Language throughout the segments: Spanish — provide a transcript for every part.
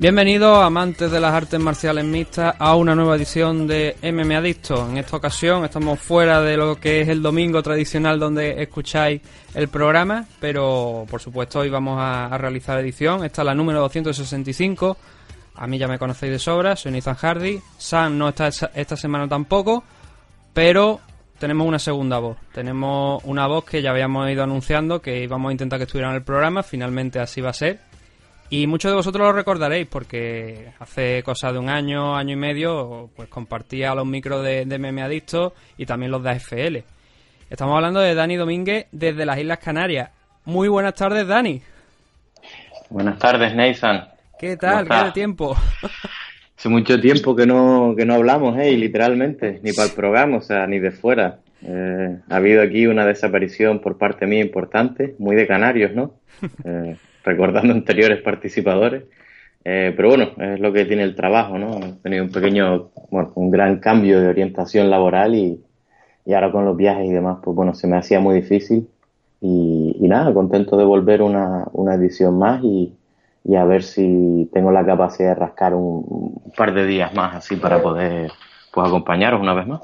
Bienvenidos amantes de las artes marciales mixtas a una nueva edición de MM Adicto. En esta ocasión estamos fuera de lo que es el domingo tradicional donde escucháis el programa, pero por supuesto hoy vamos a, realizar edición. Esta es la número 265. A mí ya me conocéis de sobra, soy Nathan Hardy. Sam no está esta semana tampoco, pero tenemos una segunda voz. Tenemos una voz que ya habíamos ido anunciando que íbamos a intentar que estuviera en el programa. Finalmente así va a ser y muchos de vosotros lo recordaréis porque hace cosa de un año, año y medio, pues compartía los micros de, de Meme Adicto y también los de AFL. Estamos hablando de Dani Domínguez desde las Islas Canarias. Muy buenas tardes, Dani. Buenas tardes, Nathan. ¿Qué tal? ¿Qué de tiempo? Hace mucho tiempo que no, que no hablamos, ¿eh? literalmente, ni para el programa, o sea, ni de fuera. Eh, ha habido aquí una desaparición por parte mía importante, muy de canarios, ¿no? Eh, recordando anteriores participadores. Eh, pero bueno, es lo que tiene el trabajo, ¿no? He tenido un pequeño, bueno, un gran cambio de orientación laboral y, y ahora con los viajes y demás, pues bueno, se me hacía muy difícil. Y, nada, contento de volver una, una edición más y, y, a ver si tengo la capacidad de rascar un, par de días más así para poder pues acompañaros una vez más.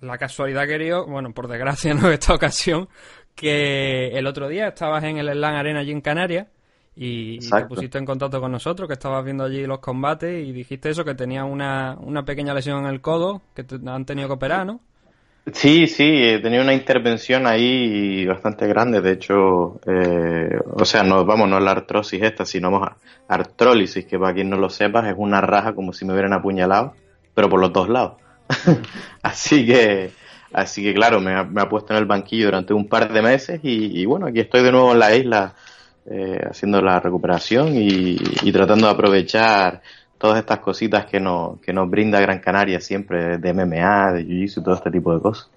La, casualidad, querido, bueno, por desgracia no esta ocasión, que el otro día estabas en el Slam Arena allí en Canarias y, te pusiste en contacto con nosotros, que estabas viendo allí los combates y dijiste eso, que tenías una, una pequeña lesión en el codo, que te han tenido que operar, ¿no? Sí, sí, he tenido una intervención ahí bastante grande, de hecho, eh, o sea, no, vamos, no la artrosis esta, sino artrólisis, que para quien no lo sepas es una raja como si me hubieran apuñalado, pero por los dos lados. Así que Así que claro, me ha, puesto en el banquillo durante un par de meses y, bueno, aquí estoy de nuevo en la isla eh, haciendo la recuperación y, tratando de aprovechar todas estas cositas que, no, que nos brinda Gran Canaria siempre de MMA, de Jiu-Jitsu y todo este tipo de cosas.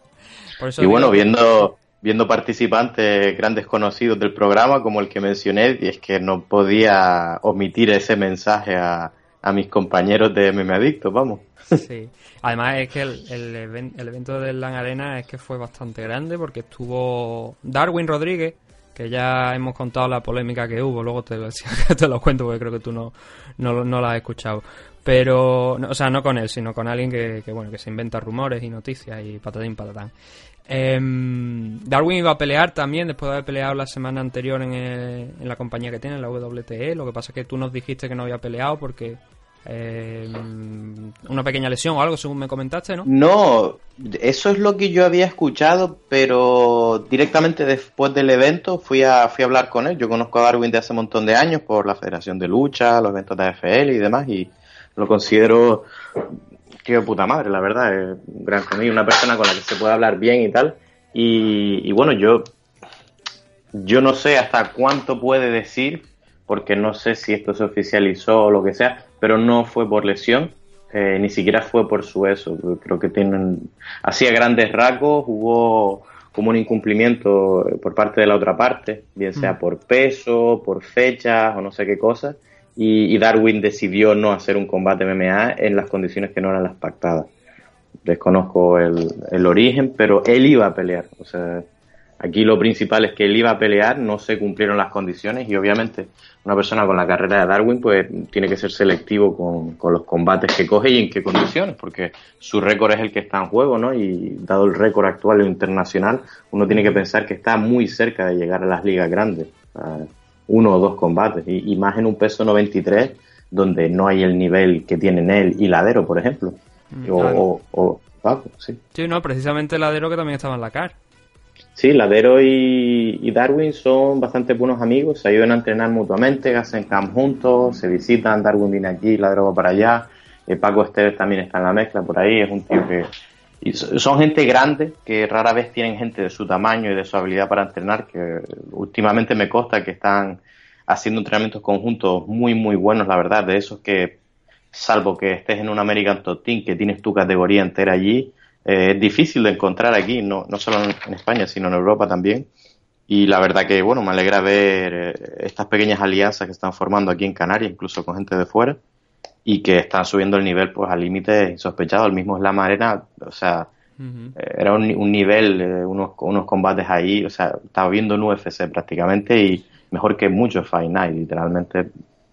Y bueno, viendo, viendo participantes grandes conocidos del programa como el que mencioné, y es que no podía omitir ese mensaje a, a mis compañeros de MMA Adicto, vamos. Sí. Además es que el, el, evento del LAN Arena es que fue bastante grande porque estuvo Darwin Rodríguez, que ya hemos contado la polémica que hubo, luego te, te lo cuento porque creo que tú no, no, no la has escuchado. Pero, o sea, no con él, sino con alguien que, que bueno, que se inventa rumores y noticias y patatín patatán. Em, Darwin iba a pelear también después de haber peleado la semana anterior en, en la compañía que tiene, la WTE. Lo que pasa es que tú nos dijiste que no había peleado porque eh, una pequeña lesión o algo, según me comentaste, ¿no? No, eso es lo que yo había escuchado, pero directamente después del evento fui a, fui a hablar con él. Yo conozco a Darwin de hace un montón de años por la Federación de Lucha, los eventos de AFL y demás, y lo considero que puta madre, la verdad, un gran conmigo, una persona con la que se puede hablar bien y tal. Y, y bueno, yo, yo no sé hasta cuánto puede decir, porque no sé si esto se oficializó o lo que sea, pero no fue por lesión, eh, ni siquiera fue por su eso. Creo que tienen, hacía grandes rasgos, hubo como un incumplimiento por parte de la otra parte, bien sea mm. por peso, por fechas o no sé qué cosa, y, Darwin decidió no hacer un combate MMA en las condiciones que no eran las pactadas. Desconozco el, el origen, pero él iba a pelear, o sea, Aquí lo principal es que él iba a pelear, no se cumplieron las condiciones y obviamente una persona con la carrera de Darwin pues tiene que ser selectivo con, los combates que coge y en qué condiciones, porque su récord es el que está en juego, ¿no? Y dado el récord actual e internacional, uno tiene que pensar que está muy cerca de llegar a las ligas grandes, uno o dos combates, y, más en un peso 93 donde no hay el nivel que tienen él y Ladero, por ejemplo. Mm, o, o, sí. Sí, no, precisamente Ladero que también estaba en la CAR. Sí, Ladero y, Darwin son bastante buenos amigos, se ayudan a entrenar mutuamente, hacen camp juntos, se visitan, Darwin viene aquí, Ladero va para allá, eh, Paco Esteves también está en la mezcla por ahí, es un tío que, son gente grande que rara vez tienen gente de su tamaño y de su habilidad para entrenar, que últimamente me consta que están haciendo entrenamientos conjuntos muy, muy buenos, la verdad, de esos que, salvo que estés en un American Top Team, que tienes tu categoría entera allí, eh, es difícil de encontrar aquí, no, no solo en España, sino en Europa también. Y la verdad que, bueno, me alegra ver eh, estas pequeñas alianzas que están formando aquí en Canarias, incluso con gente de fuera, y que están subiendo el nivel pues al límite insospechado. El mismo Slam Arena, o sea, eh, era un, un nivel, unos, unos combates ahí, o sea, estaba viendo un UFC prácticamente y mejor que muchos Fight Night, literalmente.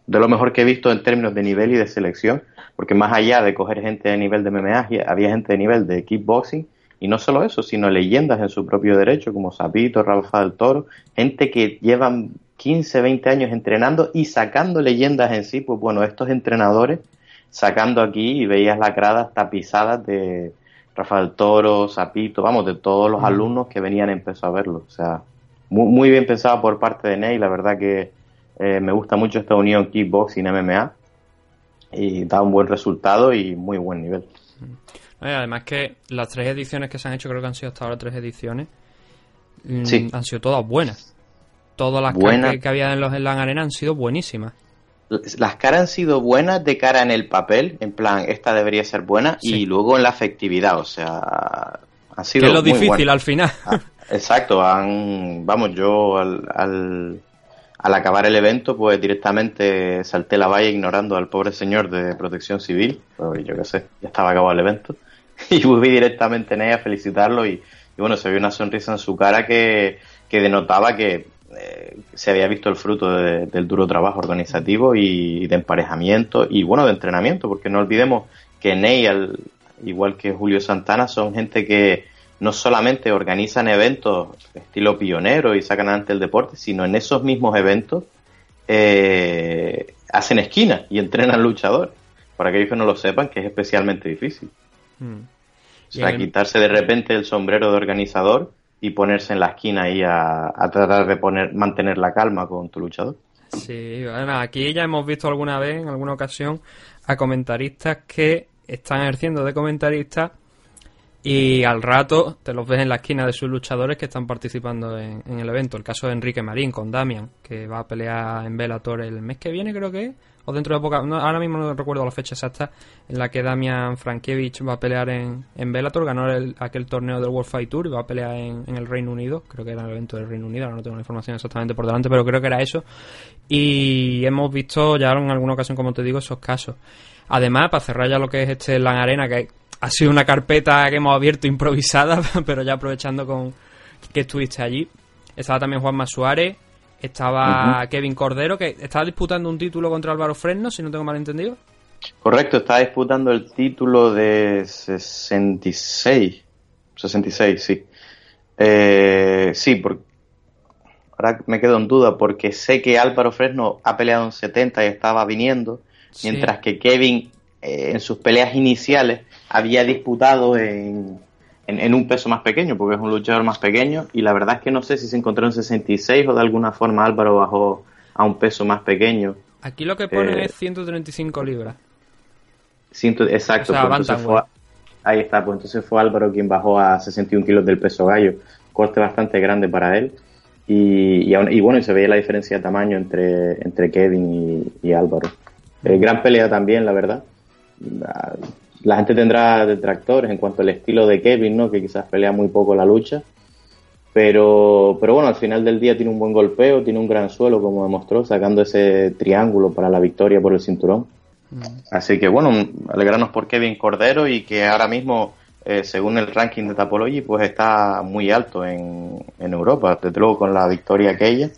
De lo mejor que he visto en términos de nivel y de selección, porque más allá de coger gente de nivel de MMA, había gente de nivel de kickboxing, y no solo eso, sino leyendas en su propio derecho, como Sapito, Rafa del Toro, gente que llevan 15, 20 años entrenando y sacando leyendas en sí, pues bueno, estos entrenadores sacando aquí y veías las gradas tapizadas de Rafael Toro, Sapito, vamos, de todos los alumnos que venían empezó a verlo. O sea, muy, bien pensado por parte de Ney, la verdad que eh, me gusta mucho esta unión kickboxing MMA y da un buen resultado y muy buen nivel. Además que las tres ediciones que se han hecho, creo que han sido hasta ahora tres ediciones, mm, han sido todas buenas. Todas las caras que, había en los Slam Arena han sido buenísimas. Las caras han sido buenas de cara en el papel, en plan, esta debería ser buena, y luego en la efectividad, o sea, ha sido. Que es lo difícil al final. Ah, exacto, han, vamos, yo al, al, al, acabar el evento, pues directamente salté la valla ignorando al pobre señor de protección civil, pues yo qué sé, ya estaba acabado el evento, y fui directamente en ella a felicitarlo y, bueno, se vio una sonrisa en su cara que, que denotaba que eh, se había visto el fruto del duro trabajo organizativo y de emparejamiento y bueno, de entrenamiento, porque no olvidemos que Ney, al, igual que Julio Santana, son gente que no solamente organizan eventos estilo pionero y sacan adelante el deporte, sino en esos mismos eventos eh, hacen esquina y entrenan luchadores. Para aquellos que no lo sepan, que es especialmente difícil. Hmm. O sea, quitarse de repente el sombrero de organizador y ponerse en la esquina ahí a, tratar de poner, mantener la calma con tu luchador. Sí, bueno, aquí ya hemos visto alguna vez, en alguna ocasión, a comentaristas que están ejerciendo de comentaristas y al rato te los ves en la esquina de sus luchadores que están participando en, el evento. El caso de Enrique Marín con Damian, que va a pelear en Bellator el mes que viene, creo que o dentro de poco, ahora mismo no recuerdo la fecha exacta en la que Damian Frankiewicz va a pelear en, en Bellator, ganó aquel torneo del World Fight Tour y va a pelear en, el Reino Unido, creo que era el evento del Reino Unido, ahora no tengo la información exactamente por delante, pero creo que era eso. Y hemos visto ya en alguna ocasión, como te digo, esos casos. Además, para cerrar ya lo que es este LAN Arena, que ha sido una carpeta que hemos abierto improvisada, pero ya aprovechando con que estuviste allí, estaba también Juan Suárez, estaba Kevin Cordero, que estaba disputando un título contra Álvaro Fresno, si no tengo mal entendido. Correcto, estaba disputando el título de 66. 66, sí. Eh, sí, porque ahora me quedo en duda porque sé que Álvaro Fresno ha peleado en 70 y estaba viniendo, mientras que Kevin eh, en sus peleas iniciales había disputado en, en, un peso más pequeño, porque es un luchador más pequeño, y la verdad es que no sé si se encontró en 66 o de alguna forma Álvaro bajó a un peso más pequeño. Aquí lo que pone eh, es 135 libras. exacto, pues ahí está, pues entonces fue Álvaro quien bajó a 61 kilos del peso gallo, corte bastante grande para él. Y, y, bueno, y se veía la diferencia de tamaño entre, entre Kevin y, Álvaro. Eh, gran pelea también, la verdad la gente tendrá detractores en cuanto al estilo de Kevin, ¿no? Que quizás pelea muy poco la lucha. Pero, pero bueno, al final del día tiene un buen golpeo, tiene un gran suelo, como demostró, sacando ese triángulo para la victoria por el cinturón. Mm. Así que bueno, alegrarnos por Kevin Cordero y que ahora mismo, eh, según el ranking de Tapology, pues está muy alto en, en Europa. Desde luego con la victoria aquella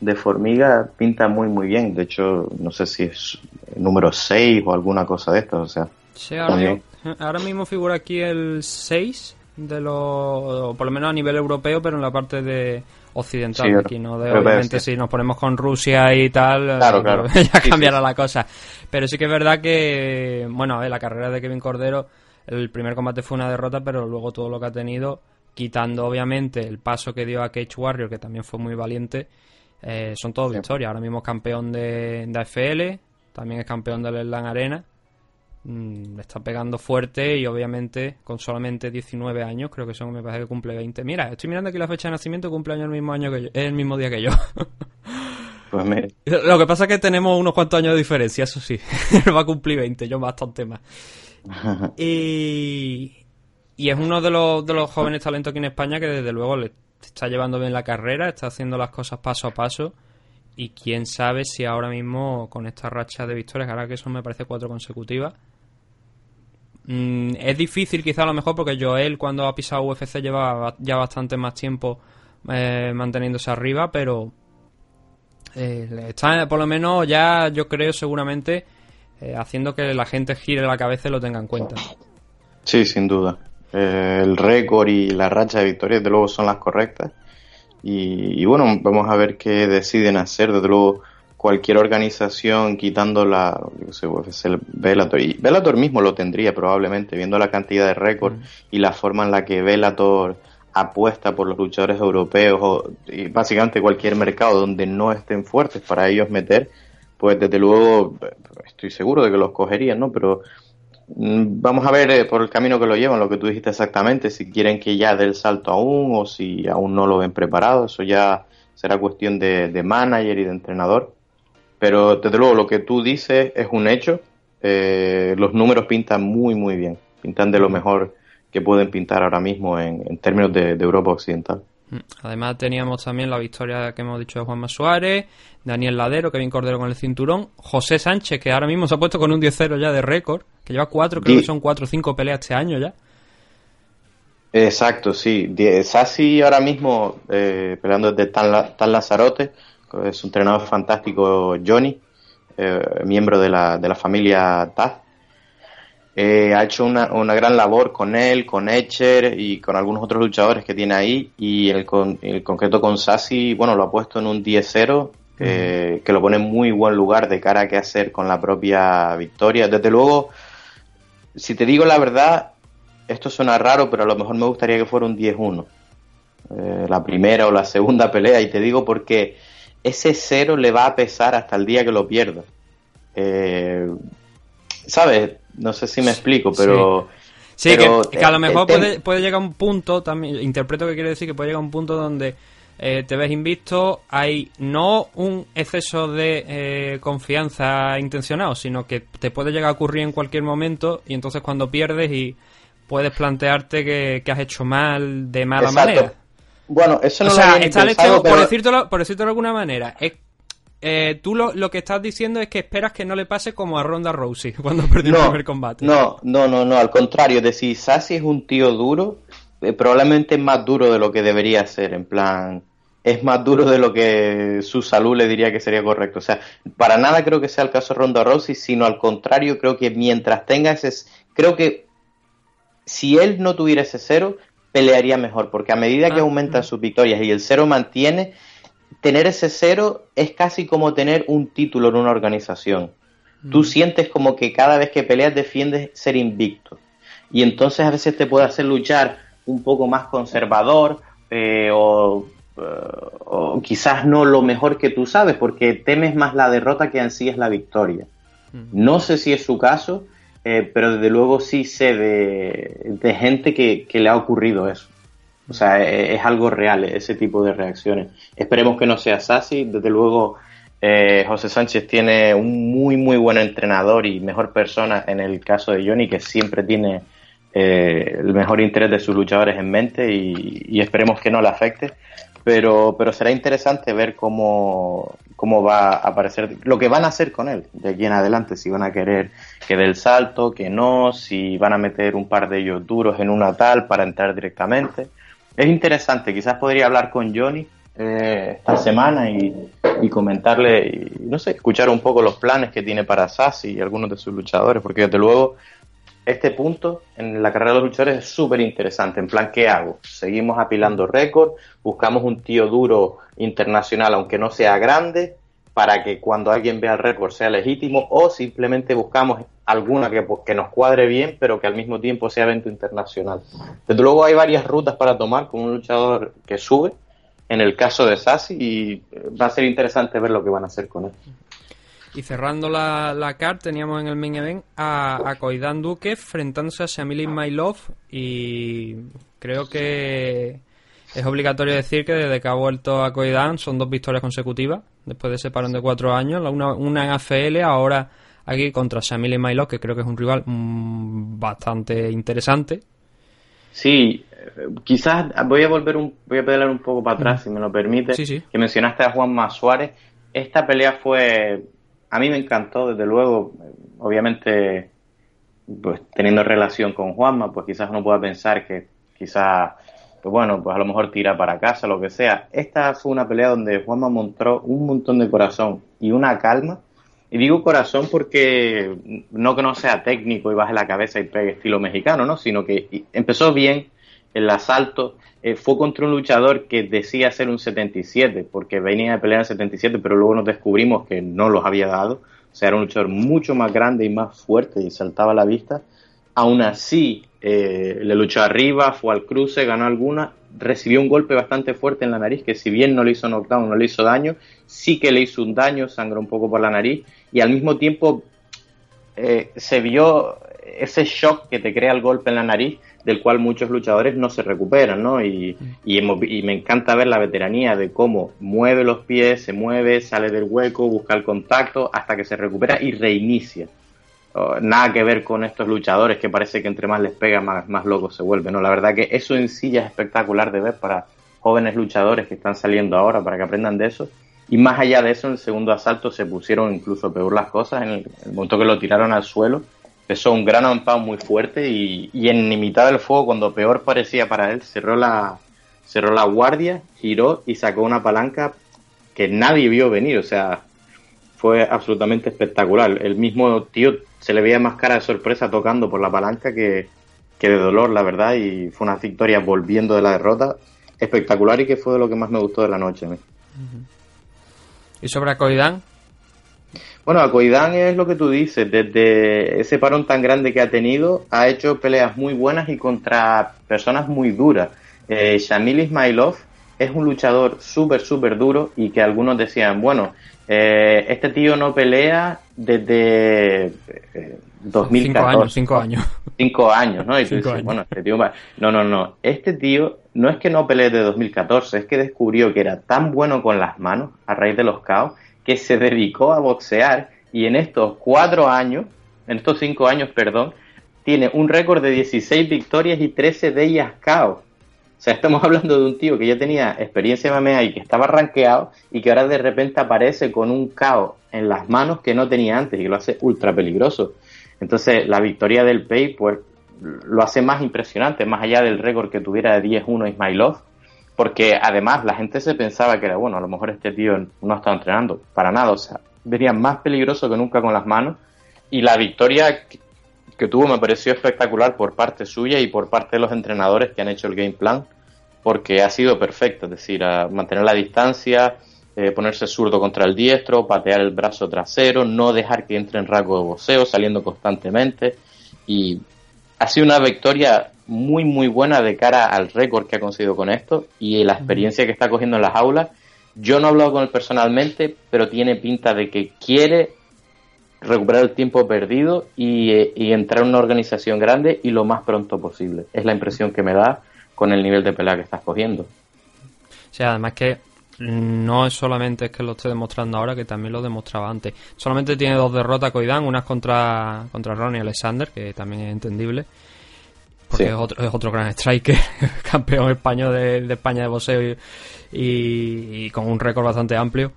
de Formiga pinta muy muy bien. De hecho, no sé si es número 6 o alguna cosa de esto. O sea, Sí, ahora, mismo, figura aquí el 6 de lo por lo menos a nivel europeo, pero en la parte de occidental aquí, ¿no? De, obviamente si nos ponemos con Rusia y tal, eh, ya cambiará la cosa. Pero sí que es verdad que, bueno, a ver, la carrera de Kevin Cordero, el primer combate fue una derrota, pero luego todo lo que ha tenido, quitando obviamente el paso que dio a Cage Warrior, que también fue muy valiente, eh, son todos victorias. Ahora mismo es campeón de, de AFL, también es campeón del Slam Arena mm, está pegando fuerte y obviamente con solamente 19 años, creo que son, me parece que cumple 20. Mira, estoy mirando aquí la fecha de nacimiento, cumple año el mismo año que yo, el mismo día que yo. Pues Lo que pasa es que tenemos unos cuantos años de diferencia, eso sí. va a cumplir 20, yo bastante más. y, y es uno de los, de los jóvenes talentos aquí en España que desde luego le está llevando bien la carrera, está haciendo las cosas paso a paso y quién sabe si ahora mismo con esta racha de victorias, ahora que eso me parece cuatro consecutivas, mm, es difícil quizá a lo mejor porque Joel cuando ha pisado UFC lleva ya bastante más tiempo eh, manteniéndose arriba, pero eh, está por lo menos ya yo creo seguramente eh, haciendo que la gente gire la cabeza y lo tenga en cuenta. Sí, sin duda. el récord y la racha de victorias de luego son las correctas y, bueno, vamos a ver qué deciden hacer. Desde luego, cualquier organización quitando la yo sé, UFC, Bellator, y Bellator mismo lo tendría probablemente, viendo la cantidad de récords y la forma en la que Bellator apuesta por los luchadores europeos o y básicamente cualquier mercado donde no estén fuertes para ellos meter, pues desde luego estoy seguro de que los cogerían, ¿no? Pero Mm, vamos a ver eh, por el camino que lo llevan, lo que tú dijiste exactamente, si quieren que ya dé el salto aún o si aún no lo ven preparado, eso ya será cuestión de, manager y de entrenador. Pero desde luego lo que tú dices es un hecho, eh, los números pintan muy muy bien, pintan de lo mejor que pueden pintar ahora mismo en, términos de Europa Occidental. Mm. Además teníamos también la victoria que hemos dicho de Juanma Suárez, Daniel Ladero, Kevin Cordero con el cinturón, José Sánchez, que ahora mismo se ha puesto con un 10-0 ya de récord, que lleva cuatro, creo que son cuatro o cinco peleas este año ya. Exacto, sí. Sassi ahora mismo eh, peleando desde Tan, Tan Lazarote, es un entrenador fantástico Johnny, eh, miembro de la, de la familia Taz eh, ha hecho una, una, gran labor con él, con Echer y con algunos otros luchadores que tiene ahí. Y el, con, el concreto con Sassi, bueno, lo ha puesto en un 10-0, que lo pone en muy buen lugar de cara a qué hacer con la propia victoria. Desde luego, si te digo la verdad, esto suena raro, pero a lo mejor me gustaría que fuera un 10-1. Eh, la primera o la segunda pelea. Y te digo porque ese cero le va a pesar hasta el día que lo pierda. Eh, ¿Sabes? No sé si me explico, pero... Sí, que, a lo mejor puede, puede, llegar a un punto, también interpreto que quiere decir que puede llegar a un punto donde eh, te ves invisto, hay no un exceso de eh, confianza intencionado, sino que te puede llegar a ocurrir en cualquier momento y entonces cuando pierdes y puedes plantearte que, has hecho mal de mala manera. Bueno, eso no o sea, está por, decírtelo, por de alguna manera, es eh, tú lo, lo, que estás diciendo es que esperas que no le pase como a Ronda Rousey cuando perdió el primer combate. No, no, no, no, al contrario, decir, Sassy es un tío duro, eh, probablemente es más duro de lo que debería ser, en plan, es más duro de lo que su salud le diría que sería correcto. O sea, para nada creo que sea el caso de Ronda Rousey, sino al contrario, creo que mientras tenga ese, creo que si él no tuviera ese cero, pelearía mejor, porque a medida que ah, aumentan sus victorias y el cero mantiene, tener ese cero es casi como tener un título en una organización. Tú mm. sientes como que cada vez que peleas defiendes ser invicto. Y entonces a veces te puede hacer luchar un poco más conservador eh, o, eh, o, quizás no lo mejor que tú sabes porque temes más la derrota que en sí es la victoria. Mm. No sé si es su caso, eh, pero desde luego sí sé de, gente que, que le ha ocurrido eso. O sea, e, es, algo real ese tipo de reacciones. Esperemos que no sea así. Desde luego, eh, José Sánchez tiene un muy, muy buen entrenador y mejor persona en el caso de Johnny, que siempre tiene eh, el mejor interés de sus luchadores en mente y, esperemos que no le afecte. Pero, pero será interesante ver cómo, cómo va a aparecer, lo que van a hacer con él de aquí en adelante, si van a querer que dé el salto, que no, si van a meter un par de ellos duros en una tal para entrar directamente es interesante. Quizás podría hablar con Johnny eh, esta semana y, comentarle, y, no sé, escuchar un poco los planes que tiene para Sassi y algunos de sus luchadores, porque desde luego este punto en la carrera de los luchadores es súper interesante. En plan, ¿qué hago? Seguimos apilando récords, buscamos un tío duro internacional, aunque no sea grande, para que cuando alguien vea el récord sea legítimo, o simplemente buscamos alguna que, que, nos cuadre bien, pero que al mismo tiempo sea evento internacional. Desde luego hay varias rutas para tomar con un luchador que sube, en el caso de Sassi, y va a ser interesante ver lo que van a hacer con él. Y cerrando la, la card teníamos en el main event a, a Koidan Duque enfrentándose a Shamil Love y creo que es obligatorio decir que desde que ha vuelto a Koidan son dos victorias consecutivas después de ese parón de cuatro años, una, una en AFL, ahora aquí contra Shamil Love que creo que es un rival mm, bastante interesante. Sí, quizás voy a volver un, voy a pedalar un poco para atrás, si me lo permite, Sí, sí. que mencionaste a Juan Suárez. Esta pelea fue, a mí me encantó, desde luego, obviamente, pues teniendo relación con Juanma, pues quizás uno pueda pensar que quizás, pues bueno, pues a lo mejor tira para casa, lo que sea. Esta fue una pelea donde Juanma mostró un montón de corazón y una calma. Y digo corazón porque no que no sea técnico y baje la cabeza y pegue estilo mexicano, ¿no? Sino que empezó bien el asalto, eh, fue contra un luchador que decía ser un 77, porque venía de pelear en 77, pero luego nos descubrimos que no los había dado. O sea, era un luchador mucho más grande y más fuerte y saltaba a la vista. Aún así, eh, le luchó arriba, fue al cruce, ganó alguna, recibió un golpe bastante fuerte en la nariz, que si bien no le hizo knockdown, no le hizo daño, sí que le hizo un daño, sangró un poco por la nariz, y al mismo tiempo eh, se vio ese shock que te crea el golpe en la nariz, del cual muchos luchadores no se recuperan, ¿no? Y, y, hemos- y me encanta ver la veteranía de cómo mueve los pies, se mueve, sale del hueco, busca el contacto, hasta que se recupera y reinicia. Oh, nada que ver con estos luchadores que parece que entre más les pega, más, más locos se vuelven, ¿no? La verdad que eso en sí ya es espectacular de ver para jóvenes luchadores que están saliendo ahora, para que aprendan de eso. Y más allá de eso, en el segundo asalto se pusieron incluso peor las cosas. En el, el momento que lo tiraron al suelo, empezó un gran ampao muy fuerte y, en mitad del fuego, cuando peor parecía para él, cerró la, cerró la guardia, giró y sacó una palanca que nadie vio venir. O sea, fue absolutamente espectacular. El mismo tío se le veía más cara de sorpresa tocando por la palanca que, que de dolor, la verdad. Y fue una victoria volviendo de la derrota espectacular y que fue de lo que más me gustó de la noche. ¿no? Y sobre Koidan, Bueno, Akoidan es lo que tú dices, desde ese parón tan grande que ha tenido, ha hecho peleas muy buenas y contra personas muy duras. Eh, Shamil Ismailov es un luchador súper, súper duro y que algunos decían, bueno, eh, este tío no pelea desde eh, 2014. cinco años, cinco años. Cinco años, ¿no? Y tú Cinco dices, años. bueno, este tío va- No, no, no. Este tío no es que no pelee de 2014, es que descubrió que era tan bueno con las manos a raíz de los caos que se dedicó a boxear y en estos cuatro años, en estos cinco años, perdón, tiene un récord de 16 victorias y 13 de ellas caos. O sea, estamos hablando de un tío que ya tenía experiencia en MMA y que estaba rankeado y que ahora de repente aparece con un caos en las manos que no tenía antes y que lo hace ultra peligroso. Entonces, la victoria del Pay, pues, lo hace más impresionante, más allá del récord que tuviera de 10-1 Ismailov, porque además la gente se pensaba que era, bueno, a lo mejor este tío no está entrenando, para nada, o sea, venía más peligroso que nunca con las manos, y la victoria que, tuvo me pareció espectacular por parte suya y por parte de los entrenadores que han hecho el game plan, porque ha sido perfecto, es decir, mantener la distancia, eh, ponerse zurdo contra el diestro, patear el brazo trasero, no dejar que entre en rasgo de boxeo, saliendo constantemente. Y ha sido una victoria muy, muy buena de cara al récord que ha conseguido con esto y la experiencia que está cogiendo en las aulas. Yo no he hablado con él personalmente, pero tiene pinta de que quiere recuperar el tiempo perdido y, eh, y entrar en una organización grande y lo más pronto posible. Es la impresión que me da con el nivel de pelea que estás cogiendo. O sea, además que no es solamente es que lo esté demostrando ahora, que también lo demostraba antes. Solamente tiene dos derrotas Koidan, una es contra, contra Ronnie Alexander, que también es entendible. Porque Sí. es, otro, es otro gran striker, campeón español de, de España de boxeo y, y- y con un récord bastante amplio.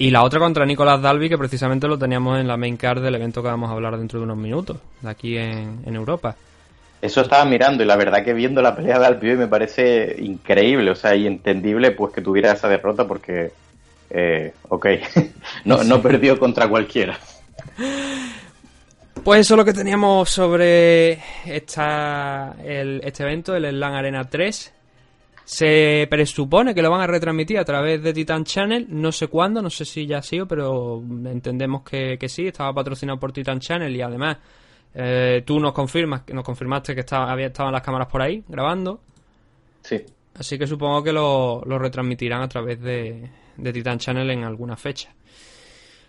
Y la otra contra Nicolás Dalby, que precisamente lo teníamos en la main card del evento que vamos a hablar dentro de unos minutos, de aquí en, en Europa. Eso estaba mirando y la verdad que viendo la pelea de Alpio me parece increíble, o sea, y entendible pues que tuviera esa derrota porque, eh, ok, no, no perdió contra cualquiera. Pues eso es lo que teníamos sobre esta, el- este evento, el Slam Arena 3. Se presupone que lo van a retransmitir a través de Titan Channel, no sé cuándo, no sé si ya ha sido, pero entendemos que, que sí, estaba patrocinado por Titan Channel y además eh, tú nos confirmas, nos confirmaste que estaba, había, estaban las cámaras por ahí grabando, Sí, así que supongo que lo, lo retransmitirán a través de, de Titan Channel en alguna fecha.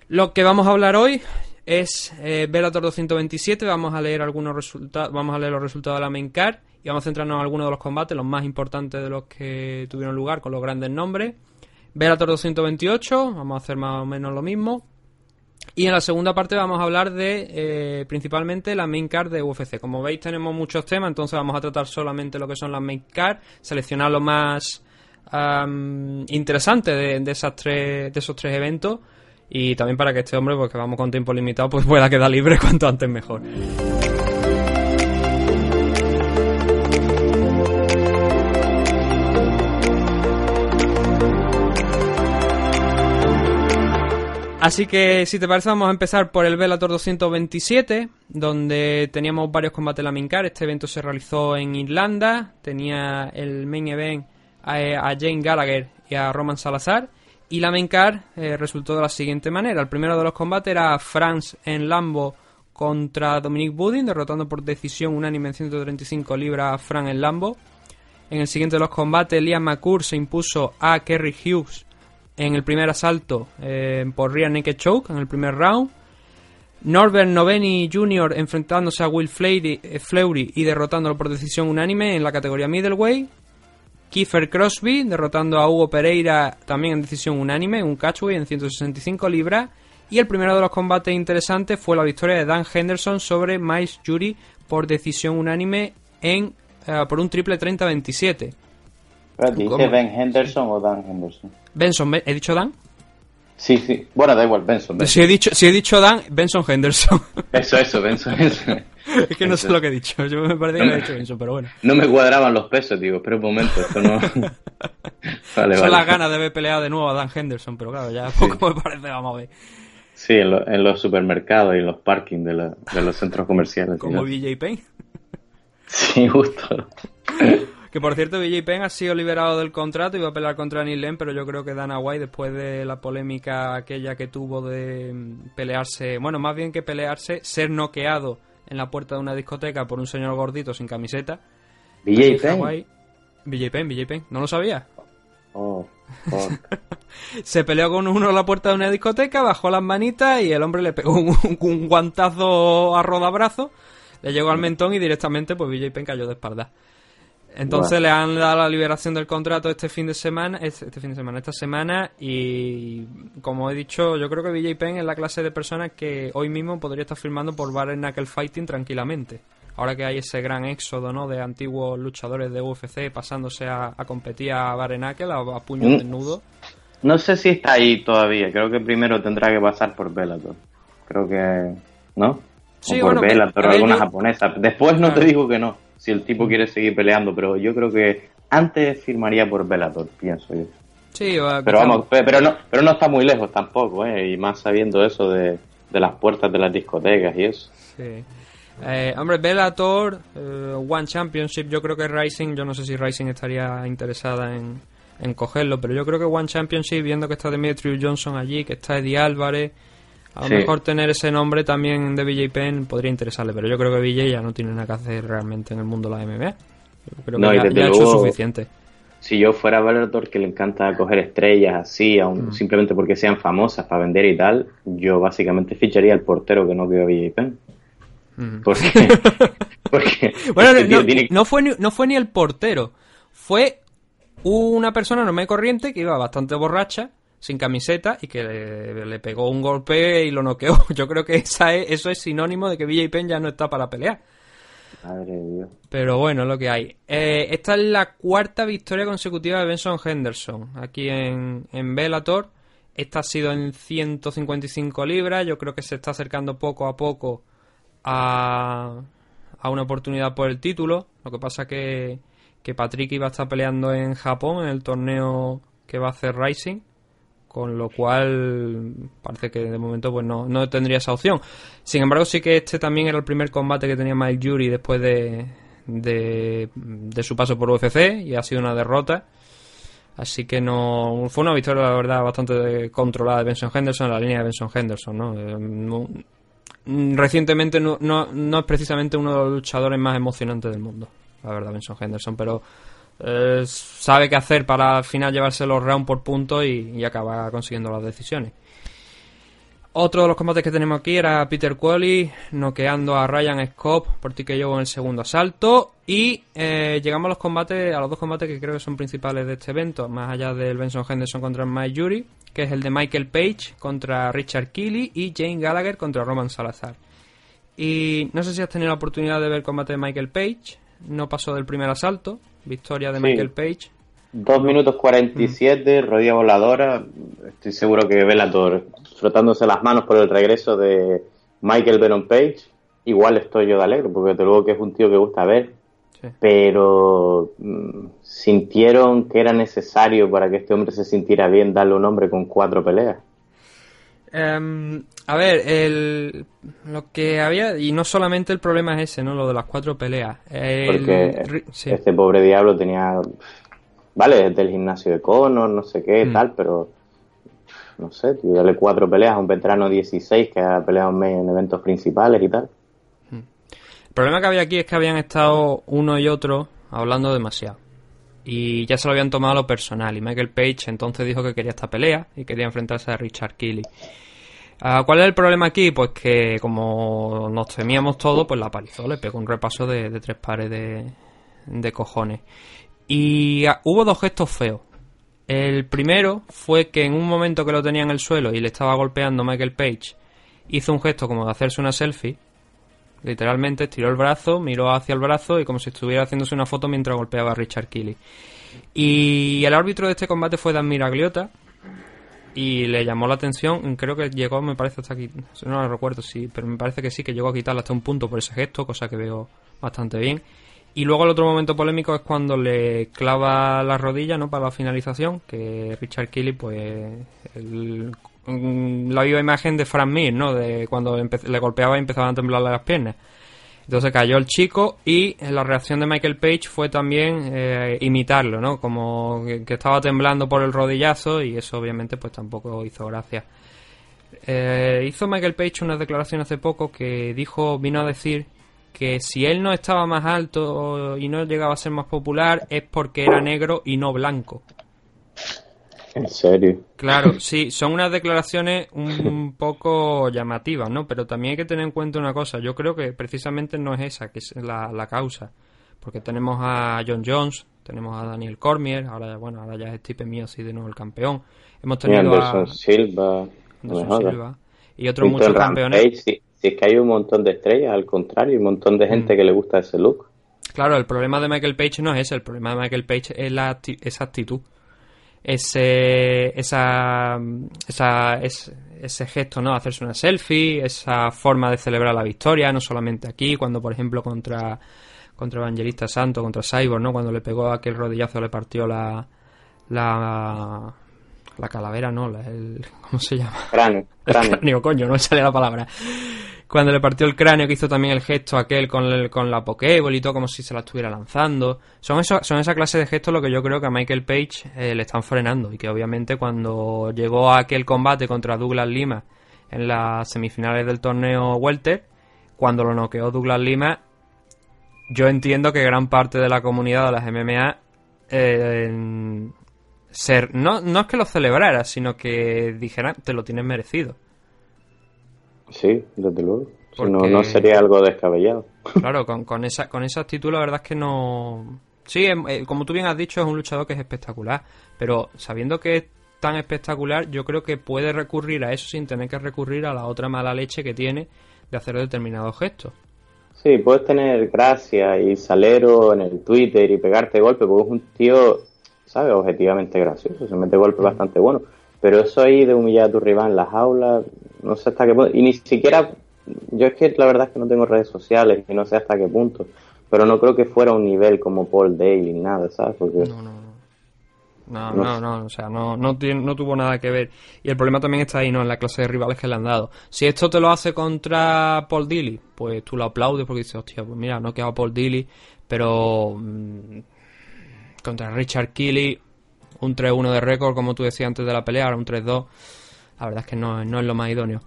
Lo que vamos a hablar hoy es eh, Bellator 227. Vamos a leer algunos resultados, vamos a leer los resultados de la main card y vamos a centrarnos en algunos de los combates, los más importantes de los que tuvieron lugar con los grandes nombres. Bellator 228, vamos a hacer más o menos lo mismo. Y en la segunda parte vamos a hablar de eh, principalmente la main card de UFC. Como veis tenemos muchos temas, entonces vamos a tratar solamente lo que son las main card, seleccionar lo más interesante de, de, esos tres eventos y también para que este hombre, porque vamos con tiempo limitado, pues pueda quedar libre cuanto antes mejor. Así que si te parece vamos a empezar por el Bellator 227, donde teníamos varios combates en la Mincar. Este evento se realizó en Irlanda, tenía el main event a, Jane Gallagher y a Roman Salazar. Y la main eh, resultó de la siguiente manera. El primero de los combates era France en Lambo contra Dominic Budin, derrotando por decisión unánime en 135 libras a Fran en Lambo. En el siguiente de los combates, Liam McCourt se impuso a Kerry Hughes en el primer asalto eh, por rear naked choke en el primer round. Norbert Noveni Jr. enfrentándose a Will Fleury, eh, Fleury y derrotándolo por decisión unánime en la categoría middleweight. Kiefer Crosby derrotando a Hugo Pereira también en decisión unánime, un catchway en 165 libras. Y el primero de los combates interesantes fue la victoria de Dan Henderson sobre Miles Jury por decisión unánime en eh, por un triple 30-27. ¿Dice Ben Henderson o Dan Henderson? Benson, ¿he dicho Dan? Sí, sí. Bueno, da igual, Benson. Si, he dicho, si he dicho Dan, Benson Henderson. Eso, eso, Benson. es que no sé lo que he dicho. Yo me parece que lo he dicho Benson, pero bueno. No me cuadraban los pesos, digo. Espera un momento, esto no. vale, Son las ganas de haber peleado de nuevo a Dan Henderson, pero claro, ya poco me parece, vamos a ver. Sí, en, en, los supermercados y en los parkings de, la, de los centros comerciales. Como BJ Payne. Sí, justo. Que por cierto, BJ Penn ha sido liberado del contrato y va a pelear contra Neil pero yo creo que Dana White, después de la polémica aquella que tuvo de mm, pelearse, bueno, más bien que pelearse, ser noqueado en la puerta de una discoteca por un señor gordito sin camiseta. BJ Penn. BJ Penn, BJ Penn, ¿no lo sabía? Oh, se peleó con uno en la puerta de una discoteca, bajó las manitas y el hombre le pegó un, guantazo a rodabrazo, le llegó al mentón y directamente pues BJ Penn cayó de espalda. Entonces le han dado la liberación del contrato este fin de semana, este, este, fin de semana, esta semana y como he dicho, yo creo que BJ Penn es la clase de personas que hoy mismo podría estar firmando por Bare Knuckle Fighting tranquilamente. Ahora que hay ese gran éxodo, ¿no? De antiguos luchadores de UFC pasándose a, competir a Bare Knuckle a, a puño mm. desnudo. No sé si está ahí todavía. Creo que primero tendrá que pasar por Bellator. Creo que, ¿no? Sí, o por bueno, Bellator alguna japonesa. Después no te digo que no si el tipo quiere seguir peleando, pero yo creo que antes firmaría por Bellator, pienso yo. Sí, pero vamos, pero no, pero no está muy lejos tampoco, ¿eh? y más sabiendo eso de, las puertas de las discotecas y eso. Sí. Eh, hombre, Bellator, eh, One Championship, yo creo que Rising, yo no sé si Rising estaría interesada en, en cogerlo, pero yo creo que One Championship, viendo que está Demetrius Johnson allí, que está Eddie Álvarez, a lo mejor tener ese nombre también de BJ Penn podría interesarle, pero yo creo que BJ ya no tiene nada que hacer realmente en el mundo de la MMA. Yo creo que ya, ha hecho suficiente. Si yo fuera Bellator que le encanta coger estrellas así, mm. simplemente porque sean famosas para vender y tal, yo básicamente ficharía al portero que no quedó a BJ Penn. Mm. Porque, bueno, no, fue ni, no fue ni el portero, fue una persona no me corriente que iba bastante borracha sin camiseta y que le, pegó un golpe y lo noqueó. Yo creo que esa eso es sinónimo de que BJ Penn ya no está para pelear. Madre Dios. Pero bueno, lo que hay. Eh, esta es la cuarta victoria consecutiva de Benson Henderson aquí en, en Bellator. Esta ha sido en 155 libras. Yo creo que se está acercando poco a poco a, a una oportunidad por el título. Lo que pasa que, que Patrick iba a estar peleando en Japón en el torneo que va a hacer Rising con lo cual parece que de momento pues no, no tendría esa opción. Sin embargo, sí que este también era el primer combate que tenía Mike Jury después de, de, su paso por UFC y ha sido una derrota. Así que no fue una victoria, la verdad, bastante controlada de Benson Henderson en la línea de Benson Henderson. ¿no? Eh, recientemente no, no, no es precisamente uno de los luchadores más emocionantes del mundo, la verdad, Benson Henderson, pero eh, sabe qué hacer para al final llevarse los rounds por puntos y, acaba consiguiendo las decisiones. Otro de los combates que tenemos aquí era Peter Qualley noqueando a Ryan Scott por ti que llevo en el segundo asalto. Y eh, llegamos a los combates, a los dos combates que creo que son principales de este evento, más allá del Benson Henderson contra Mike Yuri, que es el de Michael Page contra Richard Keeley y Jane Gallagher contra Roman Salazar. Y no sé si has tenido la oportunidad de ver el combate de Michael Page. No pasó del primer asalto. Victoria de Michael Page. 2 minutos 47, rodilla voladora. Estoy seguro que Velator frotándose las manos por el regreso de Michael Venom Page. Igual estoy yo de alegre, porque te luego que es un tío que gusta ver. Pero mm, sintieron que era necesario para que este hombre se sintiera bien darle un hombre con cuatro peleas. Em, a ver, el, lo que había, y no solamente el problema es ese, ¿no? Lo de las cuatro peleas. Porque este pobre diablo tenía, vale, del gimnasio de Conor, no sé qué, mm. tal, pero no sé, tío, darle cuatro peleas a un veterano 16 que ha peleado en eventos principales y tal. Mm. El problema que había aquí es que habían estado uno y otro hablando demasiado. Y ya se lo habían tomado a lo personal. Y Michael Page entonces dijo que quería esta pelea y quería enfrentarse a Richard Kelly. Ah, ¿Cuál es el problema aquí? Pues que como nos temíamos todo, pues la palizó, le pegó un repaso de, tres pares de, cojones. Y ah, hubo dos gestos feos. El primero fue que en un momento que lo tenía en el suelo y le estaba golpeando Michael Page, hizo un gesto como de hacerse una selfie. Literalmente estiró el brazo, miró hacia el brazo y como si estuviera haciéndose una foto mientras golpeaba a Richard Kelly. Y el árbitro de este combate fue Dan Miragliota, y le llamó la atención, creo que llegó, me parece hasta aquí, no lo recuerdo, sí, pero me parece que sí, que llegó a quitarle hasta un punto por ese gesto, cosa que veo bastante bien. Y luego el otro momento polémico es cuando le clava la rodilla, ¿no? Para la finalización, que Richard Kelly, pues, la viva imagen de Frank Mir, ¿no? De cuando le golpeaba y empezaban a temblarle las piernas. Entonces cayó el chico y la reacción de Michael Page fue también eh, imitarlo, ¿no? Como que, estaba temblando por el rodillazo y eso obviamente pues tampoco hizo gracia. Eh, hizo Michael Page una declaración hace poco que dijo, vino a decir que si él no estaba más alto y no llegaba a ser más popular es porque era negro y no blanco. ¿En serio? Claro, sí, son unas declaraciones un poco llamativas, ¿no? Pero también hay que tener en cuenta una cosa. Yo creo que precisamente no es esa que es la, causa. Porque tenemos a John Jones, tenemos a Daniel Cormier, ahora bueno, ahora ya es Stipe así de nuevo el campeón. Hemos tenido a Silva, y otros muchos campeones. Si, es que hay un montón de estrellas, al contrario, un montón de gente mm. que le gusta ese look. Claro, el problema de Michael Page no es ese, el problema de Michael Page es la, esa actitud ese, esa, esa, ese, gesto, ¿no? Hacerse una selfie, esa forma de celebrar la victoria, no solamente aquí, cuando por ejemplo contra, contra Evangelista Santo, contra Cyborg, ¿no? Cuando le pegó aquel rodillazo, le partió la, la, la calavera, ¿no? el, ¿Cómo se llama? Cráneo. cráneo, coño, no sale la palabra cuando le partió el cráneo que hizo también el gesto aquel con, con la Pokéball y todo como si se la estuviera lanzando. Son, son esa clase de gestos lo que yo creo que a Michael Page eh, le están frenando y que obviamente cuando llegó a aquel combate contra Douglas Lima en las semifinales del torneo Welter, cuando lo noqueó Douglas Lima, yo entiendo que gran parte de la comunidad de las MMA eh, ser, no, no es que lo celebrara, sino que dijera te lo tienes merecido. Sí, desde luego. no, no sería algo descabellado. Claro, con, con, esa, con esa actitud la verdad es que no... Sí, em, eh, como tú bien has dicho, es un luchador que es espectacular, pero sabiendo que es tan espectacular, yo creo que puede recurrir a eso sin tener que recurrir a la otra mala leche que tiene de hacer determinados gestos. Sí, puedes tener gracia y salero en el Twitter y pegarte golpe, porque es un tío, ¿sabes? Objetivamente gracioso, se mete golpe bastante bueno. Pero eso ahí de humillar a tu rival en las aulas, no sé hasta qué punto. Y ni siquiera, yo es que la verdad es que no tengo redes sociales y no sé hasta qué punto. Pero no creo que fuera un nivel como Paul Daly, nada, ¿sabes? Porque... No, no, no. No, no, no, o sea, no, no, no tuvo nada que ver. Y el problema también está ahí, ¿no? En la clase de rivales que le han dado. Si esto te lo hace contra Paul Dilly, pues tú lo aplaudes porque dices, hostia, pues mira, no ha quedado Paul Dilly, pero mm, contra Richard Kelly, un 3-1 de récord, como tú decías antes de la pelea, ahora un 3-2 la verdad es que no, es lo más idóneo.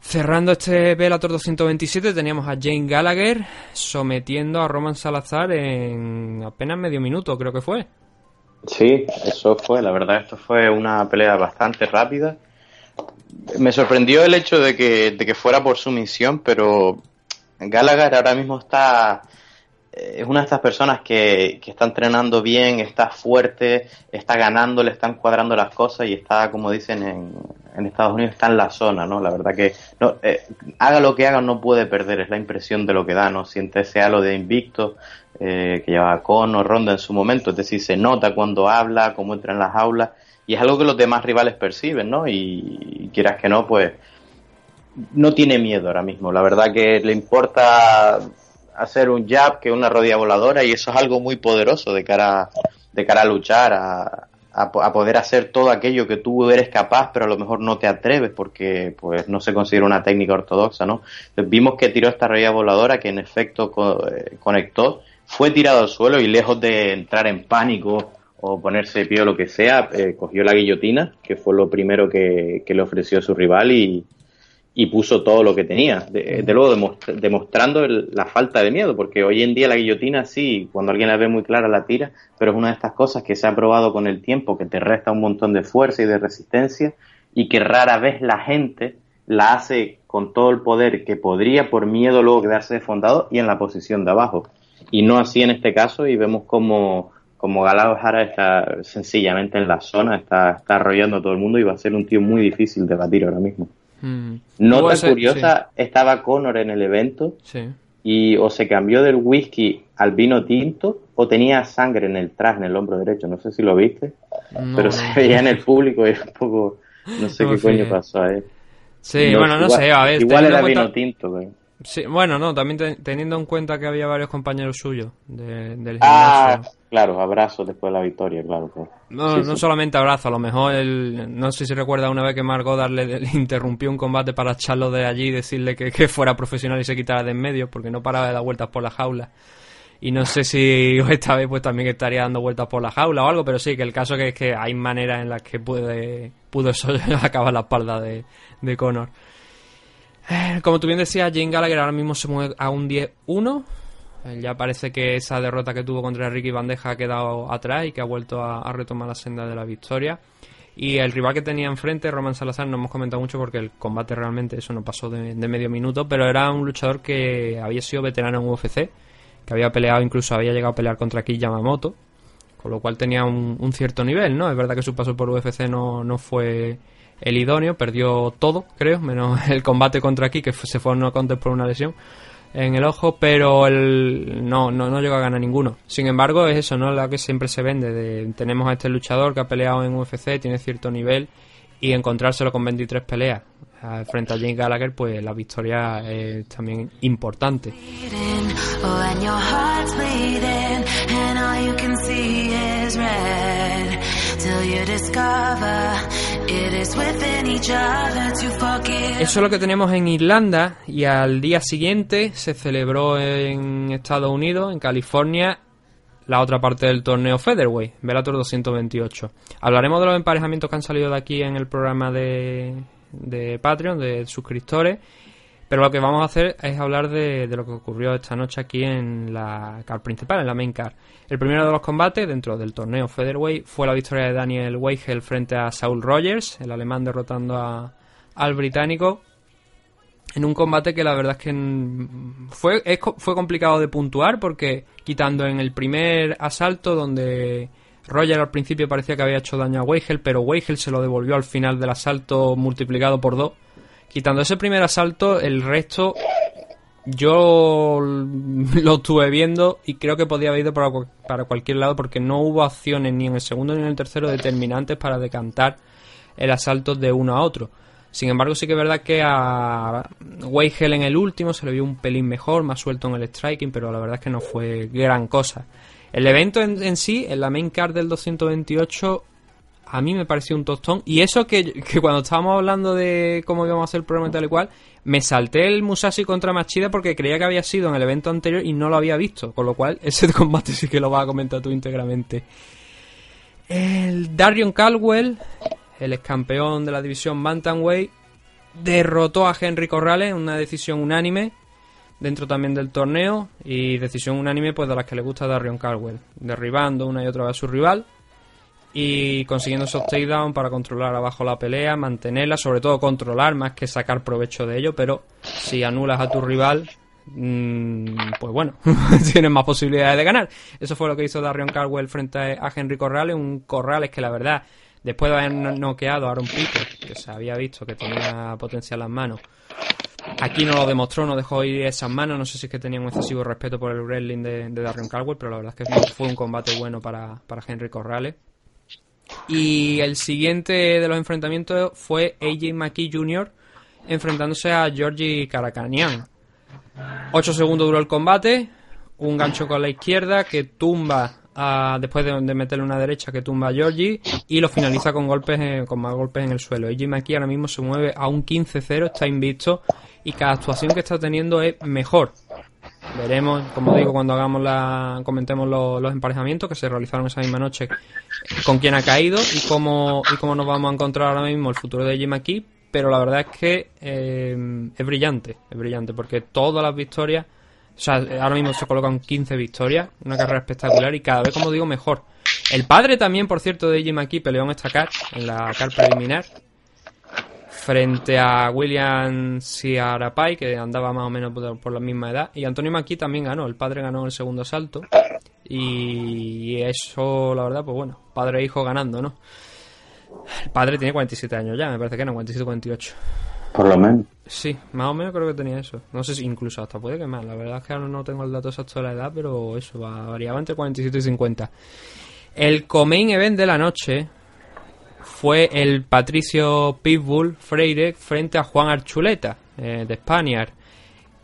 Cerrando este Bellator 227 teníamos a Jane Gallagher sometiendo a Roman Salazar en apenas medio minuto, creo que fue. Sí, eso fue, la verdad esto fue una pelea bastante rápida. me sorprendió el hecho de que, de que fuera por su misión, pero Gallagher ahora mismo está eh, es una de estas personas que, que, está entrenando bien, está fuerte, está ganando, le están cuadrando las cosas y está, como dicen en, en Estados Unidos, está en la zona, ¿no? La verdad que no, eh, haga lo que haga no puede perder, es la impresión de lo que da, ¿no? Siente ese halo de invicto eh, que llevaba o Ronda en su momento, es decir, se nota cuando habla, cómo entra en las aulas y es algo que los demás rivales perciben, ¿no? Y, y quieras que no, pues no tiene miedo ahora mismo, la verdad que le importa hacer un jab que una rodilla voladora y eso es algo muy poderoso de cara, de cara a luchar, a, a, poder hacer todo aquello que tú eres capaz, pero a lo mejor no te atreves porque pues no se considera una técnica ortodoxa, ¿no? vimos que tiró esta rodilla voladora que en efecto eh, conectó, fue tirado al suelo y lejos de entrar en pánico o ponerse de pie o lo que sea, eh, cogió la guillotina, que fue lo primero que, que le ofreció su rival y, y puso todo lo que tenía, de, luego demostrando la falta de miedo, porque hoy en día la guillotina sí, cuando alguien la ve muy clara la tira, pero es una de estas cosas que se ha probado con el tiempo, que te resta un montón de fuerza y de resistencia, y que rara vez la gente la hace con todo el poder que podría por miedo luego quedarse desfondado y en la posición de abajo. Y no así en este caso, y vemos como, como Galao Jara está sencillamente en la zona, está, está arrollando a todo el mundo y va a ser un tío muy difícil de batir ahora mismo. Mm. Nota curiosa, estaba Connor en el evento y o se cambió del whisky al vino tinto o tenía sangre en el traje, en el hombro derecho. No sé si lo viste, pero se veía en el público y un poco... No sé qué coño pasó a él. Sí, bueno, no sé, a ver. Igual era vino tinto, Sí, bueno, no, también teniendo en cuenta que había varios compañeros suyos de, del ah, gimnasio. Ah, claro, abrazos después de la victoria, claro. No, no solamente abrazo, a lo mejor, el, no sé si recuerda una vez que Margot le, interrumpió un combate para echarlo de allí y decirle que, que, fuera profesional y se quitara de en medio porque no paraba de dar vueltas por la jaula. Y no sé si esta vez pues también estaría dando vueltas por la jaula o algo, pero sí, que el caso que es que hay maneras en las que puede pudo acabar la espalda de, de Conor. Eh, como tú bien decías, Jane Gallagher ahora mismo se mueve a un 10-1. Eh, ya parece que esa derrota que tuvo contra Ricky Bandeja ha quedado atrás y que ha vuelto a, retomar la senda de la victoria. Y el rival que tenía enfrente, Roman Salazar, no hemos comentado mucho porque el combate realmente eso no pasó de, medio minuto, pero era un luchador que había sido veterano en UFC, que había peleado, incluso había llegado a pelear contra Kid Yamamoto, con lo cual tenía un, un cierto nivel, ¿no? Es verdad que su paso por UFC no, no fue el idóneo, perdió todo, creo, menos el combate contra aquí, que se fue a no contest por una lesión en el ojo, pero el, no, no, no llegó a ganar ninguno. Sin embargo, es eso, ¿no? La que siempre se vende. De, tenemos a este luchador que ha peleado en UFC, tiene cierto nivel, y encontrárselo con 23 peleas frente a James Gallagher, pues la victoria es también importante. Eso es lo que tenemos en Irlanda y al día siguiente se celebró en Estados Unidos, en California, la otra parte del torneo Featherweight, Bellator 228. Hablaremos de los emparejamientos que han salido de aquí en el programa de, de Patreon, de suscriptores pero lo que vamos a hacer es hablar de, lo que ocurrió esta noche aquí en la car principal, en la main car. El primero de los combates dentro del torneo Featherweight fue la victoria de Daniel Weigel frente a Saul Rogers, el alemán derrotando al británico en un combate que la verdad es que fue, fue complicado de puntuar porque quitando en el primer asalto donde Roger al principio parecía que había hecho daño a Weigel, pero Weigel se lo devolvió al final del asalto multiplicado por dos Quitando ese primer asalto, el resto yo lo estuve viendo y creo que podía haber ido para, para, cualquier lado porque no hubo acciones ni en el segundo ni en el tercero determinantes para decantar el asalto de uno a otro. Sin embargo, sí que es verdad que a Weigel en el último se le vio un pelín mejor, más suelto en el striking, pero la verdad es que no fue gran cosa. El evento en, en sí, en la main card del 228, a mí me pareció un tostón. Y eso que, cuando estábamos hablando de cómo íbamos a hacer el programa y tal y cual, me salté el Musashi contra Machida porque creía que había sido en el evento anterior y no lo había visto. Con lo cual, ese combate sí que lo vas a comentar tú íntegramente. El Darion Caldwell, el ex campeón de la división Bantamweight, derrotó a Henry Corrales en una decisión unánime dentro también del torneo. Y decisión unánime pues de las que le gusta a Darion Caldwell, derribando una y otra vez a su rival y consiguiendo esos takedowns para controlar abajo la pelea, mantenerla, sobre todo controlar más que sacar provecho de ello, pero si anulas a tu rival, mm, pues bueno, tienes más posibilidades de ganar. Eso fue lo que hizo Darion Caldwell frente a Henry Corrales, un Corrales que la verdad, después de haber noqueado a Aaron Pico, que se había visto que tenía potencial en las manos, Aquí no lo demostró, no dejó ir esas manos. No sé si es que tenía un excesivo respeto por el wrestling de, de Darren Caldwell, pero la verdad es que fue un combate bueno para, para Henry Corrales. Y el siguiente de los enfrentamientos fue AJ McKee Jr. enfrentándose a Georgie Caracanian. 8 segundos duró el combate, un gancho con la izquierda que tumba después de, meterle una derecha que tumba a Georgie y lo finaliza con golpes con más golpes en el suelo. AJ McKee ahora mismo se mueve a un 15-0, está invisto y cada actuación que está teniendo es mejor. Veremos, como digo, cuando hagamos la, comentemos los, emparejamientos que se realizaron esa misma noche, con quién ha caído y cómo, y cómo nos vamos a encontrar ahora mismo el futuro de Jim aquí. Pero la verdad es que eh, es brillante, es brillante, porque todas las victorias, o sea, ahora mismo se colocan 15 victorias, una carrera espectacular y cada vez, como digo, mejor. El padre también, por cierto, de Jim aquí peleó en esta car, en la car preliminar, frente a William Ciarapai, que andaba más o menos por, la misma edad. Y Antonio Maki también ganó, el padre ganó el segundo salto. Y eso, la verdad, pues bueno, padre e hijo ganando, ¿no? El padre tiene 47 años ya, me parece que no, 47 48. Por lo menos. Sí, más o menos creo que tenía eso. No sé si incluso hasta puede que más. La verdad es que ahora no tengo el dato exacto de la edad, pero eso variaba entre 47 y 50. El Comain Event de la noche fue el Patricio Pitbull Freire frente a Juan Archuleta eh, de Spaniard.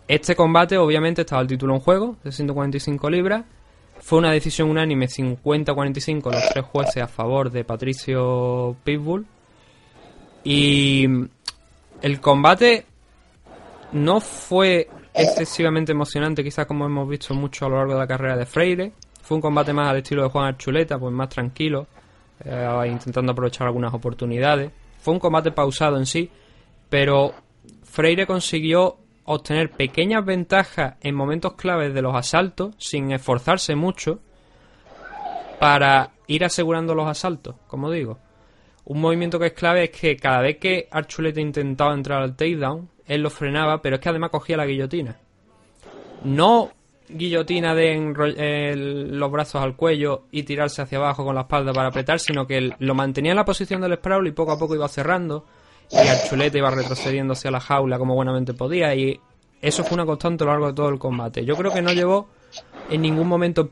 Este combate obviamente estaba el título en juego de 145 libras. Fue una decisión unánime 50-45 los tres jueces a favor de Patricio Pitbull. Y el combate no fue excesivamente emocionante, quizás como hemos visto mucho a lo largo de la carrera de Freire. Fue un combate más al estilo de Juan Archuleta, pues más tranquilo, eh, intentando aprovechar algunas oportunidades. Fue un combate pausado en sí, pero Freire consiguió obtener pequeñas ventajas en momentos claves de los asaltos sin esforzarse mucho para ir asegurando los asaltos, como digo. Un movimiento que es clave es que cada vez que Archuleta intentaba entrar al takedown, él lo frenaba, pero es que además cogía la guillotina. No guillotina de los brazos al cuello y tirarse hacia abajo con la espalda para apretar, sino que él lo mantenía en la posición del sprawl y poco a poco iba cerrando y Archuleta iba retrocediendo hacia la jaula como buenamente podía y eso fue una constante a lo largo de todo el combate. Yo creo que no llevó en ningún momento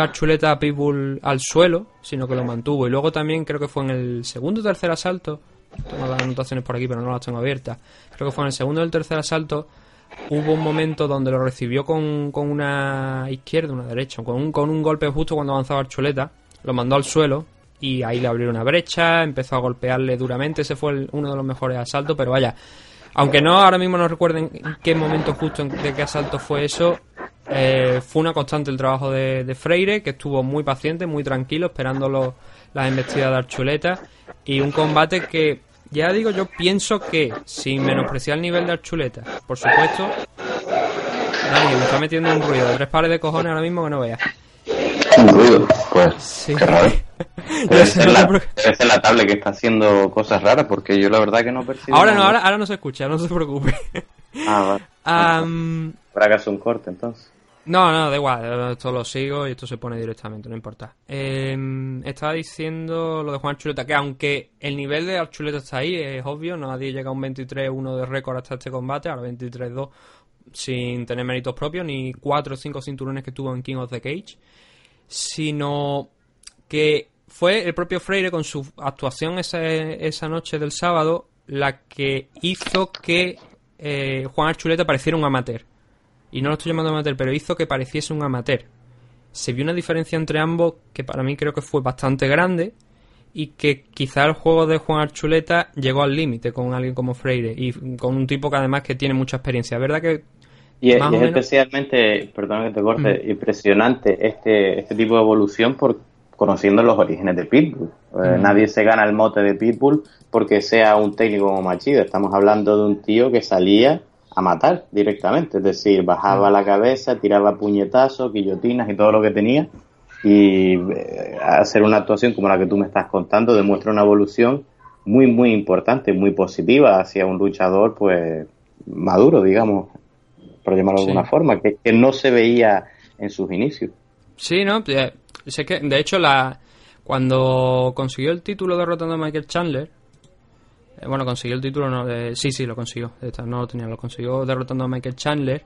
Archuleta a Pitbull al suelo, sino que lo mantuvo. Y luego también creo que fue en el segundo o tercer asalto, tengo las anotaciones por aquí pero no las tengo abiertas, creo que fue en el segundo o el tercer asalto hubo un momento donde lo recibió con, con una izquierda, una derecha, con un, con un golpe justo cuando avanzaba Archuleta, lo mandó al suelo y ahí le abrió una brecha, empezó a golpearle duramente, ese fue uno de los mejores asaltos, pero vaya, aunque no ahora mismo no recuerden en qué momento justo de qué asalto fue eso, eh, fue una constante el trabajo de, Freire, que estuvo muy paciente, muy tranquilo, esperando las embestidas de Archuleta, y un combate que ya digo, yo pienso que, sin menospreciar el nivel de Archuleta, por supuesto. Dani, me está metiendo un ruido de tres pares de cojones ahora mismo que no veas. Un ruido, pues. Sí. Debe, ser la, tablet que está haciendo cosas raras porque yo la verdad que no percibo. Ahora no, ahora, ahora no se escucha, no se preocupe. Ah, vale. Um, Habrá que hacer un corte entonces. No, no, da igual, esto lo sigo y esto se pone directamente, no importa. Em, estaba diciendo lo de Juan Archuleta, que aunque el nivel de Archuleta está ahí, es obvio, nadie llega a un 23-1 de récord hasta este combate, ahora 23-2 sin tener méritos propios, ni 4 o 5 cinturones que tuvo en King of the Cage, sino que fue el propio Freire con su actuación esa, esa noche del sábado la que hizo que eh, Juan Archuleta pareciera un amateur y no lo estoy llamando amateur, pero hizo que pareciese un amateur. Se vio una diferencia entre ambos que para mí creo que fue bastante grande y que quizá el juego de Juan Archuleta llegó al límite con alguien como Freire y con un tipo que además que tiene mucha experiencia. ¿Verdad que y, es, especialmente, perdón que te corte, mm. impresionante este, este tipo de evolución por conociendo los orígenes de Pitbull. Eh. Nadie se gana el mote de Pitbull porque sea un técnico como Machido. Estamos hablando de un tío que salía a matar directamente, es decir, bajaba la cabeza, tiraba puñetazos, guillotinas y todo lo que tenía y eh, hacer una actuación como la que tú me estás contando demuestra una evolución muy, muy importante, muy positiva hacia un luchador, pues, maduro, digamos, por llamarlo de alguna forma, que, no se veía en sus inicios. Sí, ¿no? Eh, sé que, de hecho, la cuando consiguió el título derrotando a Michael Chandler, eh, bueno, consiguió el título, no, sí, sí, lo consiguió, no lo tenía, lo consiguió derrotando a Michael Chandler,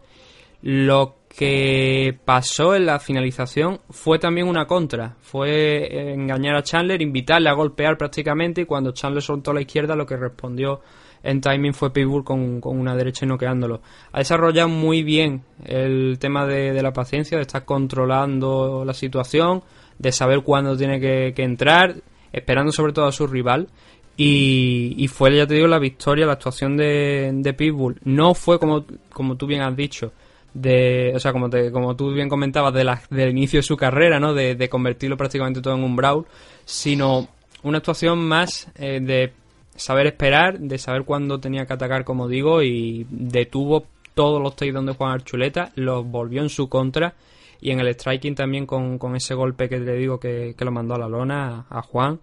lo que pasó en la finalización fue también una contra. Fue engañar a Chandler, invitarle a golpear prácticamente y cuando Chandler soltó a la izquierda lo que respondió en timing fue Pitbull con, una derecha y noqueándolo. Ha desarrollado muy bien el tema de, la paciencia, de estar controlando la situación, de saber cuándo tiene que, entrar, esperando sobre todo a su rival. Y, fue, ya te digo, la victoria, la actuación de, de Pitbull. No fue como, como tú bien has dicho de, o sea, como, te, como tú bien comentabas, de la, del inicio de su carrera, ¿no? De, convertirlo prácticamente todo en un brawl, sino una actuación más eh, de saber esperar, de saber cuándo tenía que atacar, como digo, y detuvo todos los takedowns de Juan Archuleta, los volvió en su contra y en el striking también con, ese golpe que le digo que, lo mandó a la lona a, Juan.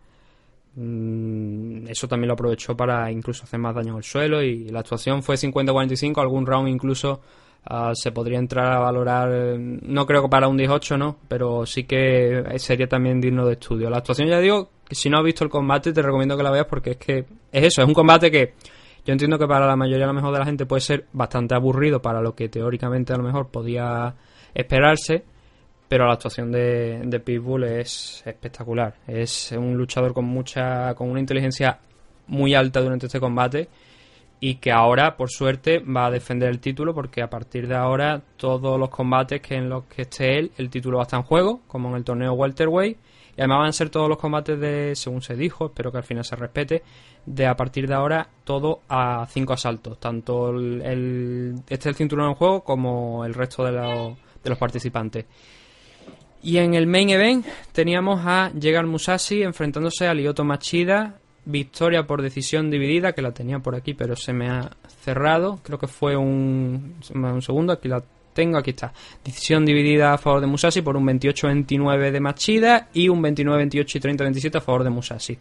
Mm, eso también lo aprovechó para incluso hacer más daño el suelo y la actuación fue 50-45, algún round incluso Ah, se podría entrar a valorar, no creo que para un 18, ¿no? Pero sí que sería también digno de estudio. La actuación, ya digo, que si no has visto el combate, te recomiendo que la veas porque es que es eso, es un combate que yo entiendo que para la mayoría a lo mejor de la gente puede ser bastante aburrido para lo que teóricamente a lo mejor podía esperarse, pero la actuación de, de Pitbull es espectacular. Es un luchador con mucha, con una inteligencia muy alta durante este combate y que ahora, por suerte, va a defender el título porque a partir de ahora todos los combates que en los que esté él, el título va a estar en juego, como en el torneo welterweight, y además van a ser todos los combates de, según se dijo, espero que al final se respete, de a partir de ahora todo a cinco asaltos, tanto el, este el cinturón en juego como el resto de los, de los participantes. Y en el main event teníamos a Llegar Musashi enfrentándose a Lyoto Machida victoria por decisión dividida, que la tenía por aquí, pero se me ha cerrado. Creo que fue un, un segundo, aquí la tengo, aquí está. Decisión dividida a favor de Musashi por un 28-29 de Machida y un 29-28 y 30-27 a favor de Musashi.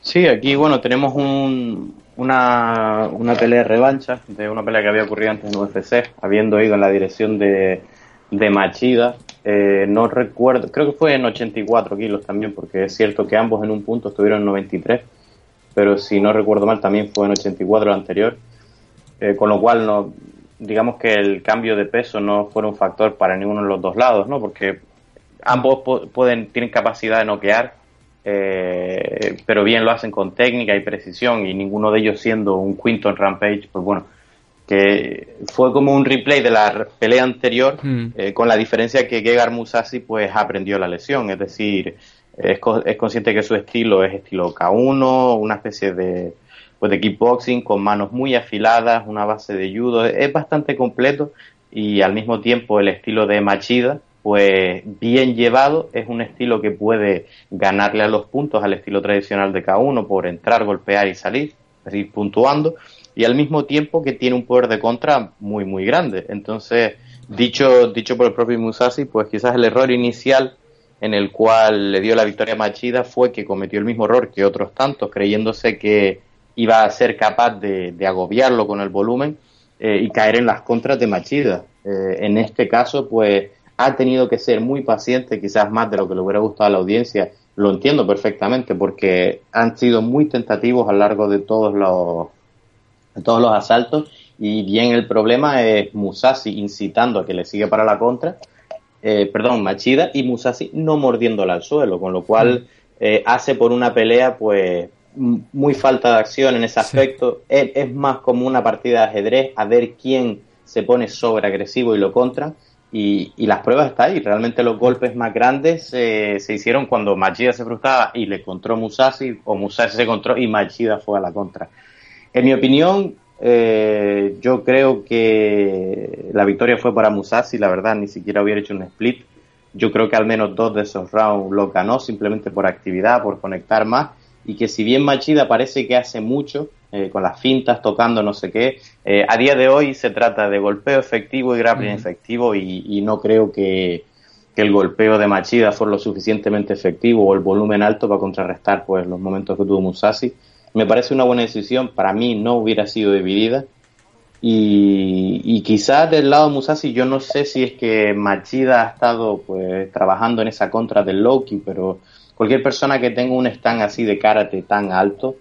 Sí, aquí bueno, tenemos un, una, una pelea de revancha de una pelea que había ocurrido antes en UFC, habiendo ido en la dirección de, de Machida eh, no recuerdo, creo que fue en 84 kilos también, porque es cierto que ambos en un punto estuvieron en 93, pero si no recuerdo mal también fue en 84 el anterior, eh, con lo cual no, digamos que el cambio de peso no fue un factor para ninguno de los dos lados, ¿no? Porque ambos pueden, tienen capacidad de noquear, eh, pero bien lo hacen con técnica y precisión y ninguno de ellos siendo un quinto en Rampage, pues bueno, que fue como un replay de la pelea anterior, hmm. eh, con la diferencia que Gegard Musashi pues aprendió la lesión, es decir, es, es, consciente que su estilo es estilo K1, una especie de, pues, de kickboxing con manos muy afiladas, una base de judo, es bastante completo y al mismo tiempo el estilo de Machida, pues bien llevado, es un estilo que puede ganarle a los puntos al estilo tradicional de K1 por entrar, golpear y salir, es puntuando y al mismo tiempo que tiene un poder de contra muy, muy grande. Entonces, dicho, dicho por el propio Musashi, pues quizás el error inicial en el cual le dio la victoria a Machida fue que cometió el mismo error que otros tantos, creyéndose que iba a ser capaz de, agobiarlo con el volumen eh, y caer en las contras de Machida. Eh, en este caso, pues ha tenido que ser muy paciente, quizás más de lo que le hubiera gustado a la audiencia. Lo entiendo perfectamente porque han sido muy tentativos a lo largo de todos los todos los asaltos y bien el problema es Musashi incitando a que le siga para la contra, eh, perdón, Machida y Musashi no mordiéndola al suelo, con lo cual mm. eh, hace por una pelea pues muy falta de acción en ese aspecto, es, más como una partida de ajedrez a ver quién se pone sobre agresivo y lo contra y, las pruebas están ahí, realmente los golpes más grandes eh, se hicieron cuando Machida se frustraba y le encontró Musashi o Musashi se encontró y Machida fue a la contra. En mi opinión, eh, yo creo que la victoria fue para Musashi, la verdad, ni siquiera hubiera hecho un split. Yo creo que al menos dos de esos rounds lo ganó simplemente por actividad, por conectar más. Y que si bien Machida parece que hace mucho, eh, con las fintas, tocando no sé qué, eh, a día de hoy se trata de golpeo efectivo y grappling efectivo y, no creo que, que el golpeo de Machida fue lo suficientemente efectivo o el volumen alto para contrarrestar pues los momentos que tuvo Musashi. Me parece una buena decisión, para mí no hubiera sido dividida. Y, y quizás del lado de Musashi yo no sé si es que Machida ha estado pues trabajando en esa contra del Loki, pero cualquier persona que tenga un stand así de karate tan alto,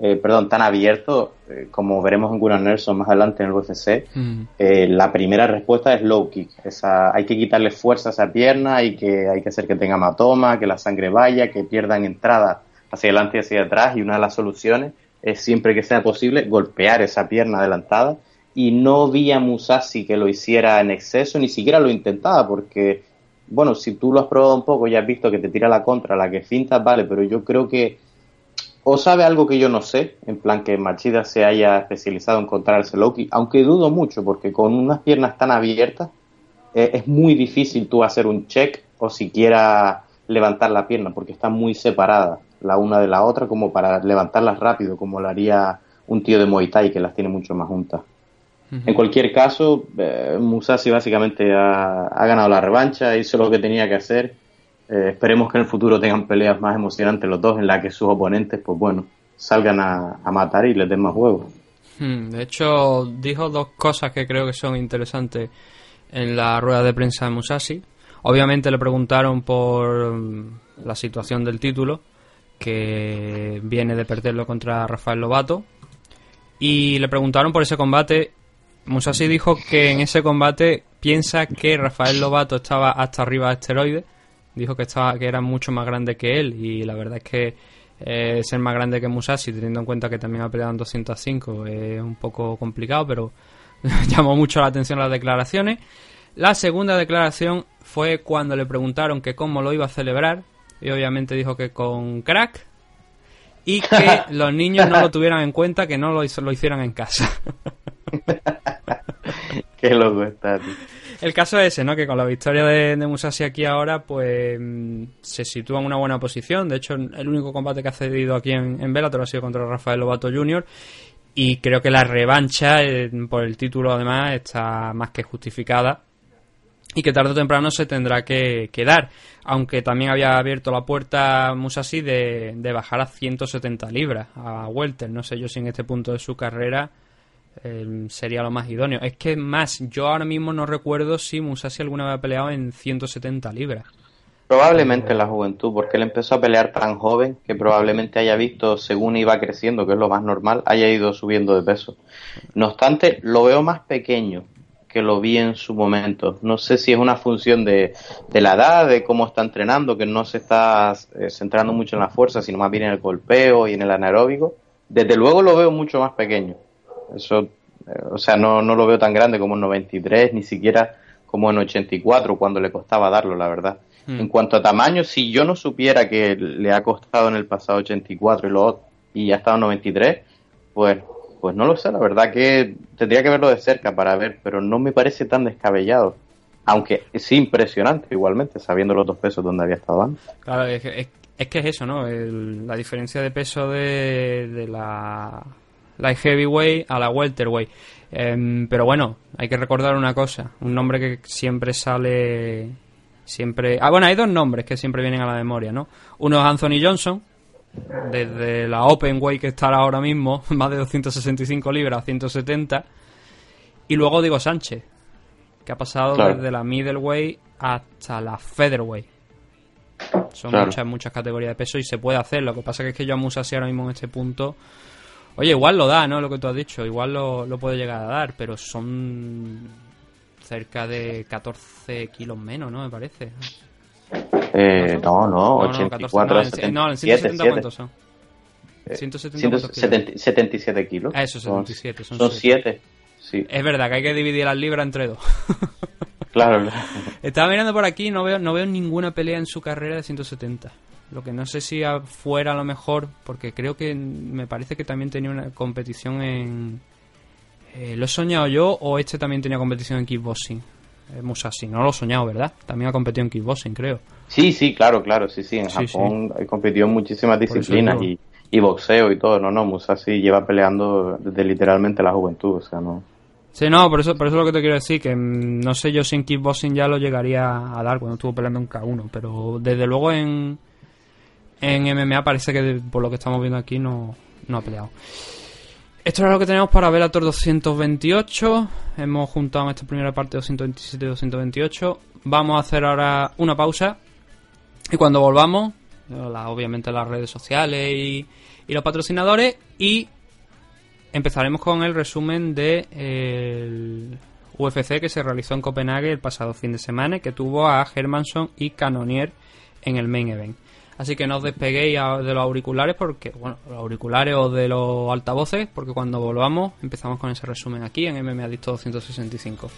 eh, perdón, tan abierto, eh, como veremos en Gunnar Nelson más adelante en el UFC, Mm. eh, la primera respuesta es low kick. Esa, hay que quitarle fuerza a esa pierna, hay que, hay que hacer que tenga hematoma, que la sangre vaya, que pierdan entrada hacia adelante y hacia atrás. Y una de las soluciones es siempre que sea posible golpear esa pierna adelantada. Y no vi a Musashi que lo hiciera en exceso, ni siquiera lo intentaba, porque, bueno, si tú lo has probado un poco, ya has visto que te tira la contra, la que fintas, vale, pero yo creo que o sabe algo que yo no sé, en plan que Machida se haya especializado en encontrarse Loki, aunque dudo mucho, porque con unas piernas tan abiertas eh, es muy difícil tú hacer un check o siquiera levantar la pierna, porque está muy separada la una de la otra como para levantarlas rápido, como lo haría un tío de Muay Thai que las tiene mucho más juntas. En cualquier caso, eh, Musashi básicamente ha, ha ganado la revancha, hizo lo que tenía que hacer. Eh, esperemos que en el futuro tengan peleas más emocionantes los dos, en las que sus oponentes, pues bueno, salgan a, a matar y les den más juegos. Hmm, De hecho, dijo dos cosas que creo que son interesantes en la rueda de prensa de Musashi. Obviamente le preguntaron por mm, la situación del título, que viene de perderlo contra Rafael Lobato. Y le preguntaron por ese combate. Musashi dijo que en ese combate piensa que Rafael Lobato estaba hasta arriba de esteroides. Dijo que estaba que era mucho más grande que él y la verdad es que eh, ser más grande que Musashi, teniendo en cuenta que también ha peleado en 205, es un poco complicado, pero llamó mucho la atención las declaraciones. La segunda declaración fue cuando le preguntaron que cómo lo iba a celebrar y obviamente dijo que con crack y que los niños no lo tuvieran en cuenta, que no lo, lo hicieran en casa. Qué loco está, tío. El caso es ese, ¿no? Que con la victoria de, de Musashi aquí ahora, pues mm, se sitúa en una buena posición. De hecho, el único combate que ha cedido aquí en, en Bellator ha sido contra Rafael Lobato Jr. Y creo que la revancha eh, por el título, además, está más que justificada. Y que tarde o temprano se tendrá que, que dar. Aunque también había abierto la puerta Musashi de, de bajar a 170 libras a Welter. No sé yo si en este punto de su carrera eh, sería lo más idóneo. Es que más, yo ahora mismo no recuerdo si Musashi alguna vez ha peleado en 170 libras. Probablemente en la juventud, porque él empezó a pelear tan joven que probablemente haya visto, según iba creciendo, que es lo más normal, haya ido subiendo de peso. No obstante, lo veo más pequeño que lo vi en su momento. No sé si es una función de, de la edad, de cómo está entrenando, que no se está eh, centrando mucho en la fuerza, sino más bien en el golpeo y en el anaeróbico. Desde luego lo veo mucho más pequeño. Eso, eh, o sea, no, no lo veo tan grande como en 93, ni siquiera como en 84, cuando le costaba darlo, la verdad. Hmm. En cuanto a tamaño, si yo no supiera que le ha costado en el pasado 84 y, lo, y ha estado en 93, pues, pues no lo sé, la verdad que tendría que verlo de cerca para ver, pero no me parece tan descabellado. Aunque es impresionante igualmente, sabiendo los dos pesos donde había estado antes. Claro, es que es, es que es eso, ¿no? El- la diferencia de peso de, la heavyweight a la welterweight. Em, pero bueno, hay que recordar una cosa, un nombre que siempre sale siempre Ah, bueno, hay dos nombres que siempre vienen a la memoria, ¿no? Uno es Anthony Johnson, desde la open weight que está ahora mismo, más de 265 libras a 170, y luego Diego Sánchez, que ha pasado Claro. desde la middleweight hasta la featherweight. Son Claro. muchas, muchas categorías de peso y se puede hacer. Lo que pasa que es que yo a Musashi ahora mismo en este punto. Oye, igual lo da, ¿no? Lo que tú has dicho. Igual lo, lo puede llegar a dar, pero son cerca de 14 kilos menos, ¿no? Me parece. Eh, no, no, No, no, 84, no, en- no, en 170 7, ¿cuántos son? 170 cuántos kilos? 77 kilos. Ah, eso, 77, son Son siete. 7. Sí, Es verdad que hay que dividir las libras entre dos. claro. claro. Estaba mirando por aquí y no veo, no veo ninguna pelea en su carrera de 170. Lo que no sé si fuera a lo mejor, porque creo que me parece que también tenía una competición en... eh, ¿Lo he soñado yo o este también tenía competición en kickboxing? Musashi, no lo he soñado, ¿verdad? También ha competido en kickboxing, creo. Sí, sí, claro, claro, sí, sí. En Sí, Japón he competido en muchísimas disciplinas y boxeo y todo. No, no, Musashi lleva peleando desde literalmente la juventud, o sea, no. Sí, no, por eso, por eso es lo que te quiero decir, que mm, no sé yo si en kickboxing ya lo llegaría a dar cuando estuvo peleando en K1, pero desde luego en, en MMA parece que por lo que estamos viendo aquí no, no ha peleado. Esto era lo que tenemos para Velator 228. Hemos juntado en esta primera parte 227 y 228. Vamos a hacer ahora una pausa. Y cuando volvamos, obviamente las redes sociales y, los patrocinadores. Y empezaremos con el resumen de el UFC que se realizó en Copenhague el pasado fin de semana que tuvo a Hermanson y Canonier en el main event. Así que no os despeguéis de los auriculares porque, bueno, los auriculares o de los altavoces, porque cuando volvamos empezamos con ese resumen aquí en MMA Adicto 265.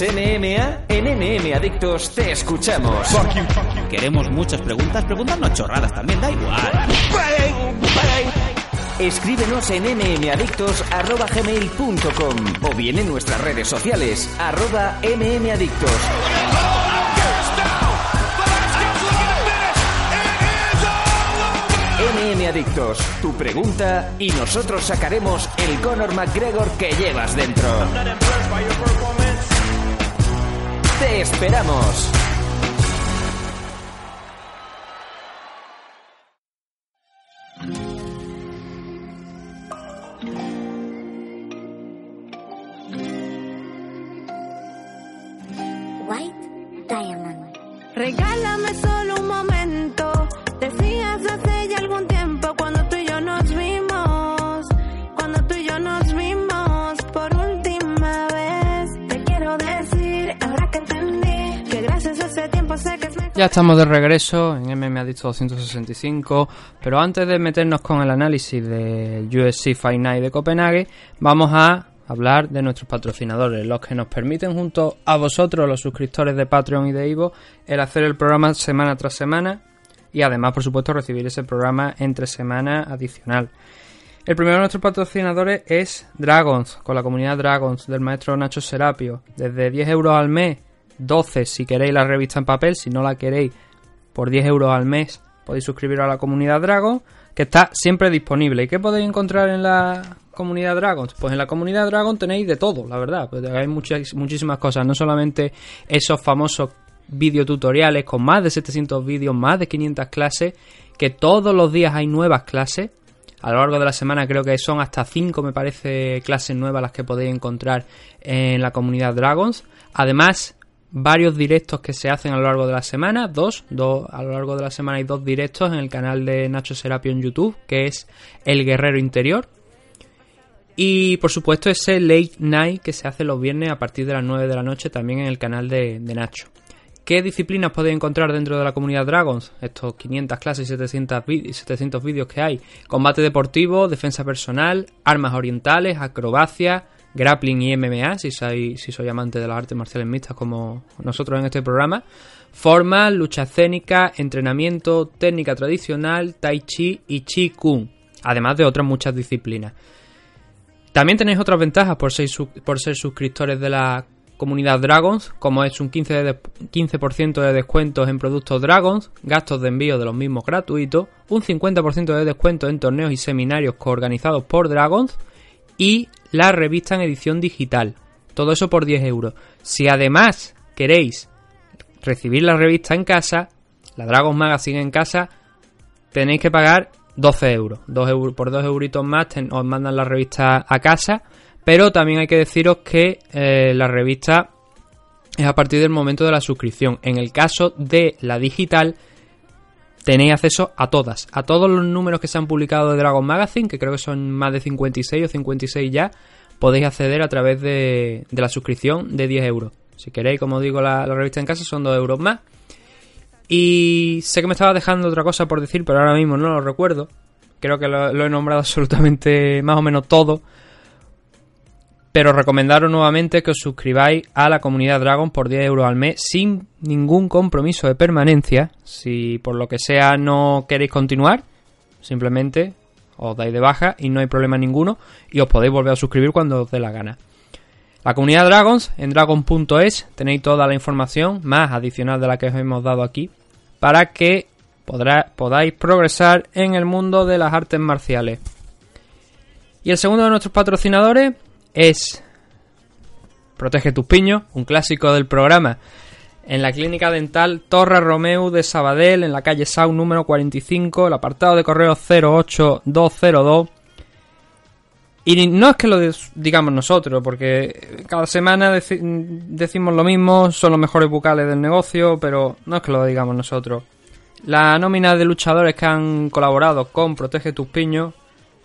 NMA? En NM Adictos te escuchamos. Queremos muchas preguntas, preguntarnos chorradas también, da igual. Escríbenos en mmadictos.gmail.com o bien en nuestras redes sociales, arroba mmadictos. MM Adictos, tu pregunta y nosotros sacaremos el Conor McGregor que llevas dentro. ¡Te esperamos! Ya estamos de regreso en MMA Adicto 265, pero antes de meternos con el análisis del UFC Fight Night de Copenhague, vamos a hablar de nuestros patrocinadores, los que nos permiten junto a vosotros, los suscriptores de Patreon y de Ivo, el hacer el programa semana tras semana y además, por supuesto, recibir ese programa entre semana adicional. El primero de nuestros patrocinadores es Dragons, con la comunidad Dragons del maestro Nacho Serapio. Desde 10 euros al mes, 12 si queréis la revista en papel, si no la queréis, por 10 euros al mes podéis suscribiros a la comunidad Dragons, que está siempre disponible. ¿Y qué podéis encontrar en la comunidad Dragons? Pues en la comunidad Dragons tenéis de todo, la verdad. Pues hay muchas, muchísimas cosas, no solamente esos famosos videotutoriales con más de 700 vídeos, más de 500 clases, que todos los días hay nuevas clases. A lo largo de la semana creo que son hasta 5, me parece, clases nuevas las que podéis encontrar en la comunidad Dragons. Además, varios directos que se hacen a lo largo de la semana, dos, dos, a lo largo de la semana hay dos directos en el canal de Nacho Serapio en YouTube, que es El Guerrero Interior. Y por supuesto ese late night que se hace los viernes a partir de las 9 de la noche también en el canal de, de Nacho. ¿Qué disciplinas podéis encontrar dentro de la comunidad Dragons? Estos 500 clases y 700, vi- 700 vídeos que hay. Combate deportivo, defensa personal, armas orientales, acrobacia, grappling y MMA, si sois, si sois amante de las artes marciales mixtas como nosotros en este programa. Formas, lucha escénica, entrenamiento, técnica tradicional, tai chi y chi kung. Además de otras muchas disciplinas. También tenéis otras ventajas por ser, por ser suscriptores de la comunidad Dragons, como es un 15%, de, 15 de descuentos en productos Dragons, gastos de envío de los mismos gratuitos, un 50% de descuento en torneos y seminarios coorganizados por Dragons y la revista en edición digital. Todo eso por 10 euros. Si además queréis recibir la revista en casa, la Dragons Magazine en casa, tenéis que pagar 12 euros. 2 euros por 2 euritos más os mandan la revista a casa. Pero también hay que deciros que eh, la revista es a partir del momento de la suscripción. En el caso de la digital, tenéis acceso a todas, a todos los números que se han publicado de Dragon Magazine, que creo que son más de 56 o 56 ya, podéis acceder a través de, la suscripción de 10 euros. Si queréis, como digo, la, revista en casa son 2 euros más. Y sé que me estaba dejando otra cosa por decir, pero ahora mismo no lo recuerdo. Creo que lo he nombrado absolutamente más o menos todo. Pero recomendaros nuevamente que os suscribáis a la comunidad Dragon por 10 euros al mes sin ningún compromiso de permanencia. Si por lo que sea no queréis continuar, simplemente os dais de baja y no hay problema ninguno y os podéis volver a suscribir cuando os dé la gana. La comunidad Dragons en dragon.es tenéis toda la información más adicional de la que os hemos dado aquí para que podáis progresar en el mundo de las artes marciales. Y el segundo de nuestros patrocinadores es Protege tus piños, un clásico del programa. En la clínica dental Torre Romeu de Sabadell, en la calle Sau número 45, el apartado de correo 08202. Y no es que lo digamos nosotros, porque cada semana deci- decimos lo mismo, son los mejores bucales del negocio, pero no es que lo digamos nosotros. La nómina de luchadores que han colaborado con Protege tus piños,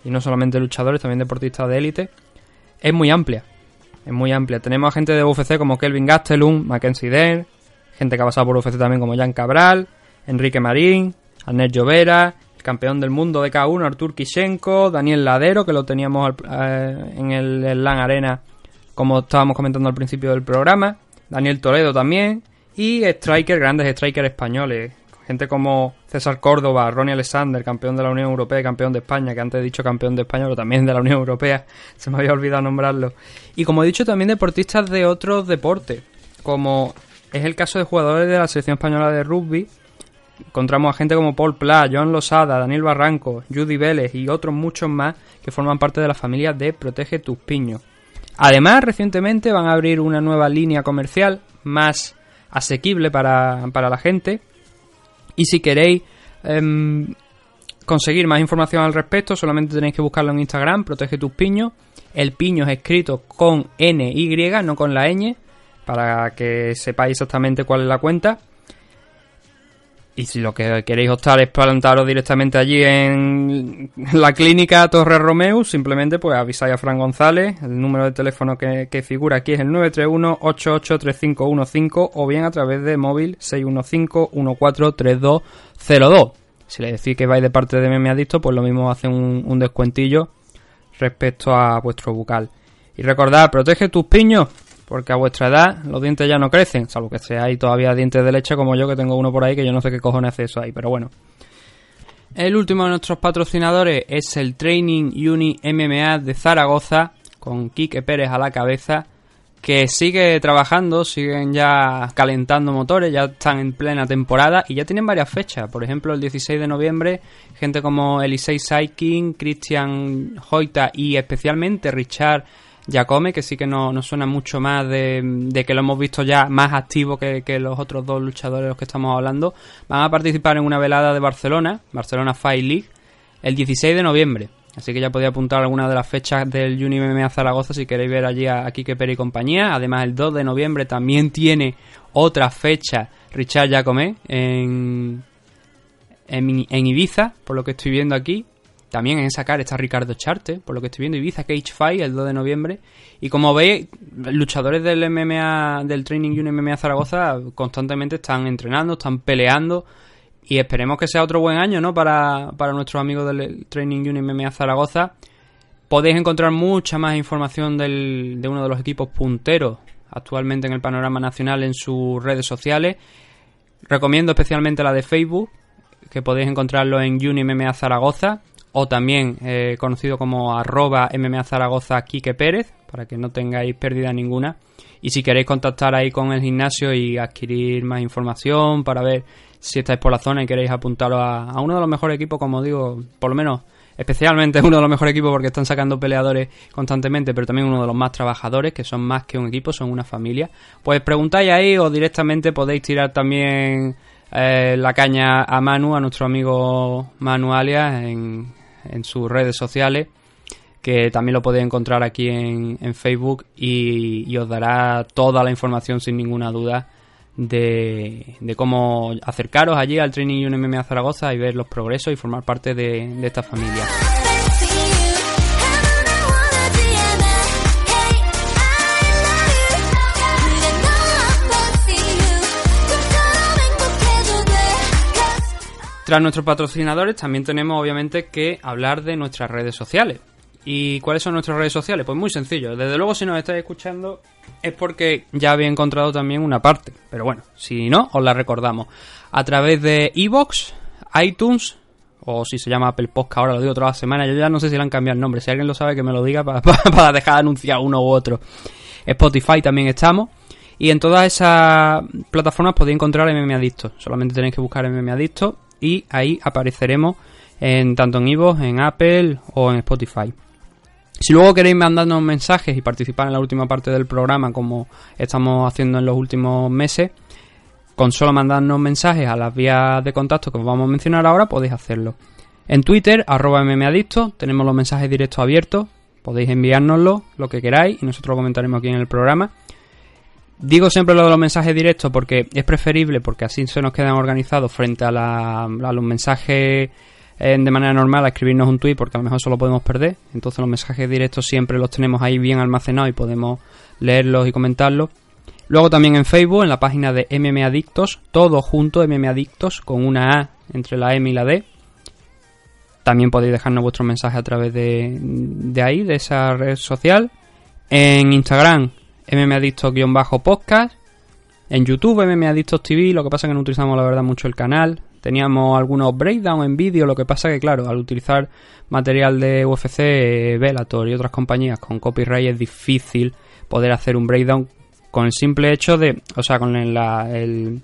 y no solamente luchadores, también deportistas de élite, es muy amplia. Es muy amplia. Tenemos gente de UFC como Kelvin Gastelum, Mackenzie Dern, gente que ha pasado por UFC también como Jan Cabral, Enrique Marín, Arnett Llovera, el campeón del mundo de K1 Artur Kishenko, Daniel Ladero, que lo teníamos eh, en el, el LAN Arena, como estábamos comentando al principio del programa, Daniel Toledo también, y striker, grandes strikers españoles, gente como César Córdoba, Ronnie Alexander, campeón de la Unión Europea y campeón de España, que antes he dicho campeón de España, pero también de la Unión Europea, se me había olvidado nombrarlo. Y como he dicho, también deportistas de otros deportes, como es el caso de jugadores de la selección española de rugby. Encontramos a gente como Paul Pla, Joan Losada, Daniel Barranco, Judy Vélez y otros muchos más que forman parte de la familia de Protege tus piños. Además, recientemente van a abrir una nueva línea comercial más asequible para, para la gente. Y si queréis em, conseguir más información al respecto, solamente tenéis que buscarlo en Instagram, Protege tus piños. El piño es escrito con NY, no con la ñ, para que sepáis exactamente cuál es la cuenta. Y si lo que queréis optar es plantaros directamente allí en la clínica Torre Romeu, simplemente pues avisáis a Fran González. El número de teléfono que, que figura aquí es el 931-883515 o bien a través de móvil 615-143202. Si le decís que vais de parte de Meme Adicto, pues lo mismo hace un, un descuentillo respecto a vuestro bucal. Y recordad, protege tus piños, porque a vuestra edad los dientes ya no crecen, salvo que seáis todavía dientes de leche como yo, que tengo uno por ahí que yo no sé qué cojones hace eso ahí, pero bueno. El último de nuestros patrocinadores es el Training Uni MMA de Zaragoza, con Quique Pérez a la cabeza, que sigue trabajando, siguen ya calentando motores, ya están en plena temporada y ya tienen varias fechas. Por ejemplo, el 16 de noviembre, gente como Elisei Saikin, Christian Hoita y especialmente Richard Jacome, que sí que nos no suena mucho más de, que lo hemos visto ya más activo que, los otros dos luchadores de los que estamos hablando, van a participar en una velada de Barcelona, Barcelona Fight League, el 16 de noviembre. Así que ya podéis apuntar algunas de las fechas del Uni MMA Zaragoza si queréis ver allí a, a Quique Pérez y compañía. Además, el 2 de noviembre también tiene otra fecha Richard Jacome en, en, en Ibiza, por lo que estoy viendo aquí. También en esa cara está Ricardo Charte, por lo que estoy viendo Ibiza Cage Fight el 2 de noviembre. Y como veis, luchadores del MMA, del Training Uni MMA Zaragoza constantemente están entrenando, están peleando. Y esperemos que sea otro buen año, ¿no? Para, para nuestros amigos del Training Uni MMA Zaragoza. Podéis encontrar mucha más información del, de uno de los equipos punteros actualmente en el panorama nacional en sus redes sociales. Recomiendo especialmente la de Facebook, que podéis encontrarlo en Uni MMA Zaragoza o también eh, conocido como arroba MMA Zaragoza Quique Pérez, para que no tengáis pérdida ninguna. Y si queréis contactar ahí con el gimnasio y adquirir más información para ver si estáis por la zona y queréis apuntaros a, uno de los mejores equipos, como digo, por lo menos especialmente uno de los mejores equipos porque están sacando peleadores constantemente, pero también uno de los más trabajadores, que son más que un equipo, son una familia. Pues preguntáis ahí o directamente podéis tirar también eh, la caña a Manu, a nuestro amigo Manu Alias, en sus redes sociales, que también lo podéis encontrar aquí en, en Facebook y, os dará toda la información sin ninguna duda de, de cómo acercaros allí al Training Uni MMA Zaragoza y ver los progresos y formar parte de, de esta familia. Tras nuestros patrocinadores también tenemos obviamente que hablar de nuestras redes sociales. ¿Y cuáles son nuestras redes sociales? Pues muy sencillo. Desde luego si nos estáis escuchando es porque ya había encontrado también una parte. Pero bueno, si no, os la recordamos. A través de iVoox, iTunes, o si se llama Apple Podcast, ahora lo digo toda la semana. Yo ya no sé si le han cambiado el nombre. Si alguien lo sabe, que me lo diga para, dejar de anunciar uno u otro. Spotify también estamos. Y en todas esas plataformas podéis encontrar MM Adicto. Solamente tenéis que buscar MM Adicto y ahí apareceremos en tanto en iVoox, en Apple o en Spotify. Si luego queréis mandarnos mensajes y participar en la última parte del programa, como estamos haciendo en los últimos meses, con solo mandarnos mensajes a las vías de contacto que os vamos a mencionar ahora, podéis hacerlo. En Twitter, arroba mmadicto, tenemos los mensajes directos abiertos, podéis enviárnoslo, lo que queráis, y nosotros lo comentaremos aquí en el programa. Digo siempre lo de los mensajes directos porque es preferible, porque así se nos quedan organizados frente a, los mensajes eh, de manera normal, a escribirnos un tweet, porque a lo mejor eso lo podemos perder. Entonces los mensajes directos siempre los tenemos ahí bien almacenados y podemos leerlos y comentarlos. Luego también en Facebook, en la página de MM Adictos, todo junto, MM Adictos, con una A entre la M y la D. También podéis dejarnos vuestros mensajes a través de ahí, de esa red social. En Instagram, mmadictos-podcast. En YouTube, mmadictos TV. Lo que pasa es que no utilizamos, la verdad, mucho el canal. Teníamos algunos breakdowns en vídeo. Lo que pasa que, claro, al utilizar material de UFC, eh, Bellator y otras compañías con copyright es difícil poder hacer un breakdown con el simple hecho de, o sea, con el, la- el,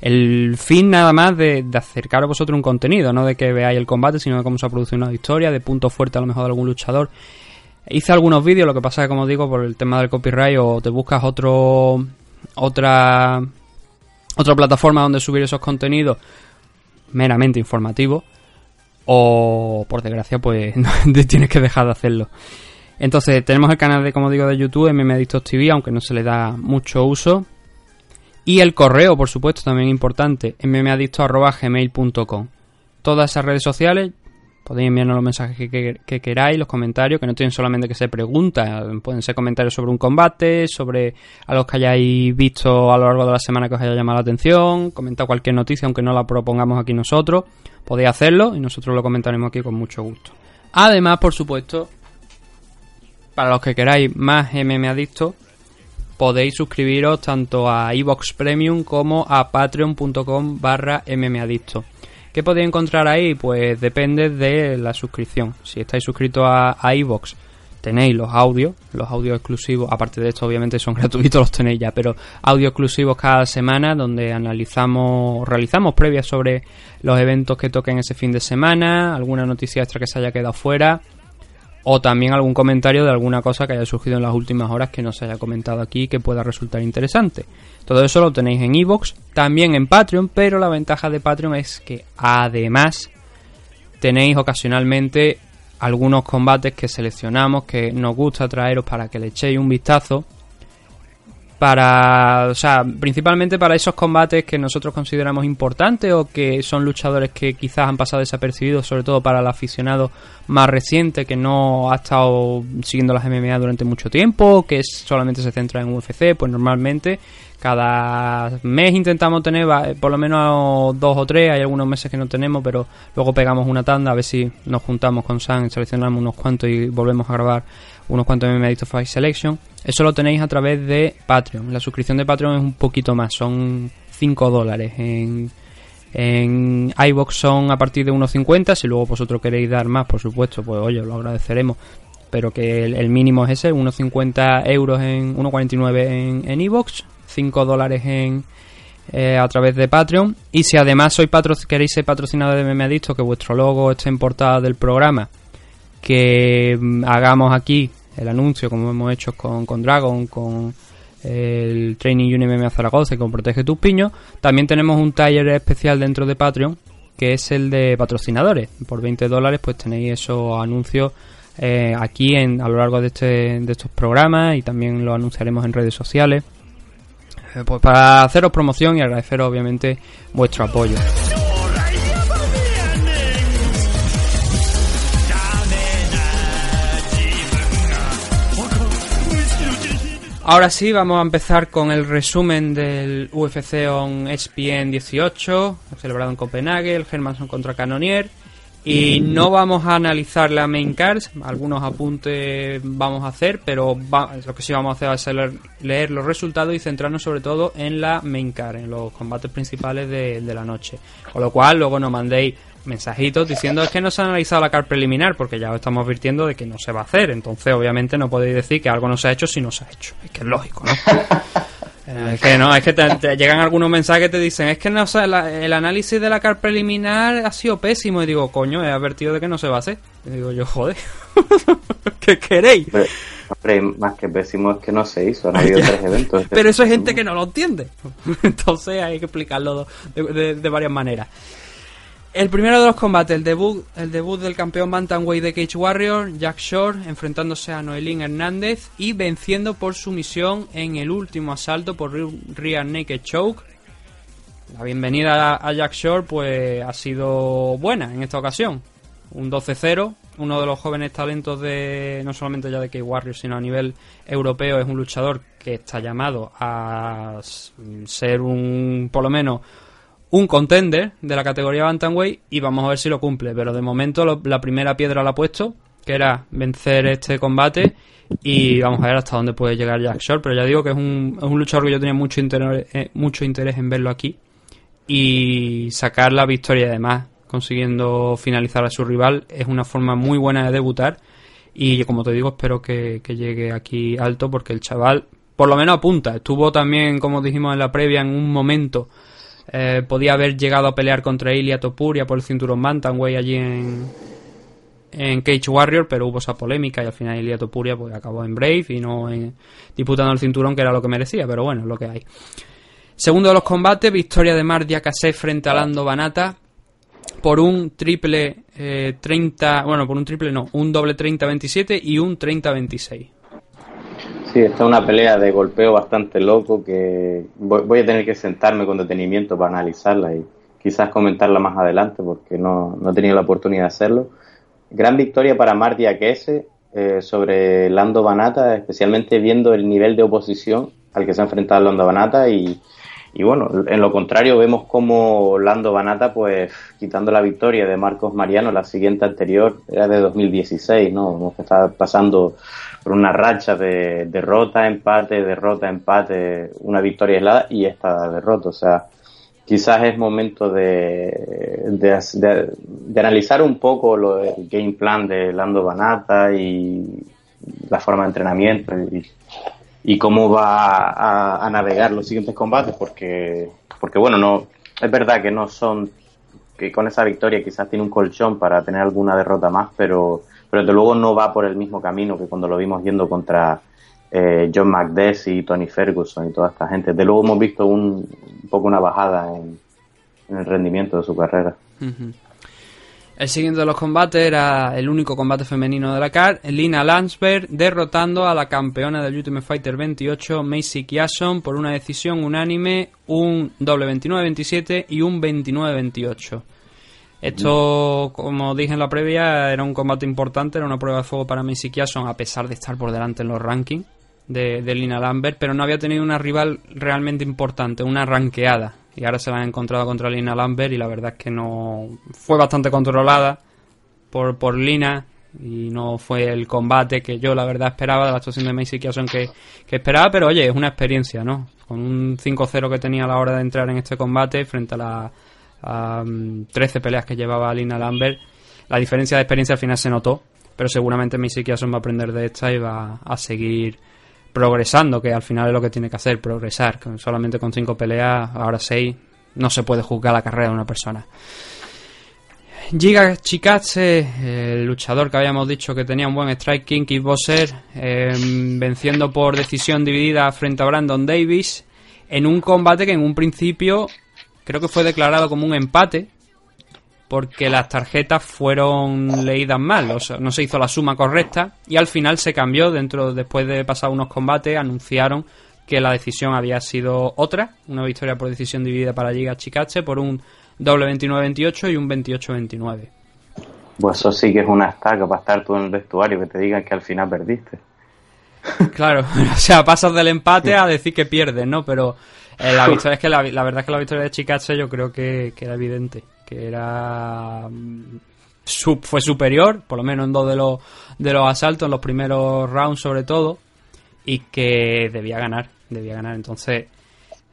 el fin nada más de, de acercar a vosotros un contenido, no de que veáis el combate, sino de cómo se ha producido una historia, de punto fuerte a lo mejor de algún luchador. Hice algunos vídeos, lo que pasa es que, como digo, por el tema del copyright o te buscas otro otra otra plataforma donde subir esos contenidos meramente informativos o por desgracia pues tienes que dejar de hacerlo. Entonces tenemos el canal de como digo de YouTube MMAdictos TV, aunque no se le da mucho uso. Y el correo, por supuesto, también importante, mmadictos.gmail.com. Todas esas redes sociales podéis enviarnos los mensajes que, que- que queráis, los comentarios, que no tienen solamente que ser preguntas, pueden ser comentarios sobre un combate, sobre algo que hayáis visto a lo largo de la semana que os haya llamado la atención, comentar cualquier noticia, aunque no la propongamos aquí nosotros, podéis hacerlo y nosotros lo comentaremos aquí con mucho gusto. Además, por supuesto, para los que queráis más MM Adicto, podéis suscribiros tanto a iVox Premium como a patreon.com barra mmadicto. ¿Qué podéis encontrar ahí? Pues depende de la suscripción. Si estáis suscritos a, a tenéis los audios, los audios exclusivos, aparte de esto obviamente son gratuitos, los tenéis ya, pero audios exclusivos cada semana donde analizamos, realizamos previas sobre los eventos que toquen ese fin de semana, alguna noticia extra que se haya quedado fuera, o también algún comentario de alguna cosa que haya surgido en las últimas horas que no se haya comentado aquí que pueda resultar interesante. Todo eso lo tenéis en iVoox, también en Patreon, pero la ventaja de Patreon es que además tenéis ocasionalmente algunos combates que seleccionamos que nos gusta traeros para que le echéis un vistazo para, o sea, principalmente para esos combates que nosotros consideramos importantes o que son luchadores que quizás han pasado desapercibidos, sobre todo para el aficionado más reciente que no ha estado siguiendo las MMA durante mucho tiempo, que solamente se centra en UFC, pues normalmente cada mes intentamos tener va- por lo menos dos o tres, hay algunos meses que no tenemos, pero luego pegamos una tanda a ver si nos juntamos con San, seleccionamos unos cuantos y volvemos a grabar unos cuantos MMA Adicto Fight Selection. Eso lo tenéis a través de Patreon. La suscripción de Patreon es un poquito más, son 5 dólares. En, en iBox son a partir de 1.50. Si luego vosotros queréis dar más, por supuesto, pues oye, lo agradeceremos. Pero que el, mínimo es ese, 1.50 euros en 1.49 en, en iBox, 5 dólares en, eh, a través de Patreon. Y si además sois patro queréis ser patrocinador de Meme Adicto, que vuestro logo esté en portada del programa, que mm, hagamos aquí el anuncio, como hemos hecho con, con Dragon, con el Training Union MMA Zaragoza y con Protege tus piños, también tenemos un taller especial dentro de Patreon, que es el de patrocinadores. Por 20 dólares pues tenéis esos anuncios eh, aquí en, a lo largo de, este, de estos programas y también lo anunciaremos en redes sociales. Eh, pues para haceros promoción y agradeceros obviamente vuestro apoyo. Ahora sí, vamos a empezar con el resumen del UFC on ESPN 18, celebrado en Copenhague, el Hermanson contra Canonier. Y no vamos a analizar la main card, algunos apuntes vamos a hacer, pero va- lo que sí vamos a hacer va a ser leer, leer los resultados y centrarnos sobre todo en la main card, en los combates principales de, de la noche. Con lo cual, luego nos mandéis mensajitos diciendo es que no se ha analizado la card preliminar, porque ya os estamos advirtiendo de que no se va a hacer. Entonces, obviamente, no podéis decir que algo no se ha hecho si no se ha hecho. Es que es lógico, ¿no? Eh, Es que no, es que te, te llegan algunos mensajes que te dicen, es que no, o sea, la- el análisis de la car preliminar ha sido pésimo. Y digo, coño, he advertido de que no se va a hacer. Y digo yo, joder, ¿qué queréis? Hombre, más que pésimo es que no se hizo, han habido tres eventos. Pero eso hay gente que no lo entiende. Entonces hay que explicarlo de, de- de varias maneras. El primero de los combates, el debut, el debut del campeón Bantamweight de Cage Warrior, Jack Shore, enfrentándose a Noelín Hernández y venciendo por sumisión en el último asalto por Rear Naked Choke. La bienvenida a Jack Shore pues ha sido buena en esta ocasión. Un 12-0, uno de los jóvenes talentos de no solamente ya de Cage Warrior, sino a nivel europeo es un luchador que está llamado a ser un por lo menos un contender de la categoría Bantamweight y vamos a ver si lo cumple. Pero de momento lo- la primera piedra la ha puesto, que era vencer este combate y vamos a ver hasta dónde puede llegar Jack Shore. Pero ya digo que es un, es un luchador que yo tenía mucho interés, eh, mucho interés en verlo aquí y sacar la victoria además consiguiendo finalizar a su rival es una forma muy buena de debutar y como te digo espero que, que llegue aquí alto porque el chaval por lo menos apunta estuvo también como dijimos en la previa en un momento eh, podía haber llegado a pelear contra Ilia Topuria por el cinturón Bantamweight allí en, en Cage Warrior, pero hubo esa polémica y al final Ilia Topuria pues, acabó en Brave y no en, disputando el cinturón que era lo que merecía, pero bueno, es lo que hay. Segundo de los combates, victoria de Mar Diakase frente a Lando Banata por un triple eh, 30, bueno, por un triple no, un doble 30-27 y un 30-26. Sí, esta es una pelea de golpeo bastante loco que voy, a tener que sentarme con detenimiento para analizarla y quizás comentarla más adelante porque no, no he tenido la oportunidad de hacerlo. Gran victoria para Marty Akese eh, sobre Lando Banata, especialmente viendo el nivel de oposición al que se ha enfrentado Lando Banata y, y bueno, en lo contrario vemos como Lando Banata, pues quitando la victoria de Marcos Mariano, la siguiente anterior era de 2016, ¿no? Que está pasando por una racha de derrota, empate, derrota, empate, una victoria aislada y esta derrota, o sea, quizás es momento de- de analizar un poco lo, el game plan de Lando Banata y la forma de entrenamiento y, y cómo va a, a navegar los siguientes combates porque porque bueno no es verdad que no son que con esa victoria quizás tiene un colchón para tener alguna derrota más pero pero desde luego no va por el mismo camino que cuando lo vimos yendo contra eh, John McDess y Tony Ferguson y toda esta gente de luego hemos visto un, un poco una bajada en, el rendimiento de su carrera. El siguiente de los combates era el único combate femenino de la CAR, Lina Landsberg derrotando a la campeona del Ultimate Fighter 28, Macy Kiason, por una decisión unánime, un doble 29-27 y un 29-28. Esto, como dije en la previa, era un combate importante, era una prueba de fuego para Macy Kiason, a pesar de estar por delante en los rankings de, Lina Lambert, pero no había tenido una rival realmente importante, una ranqueada. Y ahora se la han encontrado contra Lina Lambert y la verdad es que no fue bastante controlada por, por Lina y no fue el combate que yo la verdad esperaba de la actuación de Macy Kiason que, que esperaba, pero oye, es una experiencia, ¿no? Con un 5-0 que tenía a la hora de entrar en este combate frente a las mm, 13 peleas que llevaba Lina Lambert, la diferencia de experiencia al final se notó, pero seguramente Macy Kiason va a aprender de esta y va a seguir progresando, que al final es lo que tiene que hacer, progresar. Solamente con cinco peleas, ahora seis, no se puede juzgar la carrera de una persona. Giga Chikatse, el luchador que habíamos dicho que tenía un buen striking, kickboxer, eh, venciendo por decisión dividida frente a Brandon Davis en un combate que en un principio creo que fue declarado como un empate porque las tarjetas fueron leídas mal, o sea, no se hizo la suma correcta y al final se cambió dentro después de pasar unos combates anunciaron que la decisión había sido otra, una victoria por decisión dividida para Giga Chikatse por un doble 29-28 y un 28-29. pues eso sí que es una estaca para estar tú en el vestuario que te digan que al final perdiste Claro, o sea, pasas del empate a decir que pierdes, ¿no? Pero eh, la victoria es que la, la verdad es que la victoria de Chicache yo creo que, que era evidente, que era mm, su- fue superior, por lo menos en dos de los de los asaltos, en los primeros rounds sobre todo, y que debía ganar, debía ganar. Entonces,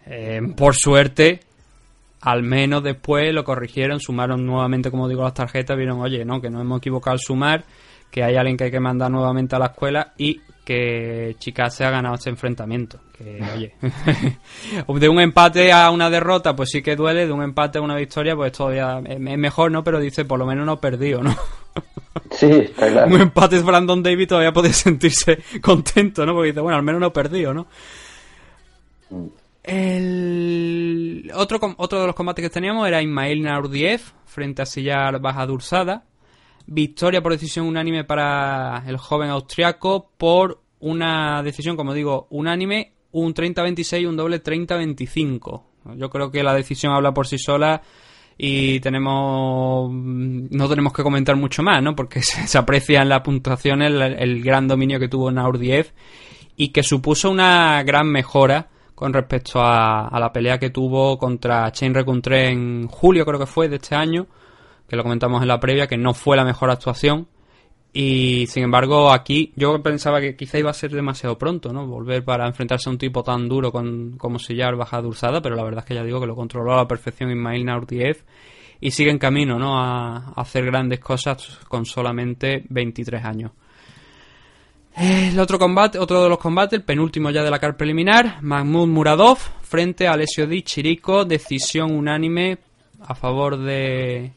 eh, por suerte, al menos después lo corrigieron, sumaron nuevamente, como digo, las tarjetas, vieron, oye, no, que nos hemos equivocado al sumar, que hay alguien que hay que mandar nuevamente a la escuela y que Chicas se ha ganado este enfrentamiento. Que, oye, de un empate a una derrota, pues sí que duele, de un empate a una victoria, pues todavía es mejor, ¿no? Pero dice, por lo menos no perdido, ¿no? Sí, está claro. un empate es Brandon David todavía puede sentirse contento, ¿no? Porque dice, bueno, al menos no he perdido, ¿no? El otro, otro de los combates que teníamos era Ismail Naurdiev frente a Sillar Bajadursada. Victoria por decisión unánime para el joven austriaco por una decisión, como digo, unánime, un 30-26 y un doble 30-25. Yo creo que la decisión habla por sí sola y tenemos no tenemos que comentar mucho más, ¿no? Porque se, se aprecia en la puntuación el, el gran dominio que tuvo Naurdiev y que supuso una gran mejora con respecto a, a la pelea que tuvo contra Chain Recuntré en julio, creo que fue, de este año, que lo comentamos en la previa, que no fue la mejor actuación. Y sin embargo, aquí yo pensaba que quizá iba a ser demasiado pronto, ¿no? Volver para enfrentarse a un tipo tan duro con, como Sillar Baja Dursada, pero la verdad es que ya digo que lo controló a la perfección Ismail Naurdiev y sigue en camino, ¿no? A, a hacer grandes cosas con solamente 23 años. El otro combate, otro de los combates, el penúltimo ya de la car preliminar, Mahmoud Muradov frente a Alessio Di Chirico, decisión unánime a favor de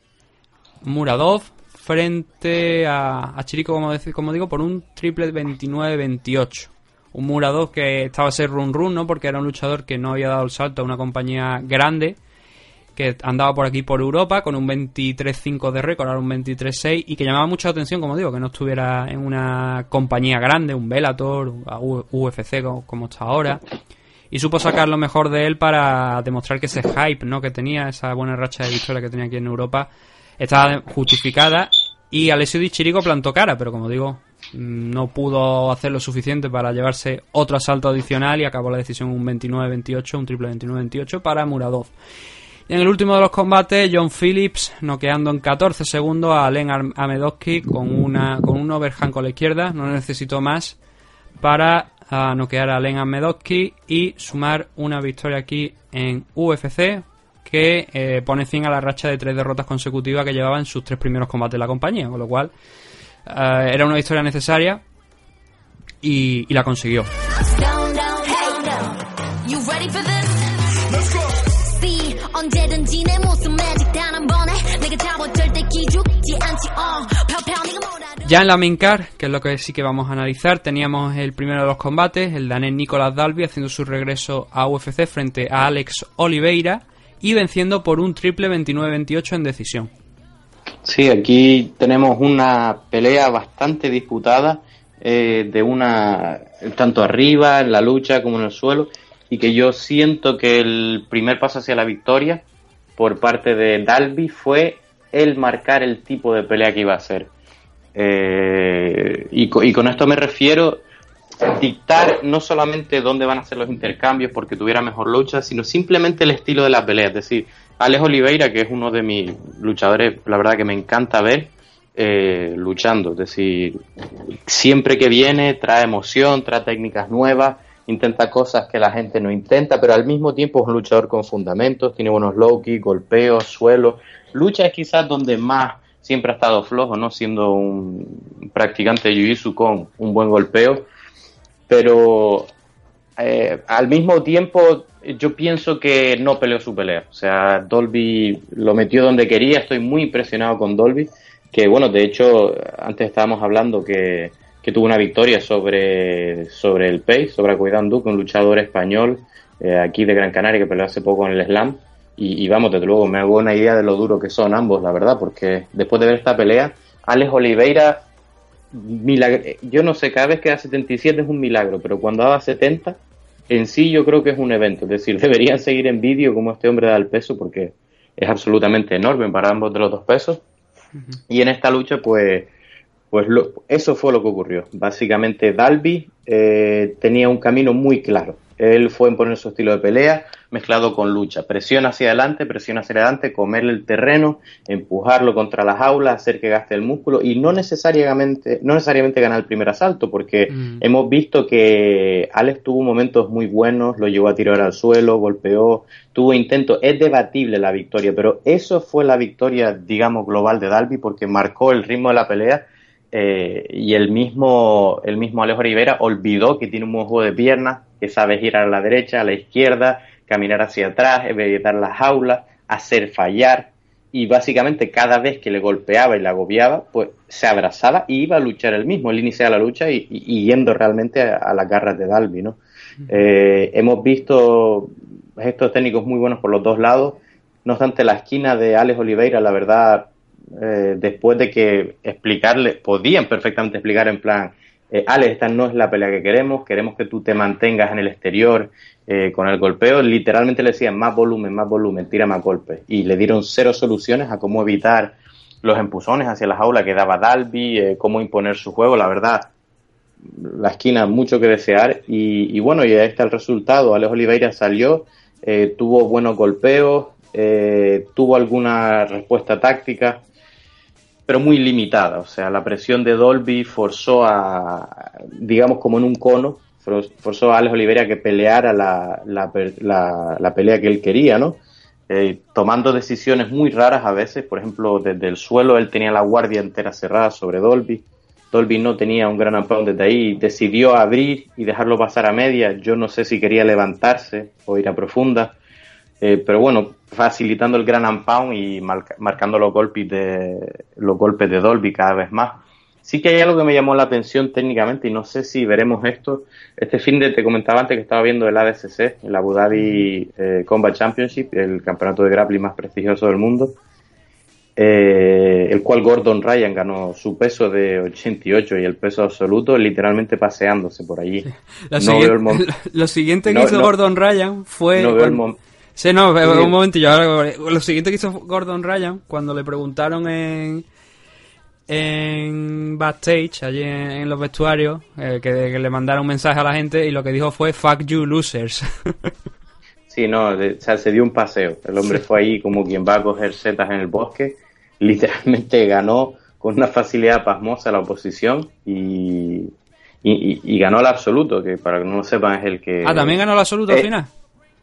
Muradov frente a, a Chirico, como, digo, por un triple 29-28. Un Muradov que estaba a ser run run, ¿no? Porque era un luchador que no había dado el salto a una compañía grande que andaba por aquí por Europa con un 23-5 de récord, ahora un 23-6 y que llamaba mucha atención, como digo, que no estuviera en una compañía grande, un U- UFC como, como está ahora. Y supo sacar lo mejor de él para demostrar que ese hype ¿no? que tenía, esa buena racha de victoria que tenía aquí en Europa, estaba justificada. Y Alessio Di Chirico plantó cara, pero como digo, mm, no pudo hacer lo suficiente para llevarse otro asalto adicional y acabó la decisión un 29-28, un triple 29-28 para Muradov. Y en el último de los combates, John Phillips noqueando en 14 segundos a Alen Amedowski con, una, con un overhand con la izquierda. No necesitó más para ah, noquear a Alen Amedowski y sumar una victoria aquí en UFC que eh, pone fin a la racha de tres derrotas consecutivas que llevaba en sus tres primeros combates de la compañía, con lo cual eh, era una historia necesaria y, y la consiguió. Ya en la main car, que es lo que sí que vamos a analizar, teníamos el primero de los combates, el danés Nicolas Dalby haciendo su regreso a UFC frente a Alex Oliveira y venciendo por un triple 29-28 en decisión. Sí, aquí tenemos una pelea bastante disputada, eh, de una tanto arriba en la lucha como en el suelo, y que yo siento que el primer paso hacia la victoria por parte de Dalby fue el marcar el tipo de pelea que iba a ser. Eh, y, y con esto me refiero dictar no solamente dónde van a ser los intercambios porque tuviera mejor lucha, sino simplemente el estilo de la pelea. Es decir, Alex Oliveira, que es uno de mis luchadores, la verdad que me encanta ver eh, luchando. Es decir, siempre que viene trae emoción, trae técnicas nuevas, intenta cosas que la gente no intenta, pero al mismo tiempo es un luchador con fundamentos, tiene buenos low kicks, golpeos, suelo. Lucha es quizás donde más siempre ha estado flojo, ¿no? Siendo un practicante de Jiu-Jitsu con un buen golpeo pero eh, al mismo tiempo yo pienso que no peleó su pelea. O sea, Dolby lo metió donde quería, estoy muy impresionado con Dolby, que bueno, de hecho, antes estábamos hablando que, que tuvo una victoria sobre, sobre el Pace, sobre Acuidán Duque, un luchador español eh, aquí de Gran Canaria que peleó hace poco en el Slam. Y, y vamos, desde luego, me hago una idea de lo duro que son ambos, la verdad, porque después de ver esta pelea, Alex Oliveira milagro, yo no sé, cada vez que da 77 es un milagro, pero cuando daba 70, en sí yo creo que es un evento. Es decir, deberían seguir en vídeo como este hombre da el peso porque es absolutamente enorme para ambos de los dos pesos. Y en esta lucha, pues, Pues lo- eso fue lo que ocurrió. Básicamente Dalby eh, tenía un camino muy claro. Él fue a imponer su estilo de pelea mezclado con lucha. Presión hacia adelante, presión hacia adelante, comerle el terreno, empujarlo contra las aulas, hacer que gaste el músculo y no necesariamente, no necesariamente ganar el primer asalto, porque Mm. hemos visto que Alex tuvo momentos muy buenos, lo llevó a tirar al suelo, golpeó, tuvo intentos. Es debatible la victoria, pero eso fue la victoria, digamos, global de Dalby porque marcó el ritmo de la pelea eh, y el mismo, el mismo Alejo Rivera olvidó que tiene un buen juego de piernas, que sabe girar a la derecha, a la izquierda, caminar hacia atrás, evitar las jaulas, hacer fallar. Y básicamente cada vez que le golpeaba y le agobiaba, pues se abrazaba y iba a luchar él mismo. Él iniciaba la lucha y, y- y yendo realmente a, a las garras de Dalby, ¿no? Eh, hemos visto gestos técnicos muy buenos por los dos lados. No obstante, la esquina de Alex Oliveira, la verdad, eh, después de que explicarle, podían perfectamente explicar en plan, eh, esta no es la pelea que queremos, queremos que tú te mantengas en el exterior eh, con el golpeo. Literalmente le decían más volumen, más volumen, tira más golpes. Y le dieron cero soluciones a cómo evitar los empujones hacia la jaula que daba Dalby, eh, cómo imponer su juego. La verdad, la esquina mucho que desear y, y bueno, y ahí está el resultado. Alex Oliveira salió, eh, tuvo buenos golpeos, eh, tuvo alguna respuesta táctica, pero muy limitada. O sea, la presión de Dolby forzó a, digamos, como en un cono, for- forzó a Alex Oliveira que peleara la, la- la pelea que él quería, ¿no? Eh, tomando decisiones muy raras a veces, por ejemplo, desde el suelo él tenía la guardia entera cerrada sobre Dolby. Dolby no tenía un gran ampón desde ahí, decidió abrir y dejarlo pasar a media. Yo no sé si quería levantarse o ir a profunda, eh, pero bueno, facilitando el gran pound y marca- marcando los golpes de los golpes de Dolby cada vez más. Sí que hay algo que me llamó la atención técnicamente y no sé si veremos esto. Este fin de te comentaba antes que estaba viendo el ADCC, el Abu Dhabi eh, Combat Championship, el campeonato de grappling más prestigioso del mundo, eh, el cual Gordon Ryan ganó su peso de 88 y el peso absoluto literalmente paseándose por allí. Lo, No siguiente, lo siguiente que No, hizo no. Gordon Ryan fue... cuando- Sí, no, un momentillo. Ahora, lo siguiente que hizo Gordon Ryan, cuando le preguntaron en, en backstage, allí en, en los vestuarios, eh, que, que le mandaron un mensaje a la gente y lo que dijo fue fuck you losers. Sí, no, de- o sea, se dio un paseo. El hombre fue ahí como quien va a coger setas en el bosque. Literalmente ganó con una facilidad pasmosa la oposición y, y, y- y ganó el absoluto, que para que no lo sepan es el que... ah, también ganó la absoluta al Eh, final.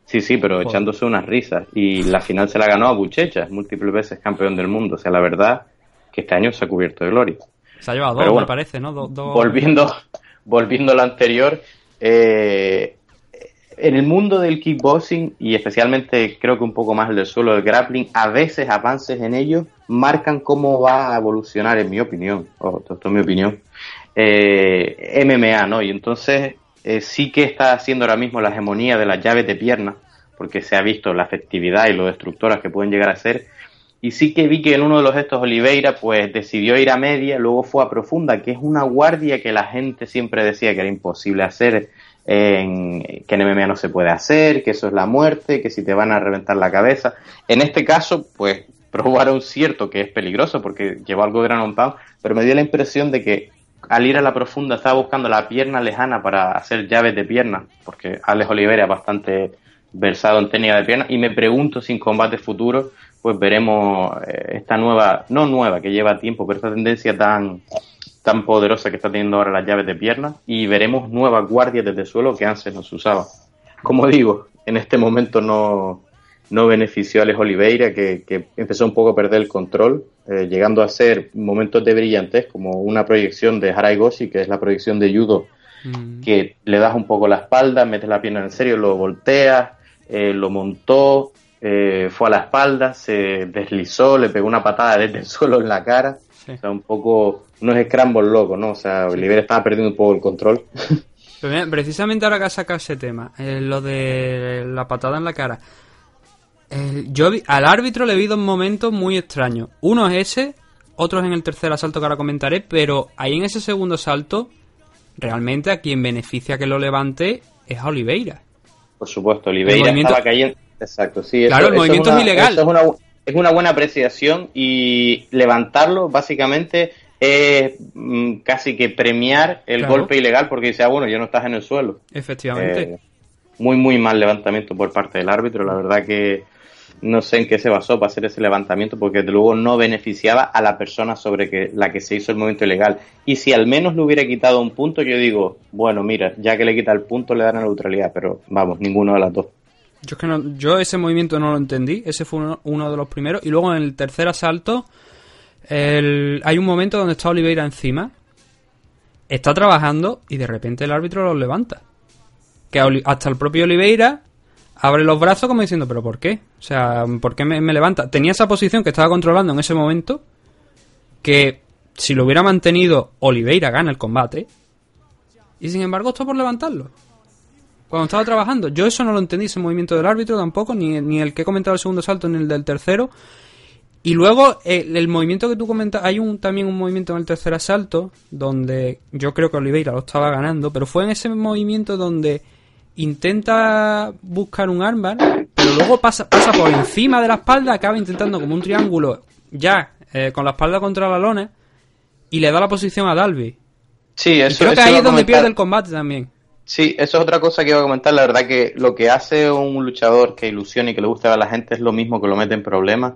Sí, sí, pero Joder. echándose unas risas. Y la final se la ganó a Buchecha, múltiples veces campeón del mundo. O sea, la verdad que este año se ha cubierto de gloria. Se ha llevado dos, bueno, me parece, ¿no? Do- Volviendo, volviendo a lo anterior, eh, en el mundo del kickboxing y especialmente creo que un poco más el del suelo del grappling, a veces avances en ello marcan cómo va a evolucionar, en mi opinión, ojo, esto es mi opinión, eh, MMA, ¿no? Y entonces eh, sí que está haciendo ahora mismo la hegemonía de las llaves de pierna, porque se ha visto la efectividad y lo destructoras que pueden llegar a ser. Y sí que vi que en uno de los gestos Oliveira pues decidió ir a media, luego fue a profunda, que es una guardia que la gente siempre decía que era imposible hacer, en, que en MMA no se puede hacer, que eso es la muerte, que si te van a reventar la cabeza. En este caso, pues probaron cierto que es peligroso porque llevó algo gran pound, pero me dio la impresión de que al ir a la profunda estaba buscando la pierna lejana para hacer llaves de pierna, porque Alex Oliveira es bastante versado en técnica de pierna y me pregunto si en combate futuro pues veremos eh, esta nueva, no nueva, que lleva tiempo, pero esta tendencia tan tan poderosa que está teniendo ahora las llaves de pierna y veremos nuevas guardias desde el suelo que antes no se usaba. Como digo, en este momento no, no benefició a Alex Oliveira, que, que empezó un poco a perder el control, eh, llegando a ser momentos de brillantez, como una proyección de Harai Goshi, que es la proyección de judo, Mm. que le das un poco la espalda, metes la pierna en serio, lo volteas, eh, lo montó, eh, fue a la espalda, se deslizó, le pegó una patada desde el suelo en la cara. Sí. O sea, un poco, unos scrambles locos, ¿no? O sea, Oliveira estaba perdiendo un poco el control. Precisamente ahora que has sacado ese tema, eh, lo de la patada en la cara. Eh, yo al árbitro le vi dos momentos muy extraños. Uno es ese, otro es en el tercer asalto que ahora comentaré, pero ahí en ese segundo salto, realmente a quien beneficia que lo levante es a Oliveira. Por supuesto, Oliveira movimiento- estaba cayendo. Exacto, sí. Claro, el movimiento es una- ilegal. eso es, una, es una buena apreciación y levantarlo, básicamente, es mm, casi que premiar el Claro. golpe ilegal porque dice, ah, bueno, ya no estás en el suelo. Efectivamente. Eh, muy, muy mal levantamiento por parte del árbitro. La verdad que no sé en qué se basó para hacer ese levantamiento porque desde luego no beneficiaba a la persona sobre que, la que se hizo el movimiento ilegal. Y si al menos le hubiera quitado un punto, yo digo, bueno, mira, ya que le quita el punto, le dan la neutralidad. Pero vamos, ninguno de las dos. Yo, es que no- yo ese movimiento no lo entendí, ese fue uno, de los primeros. Y luego en el tercer asalto, hay un momento donde está Oliveira encima, está trabajando y de repente el árbitro los levanta. Que hasta el propio Oliveira abre los brazos como diciendo, ¿pero por qué? O sea, ¿por qué me, levanta? Tenía esa posición que estaba controlando en ese momento, que si lo hubiera mantenido, Oliveira gana el combate. Y sin embargo, está por levantarlo cuando estaba trabajando. Yo eso no lo entendí, ese movimiento del árbitro tampoco, ni, ni el que he comentado el segundo salto, ni el del tercero. Y luego el, el movimiento que tú comentas, hay un, también un movimiento en el tercer asalto, donde yo creo que Oliveira lo estaba ganando, pero fue en ese movimiento donde intenta buscar un armbar, pero luego pasa, pasa por encima de la espalda, acaba intentando como un triángulo, ya, eh, con la espalda contra la lona, y le da la posición a Dalby. Sí, Y eso, creo que eso ahí es donde comentar. pierde el combate también. Sí, eso es otra cosa que iba a comentar. La verdad que lo que hace un luchador que ilusiona y que le gusta a la gente es lo mismo que lo mete en problemas.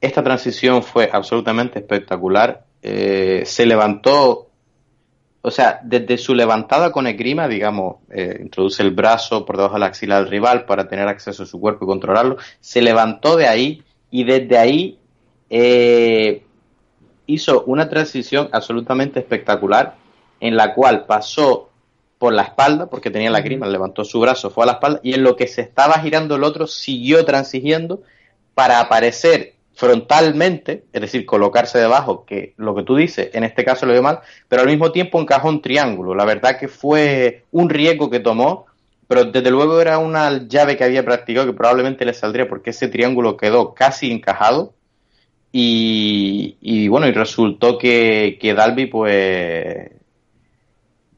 Esta transición fue absolutamente espectacular. Eh, se levantó, o sea, desde su levantada con esgrima, digamos, eh, introduce el brazo por debajo de la axila del rival para tener acceso a su cuerpo y controlarlo. Se levantó de ahí y desde ahí eh, hizo una transición absolutamente espectacular en la cual pasó por la espalda, porque tenía la grima, levantó su brazo, fue a la espalda, y en lo que se estaba girando el otro, siguió transigiendo para aparecer frontalmente, es decir, colocarse debajo, que lo que tú dices, en este caso lo veo mal, pero al mismo tiempo encajó un triángulo. La verdad que fue un riesgo que tomó, pero desde luego era una llave que había practicado que probablemente le saldría porque ese triángulo quedó casi encajado. Y, y bueno, y resultó que, que Dalby pues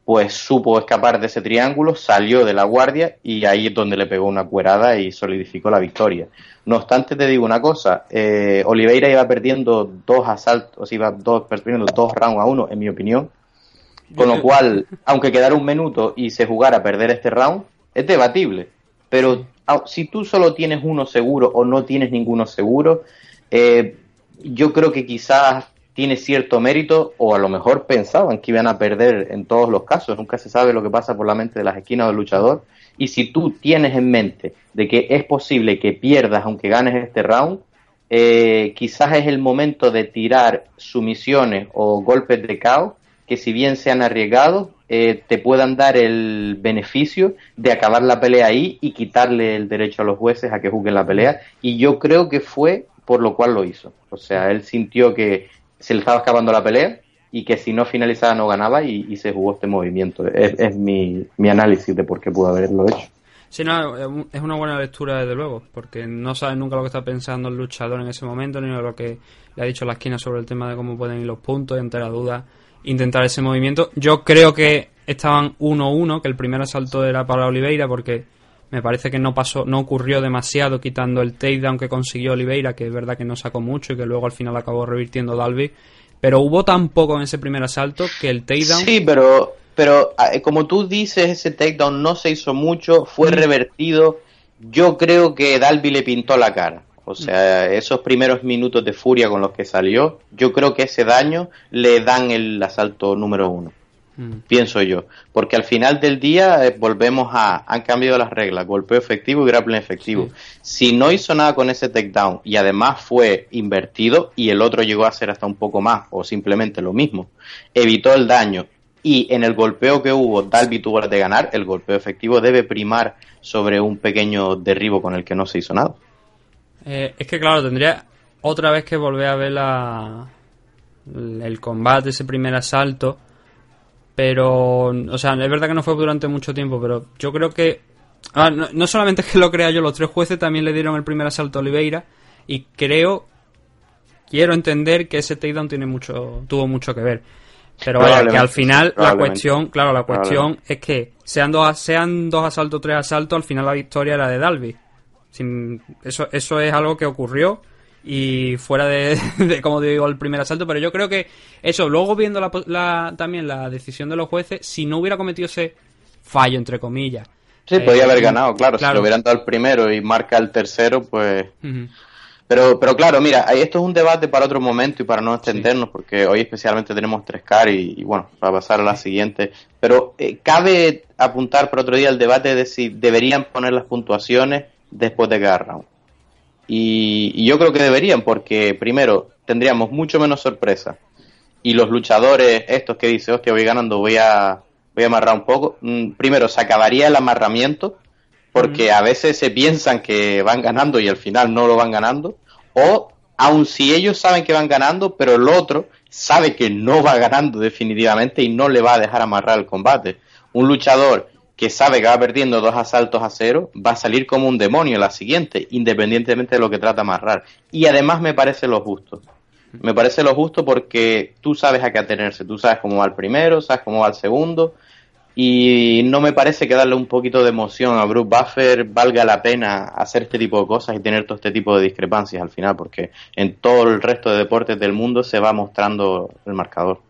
pues supo escapar de ese triángulo, salió de la guardia y ahí es donde le pegó una cuerada y solidificó la victoria. No obstante, te digo una cosa, eh, Oliveira iba perdiendo dos asaltos, iba dos, perdiendo dos rounds a uno, en mi opinión, con lo cual, aunque quedara un minuto y se jugara a perder este round, es debatible. Pero si tú solo tienes uno seguro o no tienes ninguno seguro, eh, yo creo que quizás tiene cierto mérito o a lo mejor pensaban que iban a perder en todos los casos. Nunca se sabe lo que pasa por la mente de las esquinas del luchador. Y si tú tienes en mente de que es posible que pierdas aunque ganes este round, eh, quizás es el momento de tirar sumisiones o golpes de caos que si bien sean arriesgados, eh, te puedan dar el beneficio de acabar la pelea ahí y quitarle el derecho a los jueces a que juzguen la pelea. Y yo creo que fue por lo cual lo hizo. O sea, él sintió que se le estaba escapando la pelea y que si no finalizaba no ganaba y, se jugó este movimiento. Es, mi, mi análisis de por qué pudo haberlo hecho. Sí, no, es una buena lectura desde luego, porque no sabes nunca lo que está pensando el luchador en ese momento, ni lo que le ha dicho la esquina sobre el tema de cómo pueden ir los puntos, y ante la duda intentar ese movimiento. Yo creo que estaban 1-1, que el primer asalto era para Oliveira, porque me parece que no pasó, no ocurrió demasiado quitando el takedown que consiguió Oliveira, que es verdad que no sacó mucho y que luego al final acabó revirtiendo Dalby. Pero hubo tan poco en ese primer asalto que el takedown Sí, pero, pero ah, eh, como tú dices, ese takedown no se hizo mucho, fue revertido. Yo creo que Dalby le pintó la cara. O sea, esos primeros minutos de furia con los que salió, yo creo que ese daño le dan el asalto número uno. Mm. Pienso yo. Porque al final del día eh, volvemos a. Han cambiado las reglas: golpeo efectivo y grappling efectivo. Si no hizo nada con ese takedown y además fue invertido y el otro llegó a hacer hasta un poco más o simplemente lo mismo, evitó el daño y en el golpeo que hubo Dalby tuvo la de ganar, el golpeo efectivo debe primar sobre un pequeño derribo con el que no se hizo nada. Eh, es que claro, tendría otra vez que volver a ver la, el combate, ese primer asalto. Pero, o sea, es verdad que no fue durante mucho tiempo, pero yo creo que... ah, no, no solamente es que lo crea yo, los tres jueces también le dieron el primer asalto a Oliveira y creo, quiero entender que ese takedown tiene mucho, tuvo mucho que ver. Pero vaya, que al final la cuestión, claro, la cuestión es que sean dos, sean dos asaltos tres asaltos, al final la victoria era de Dalby. Sin- eso, eso es algo que ocurrió y fuera de, de, como digo, el primer asalto. Pero yo creo que eso, luego viendo la, la- también la decisión de los jueces, si no hubiera cometido ese fallo, entre comillas. Sí, eh, podía haber ganado, claro, Si lo hubieran dado el primero y marca el tercero, pues. Pero, pero claro, mira, esto es un debate para otro momento y para no extendernos, porque hoy especialmente tenemos tres car y, y bueno, va a pasar a la siguiente. Pero eh, cabe apuntar para otro día el debate de si deberían poner las puntuaciones después de cada round. Y, y yo creo que deberían, porque primero tendríamos mucho menos sorpresa. Y los luchadores, estos que dicen, hostia, voy ganando, voy a, voy a amarrar un poco. mm, primero, se acabaría el amarramiento, porque a veces se piensan que van ganando y al final no lo van ganando, o aun si ellos saben que van ganando, pero el otro sabe que no va ganando definitivamente y no le va a dejar amarrar el combate. Un luchador que sabe que va perdiendo dos asaltos a cero, va a salir como un demonio la siguiente, independientemente de lo que trata amarrar. Y además me parece lo justo. Me parece lo justo porque tú sabes a qué atenerse, tú sabes cómo va el primero, sabes cómo va el segundo, y no me parece que darle un poquito de emoción a Bruce Buffer valga la pena hacer este tipo de cosas y tener todo este tipo de discrepancias al final, porque en todo el resto de deportes del mundo se va mostrando el marcador.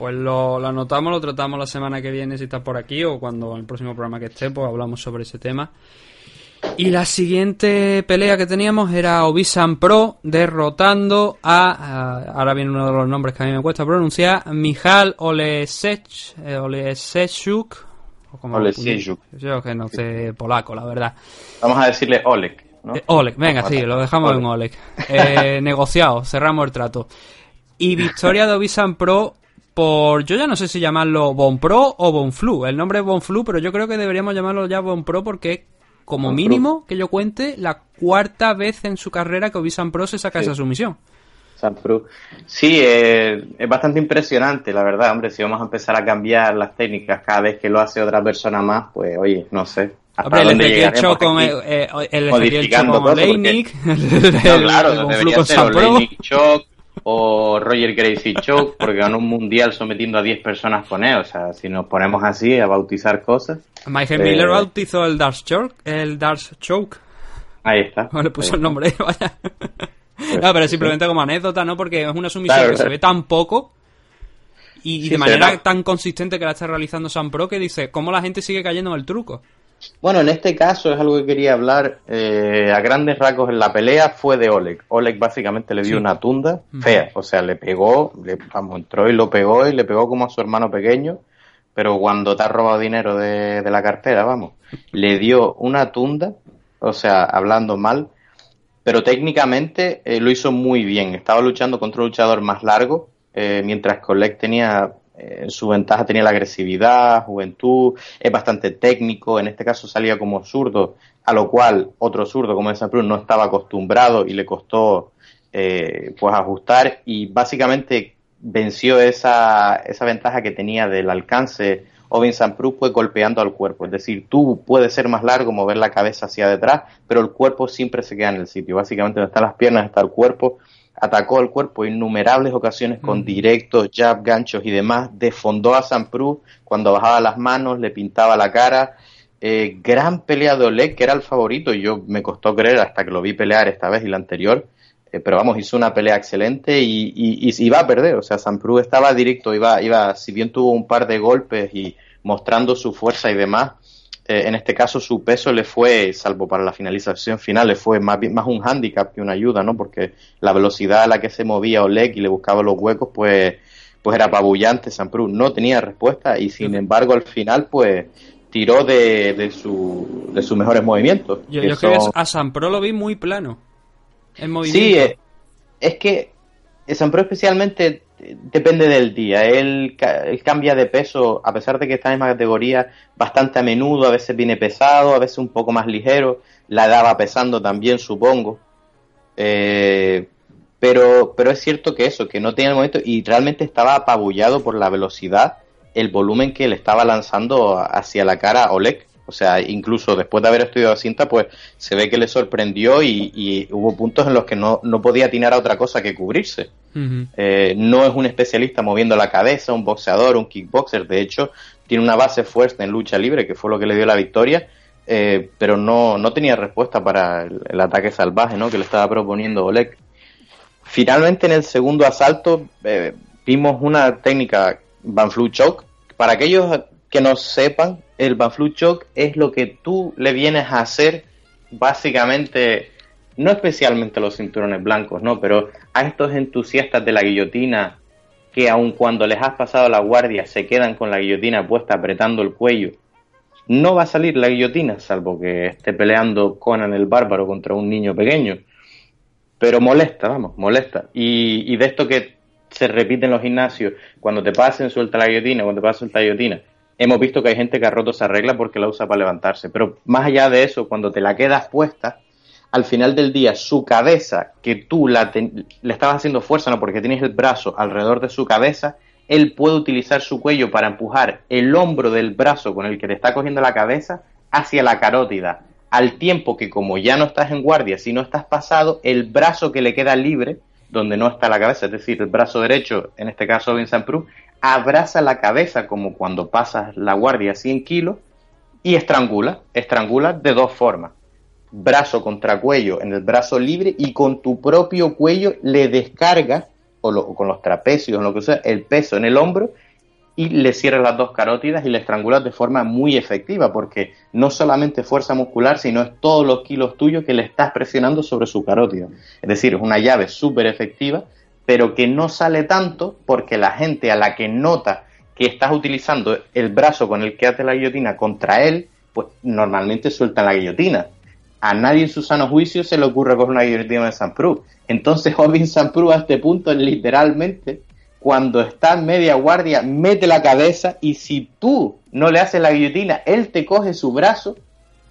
Pues lo, lo anotamos, lo tratamos la semana que viene si estás por aquí o cuando en el próximo programa que esté, pues hablamos sobre ese tema. Y la siguiente pelea que teníamos era Obisan Pro derrotando a, a- ahora viene uno de los nombres que a mí me cuesta pronunciar, Mijal Olesech, eh, Olesechuk, o como Olesiechuk. Yo que no sé polaco, la verdad. Vamos a decirle Oleg, ¿no? Eh, Oleg, venga, sí, lo dejamos en Oleg. Eh, negociado, cerramos el trato. Y victoria de Obisan Pro por, yo ya no sé si llamarlo Bon Pro o Bon Flu. El nombre es Bon Flu, pero yo creo que deberíamos llamarlo ya Bon Pro porque es, como mínimo, que yo cuente, la cuarta vez en su carrera que Obisan Pro se saca Sí. esa sumisión. Sí, eh, es bastante impresionante, la verdad, hombre, si vamos a empezar a cambiar las técnicas cada vez que lo hace otra persona más, pues oye, no sé. ¿hasta Hombre, el dónde llegaremos Cho con el, eh, el Ezequiel Cho Modificando con Oleinik, el, No, el- claro, el San o Roger Gracie Choc, porque ganó un mundial sometiendo a 10 personas con él. O sea, si nos ponemos así a bautizar cosas, Michael Eh, Miller bautizó el Dark Choke, el Dark Choke. ahí está. No le puso el nombre, vaya. No, pero simplemente como anécdota, ¿no? Porque es una sumisión Claro, que se ve tan poco y, y Sí, de manera tan consistente que la está realizando Sam Pro que dice, ¿cómo la gente sigue cayendo en el truco? Bueno, en este caso es algo que quería hablar eh, a grandes rasgos en la pelea fue de Oleg. Oleg básicamente le dio Sí. una tunda fea, o sea, le pegó, le, vamos, entró y lo pegó y le pegó como a su hermano pequeño, pero cuando te ha robado dinero de, de la cartera, vamos, le dio una tunda, o sea, hablando mal, pero técnicamente eh, lo hizo muy bien. Estaba luchando contra un luchador más largo, eh, mientras que Oleg tenía eh, su ventaja, tenía la agresividad, juventud, es bastante técnico. En este caso salía como zurdo, a lo cual otro zurdo como esa Cruz no estaba acostumbrado y le costó eh, pues ajustar y básicamente venció esa, esa ventaja que tenía del alcance Ovin Samprú fue golpeando al cuerpo. Es decir, tú puedes ser más largo, mover la cabeza hacia detrás, pero el cuerpo siempre se queda en el sitio. Básicamente donde están las piernas está el cuerpo. Atacó al cuerpo innumerables ocasiones con Mm. directos, jab, ganchos y demás. Defondó a Samprú cuando bajaba las manos, le pintaba la cara. Eh, gran pelea de Oleg, que era el favorito. Yo me costó creer hasta que lo vi pelear esta vez y la anterior. Eh, pero vamos, hizo una pelea excelente y, y, y iba a perder. O sea, Samprú estaba directo, iba, iba, si bien tuvo un par de golpes y mostrando su fuerza y demás, eh, en este caso su peso le fue, salvo para la finalización final, le fue más, más un hándicap que una ayuda, ¿no? Porque la velocidad a la que se movía Oleg y le buscaba los huecos, pues, pues era apabullante. Samprú no tenía respuesta y sin embargo al final, pues, tiró de, de, su, de sus mejores movimientos. Yo, que yo creo que son- a Sam Pro lo vi muy plano. En movimiento. Sí, eh, es que San Pro especialmente eh, depende del día. Él, él cambia de peso, a pesar de que está en la misma categoría, bastante a menudo. A veces viene pesado, a veces un poco más ligero. La edad va pesando también, supongo. Eh, pero, pero es cierto que eso, que no tenía el momento y realmente estaba apabullado por la velocidad, el volumen que le estaba lanzando hacia la cara a Oleg. O sea, incluso después de haber estudiado cinta, pues se ve que le sorprendió y, y hubo puntos en los que no, no podía atinar a otra cosa que cubrirse. Eh, no es un especialista moviendo la cabeza, un boxeador, un kickboxer. De hecho, tiene una base fuerte en lucha libre, que fue lo que le dio la victoria. eh, pero no, no tenía respuesta para el, el ataque salvaje ¿no? que le estaba proponiendo Oleg. Finalmente en el segundo asalto eh, vimos una técnica Van Flu Choke. Para aquellos que no sepan, el Van Flu Choke es lo que tú le vienes a hacer básicamente, no especialmente a los cinturones blancos, no, pero a estos entusiastas de la guillotina que aun cuando les has pasado la guardia se quedan con la guillotina puesta apretando el cuello. No va a salir la guillotina, salvo que esté peleando Conan el bárbaro contra un niño pequeño. Pero molesta, vamos, molesta. Y, y de esto que se repite en los gimnasios, cuando te pasen suelta la guillotina, cuando te pasen suelta la guillotina, hemos visto que hay gente que ha roto esa regla porque la usa para levantarse. Pero más allá de eso, cuando te la quedas puesta, al final del día su cabeza, que tú la le estabas haciendo fuerza, no porque tienes el brazo alrededor de su cabeza, él puede utilizar su cuello para empujar el hombro del brazo con el que te está cogiendo la cabeza hacia la carótida, al tiempo que como ya no estás en guardia, si no estás pasado, el brazo que le queda libre, donde no está la cabeza, es decir, el brazo derecho, en este caso Vincent Prou, abraza la cabeza como cuando pasas la guardia a 100 kilos y estrangula, estrangula de dos formas brazo contra cuello en el brazo libre y con tu propio cuello le descargas, o, lo- con los trapecios, o lo que sea, el peso en el hombro y le cierras las dos carótidas y le estrangulas de forma muy efectiva, porque no solamente fuerza muscular, sino es todos los kilos tuyos que le estás presionando sobre su carótida. Es decir, es una llave súper efectiva, pero que no sale tanto porque la gente a la que nota que estás utilizando el brazo con el que hace la guillotina contra él, pues normalmente sueltan la guillotina a nadie en su sano juicio se le ocurre coger una guillotina de San Prou. Entonces Ovin San Prou a este punto literalmente cuando está en media guardia mete la cabeza y si tú no le haces la guillotina, él te coge su brazo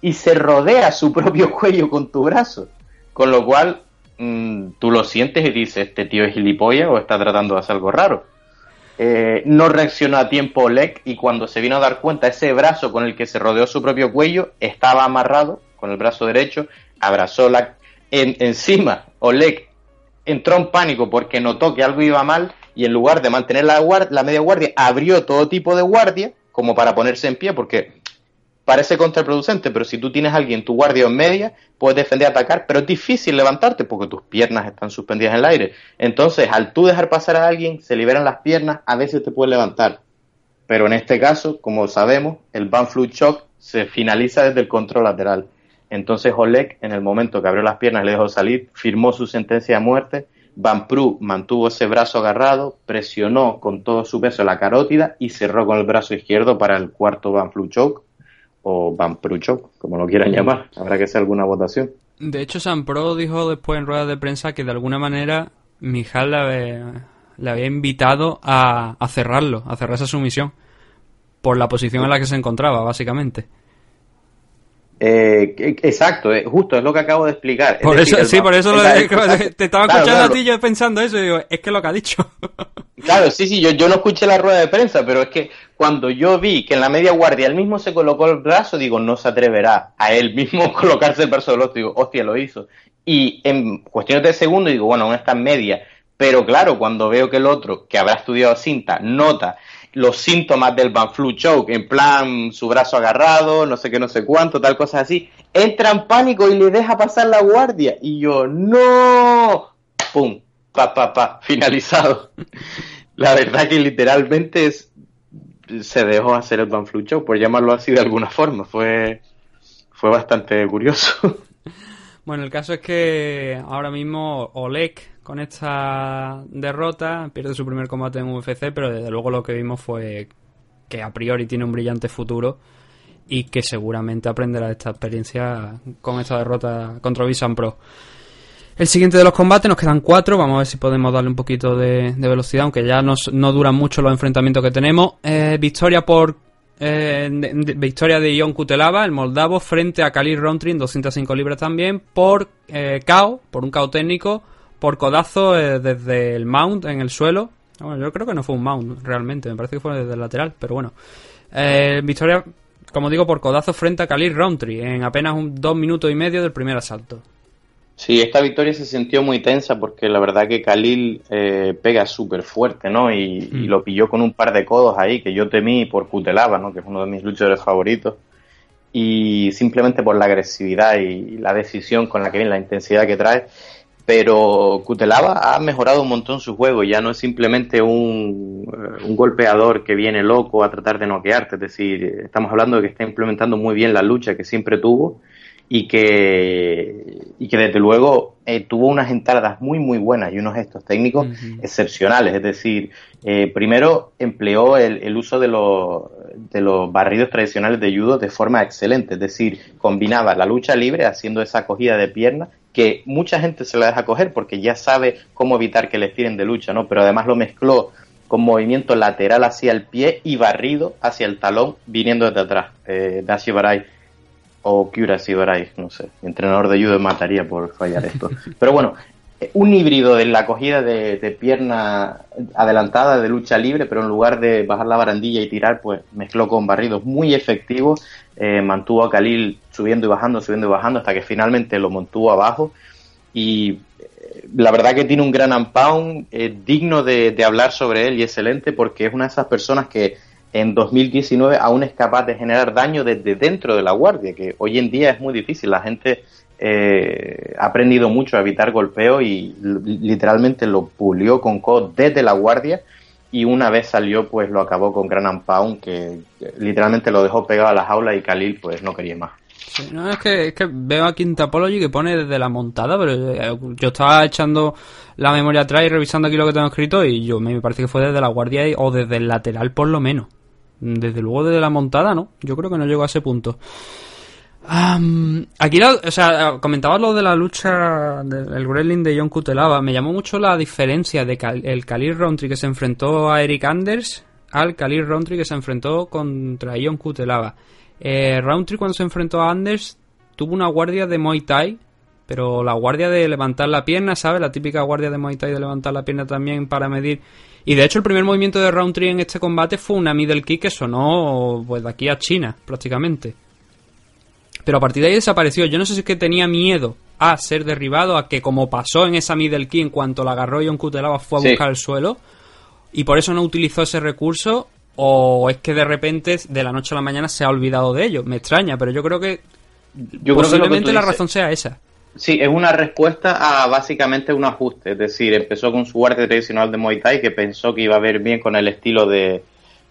y se rodea su propio cuello con tu brazo. Con lo cual mm, tú lo sientes y dices, este tío es gilipollas o está tratando de hacer algo raro. Eh, no reaccionó a tiempo Oleg y cuando se vino a dar cuenta ese brazo con el que se rodeó su propio cuello estaba amarrado con el brazo derecho, abrazó la en- encima Oleg entró en pánico porque notó que algo iba mal y en lugar de mantener la, guar- la media guardia abrió todo tipo de guardia como para ponerse en pie porque parece contraproducente, pero si tú tienes a alguien tu guardia en media, puedes defender y atacar, pero es difícil levantarte porque tus piernas están suspendidas en el aire. Entonces, al tú dejar pasar a alguien, se liberan las piernas, a veces te puedes levantar. Pero en este caso, como sabemos, el Van Flu Shock se finaliza desde el control lateral. Entonces Oleg, en el momento que abrió las piernas le dejó salir, firmó su sentencia de muerte. Van Prue mantuvo ese brazo agarrado, presionó con todo su peso la carótida y cerró con el brazo izquierdo para el cuarto Van Flu o Van Prue Choke, como lo quieran llamar. Habrá que hacer alguna votación. De hecho, San Pro dijo después en ruedas de prensa que de alguna manera Mijal le había, le había invitado a, a cerrarlo, a cerrar esa sumisión, por la posición en la que se encontraba, básicamente. Eh, que- exacto, eh, justo es lo que acabo de explicar. Por eso, sí, por eso lo- te estaba Claro, escuchando claro. a ti yo pensando eso y digo, es que lo que ha dicho. Claro, sí, sí, yo, yo no escuché la rueda de prensa, pero es que cuando yo vi que en la media guardia él mismo se colocó el brazo, digo, no se atreverá a él mismo colocarse el brazo del otro. Digo, hostia, lo hizo. Y en cuestiones de segundos digo, bueno, aún está en media. Pero claro, cuando veo que el otro, que habrá estudiado cinta, nota los síntomas del Van Flu Choke, en plan su brazo agarrado, no sé qué, no sé cuánto, tal, cosas así, entra en pánico y le deja pasar la guardia. Y yo, ¡no! ¡Pum! Pa, pa, pa, finalizado. La verdad que literalmente es, se dejó hacer el Van Flu Choke, por llamarlo así de alguna forma. Fue, fue bastante curioso. Bueno, el caso es que ahora mismo Oleg, con esta derrota, pierde su primer combate en UFC, pero desde luego lo que vimos fue que a priori tiene un brillante futuro y que seguramente aprenderá de esta experiencia con esta derrota contra Visan Pro. El siguiente de los combates, nos quedan cuatro, vamos a ver si podemos darle un poquito de, velocidad, aunque ya nos- no duran mucho los enfrentamientos que tenemos. Eh, victoria por eh, de- victoria de Ion Kutelava, el moldavo, frente a Khalil Rountree en 205 libras también, por eh, por un KO técnico, por codazo eh, desde el mount en el suelo. Bueno, yo creo que no fue un mount realmente, me parece que fue desde el lateral, pero bueno. Eh, victoria, como digo, por codazo frente a Khalil Rountree en apenas un, dos minutos y medio del primer asalto. Sí, esta victoria se sintió muy tensa porque la verdad que Khalil eh, pega súper fuerte, ¿no? Y, y lo pilló con un par de codos ahí que yo temí por Cutelaba, ¿no? Que es uno de mis luchadores favoritos. y simplemente por la agresividad y la decisión con la que viene, la intensidad que trae. Pero Kutelava ha mejorado un montón su juego, ya no es simplemente un, eh, un golpeador que viene loco a tratar de noquearte, es decir, estamos hablando de que está implementando muy bien la lucha que siempre tuvo y que, y que desde luego eh, tuvo unas entradas muy muy buenas y unos gestos técnicos excepcionales. Es decir, eh, primero empleó el, el uso de los, de los barridos tradicionales de judo de forma excelente. Es decir, combinaba la lucha libre haciendo esa acogida de pierna que mucha gente se la deja coger porque ya sabe cómo evitar que le tiren de lucha, ¿no? Pero además lo mezcló con movimiento lateral hacia el pie y barrido hacia el talón viniendo desde atrás. Eh, Dashi Barai o Kyura Sibarai, no sé. Entrenador de judo mataría por fallar esto. Pero bueno, un híbrido de la acogida de, pierna adelantada de lucha libre, pero en lugar de bajar la barandilla y tirar, pues mezcló con barridos muy efectivos, eh, mantuvo a Khalil subiendo y bajando, subiendo y bajando, hasta que finalmente lo mantuvo abajo. Y eh, la verdad que tiene un gran unpound, eh, digno de hablar sobre él y excelente, porque es una de esas personas que en 2019 aún es capaz de generar daño desde dentro de la guardia, que hoy en día es muy difícil. La gente eh, ha aprendido mucho a evitar golpeo y literalmente lo pulió con COD desde la guardia y una vez salió pues lo acabó con Gran Pound que literalmente lo dejó pegado a la jaula y Khalil pues no quería más. No, es que, es que veo aquí en Tapology que pone desde la montada, pero eh, yo estaba echando la memoria atrás y revisando aquí lo que tengo escrito y yo me parece que fue desde la guardia o desde el lateral por lo menos. Desde luego desde la montada, ¿no? Yo creo que no llegó a ese punto. Aquí, la, o sea, comentabas lo de la lucha del wrestling de John Cutelaba. Me llamó mucho la diferencia de Cal, el Khalil Rountree que se enfrentó a Eric Anders al Khalil Rountree que se enfrentó contra John Cutelaba. Eh, Rountree cuando se enfrentó a Anders tuvo una guardia de Muay Thai, pero la guardia de levantar la pierna, ¿sabes? La típica guardia de Muay Thai de levantar la pierna también para medir y de hecho el primer movimiento de Roundtree en este combate fue una middle kick que sonó pues de aquí a China prácticamente. Pero a partir de ahí desapareció. Yo no sé si es que tenía miedo a ser derribado, a que como pasó en esa middle kick en cuanto la agarró John Cutelaba fue a Sí. buscar el suelo y por eso no utilizó ese recurso o es que de repente de la noche a la mañana se ha olvidado de ello. Me extraña, pero yo creo que Yo creo que posiblemente la razón sea esa. Sí, es una respuesta a básicamente un ajuste. Es decir, empezó con su guardia tradicional de Muay Thai que pensó que iba a ver bien con el estilo de,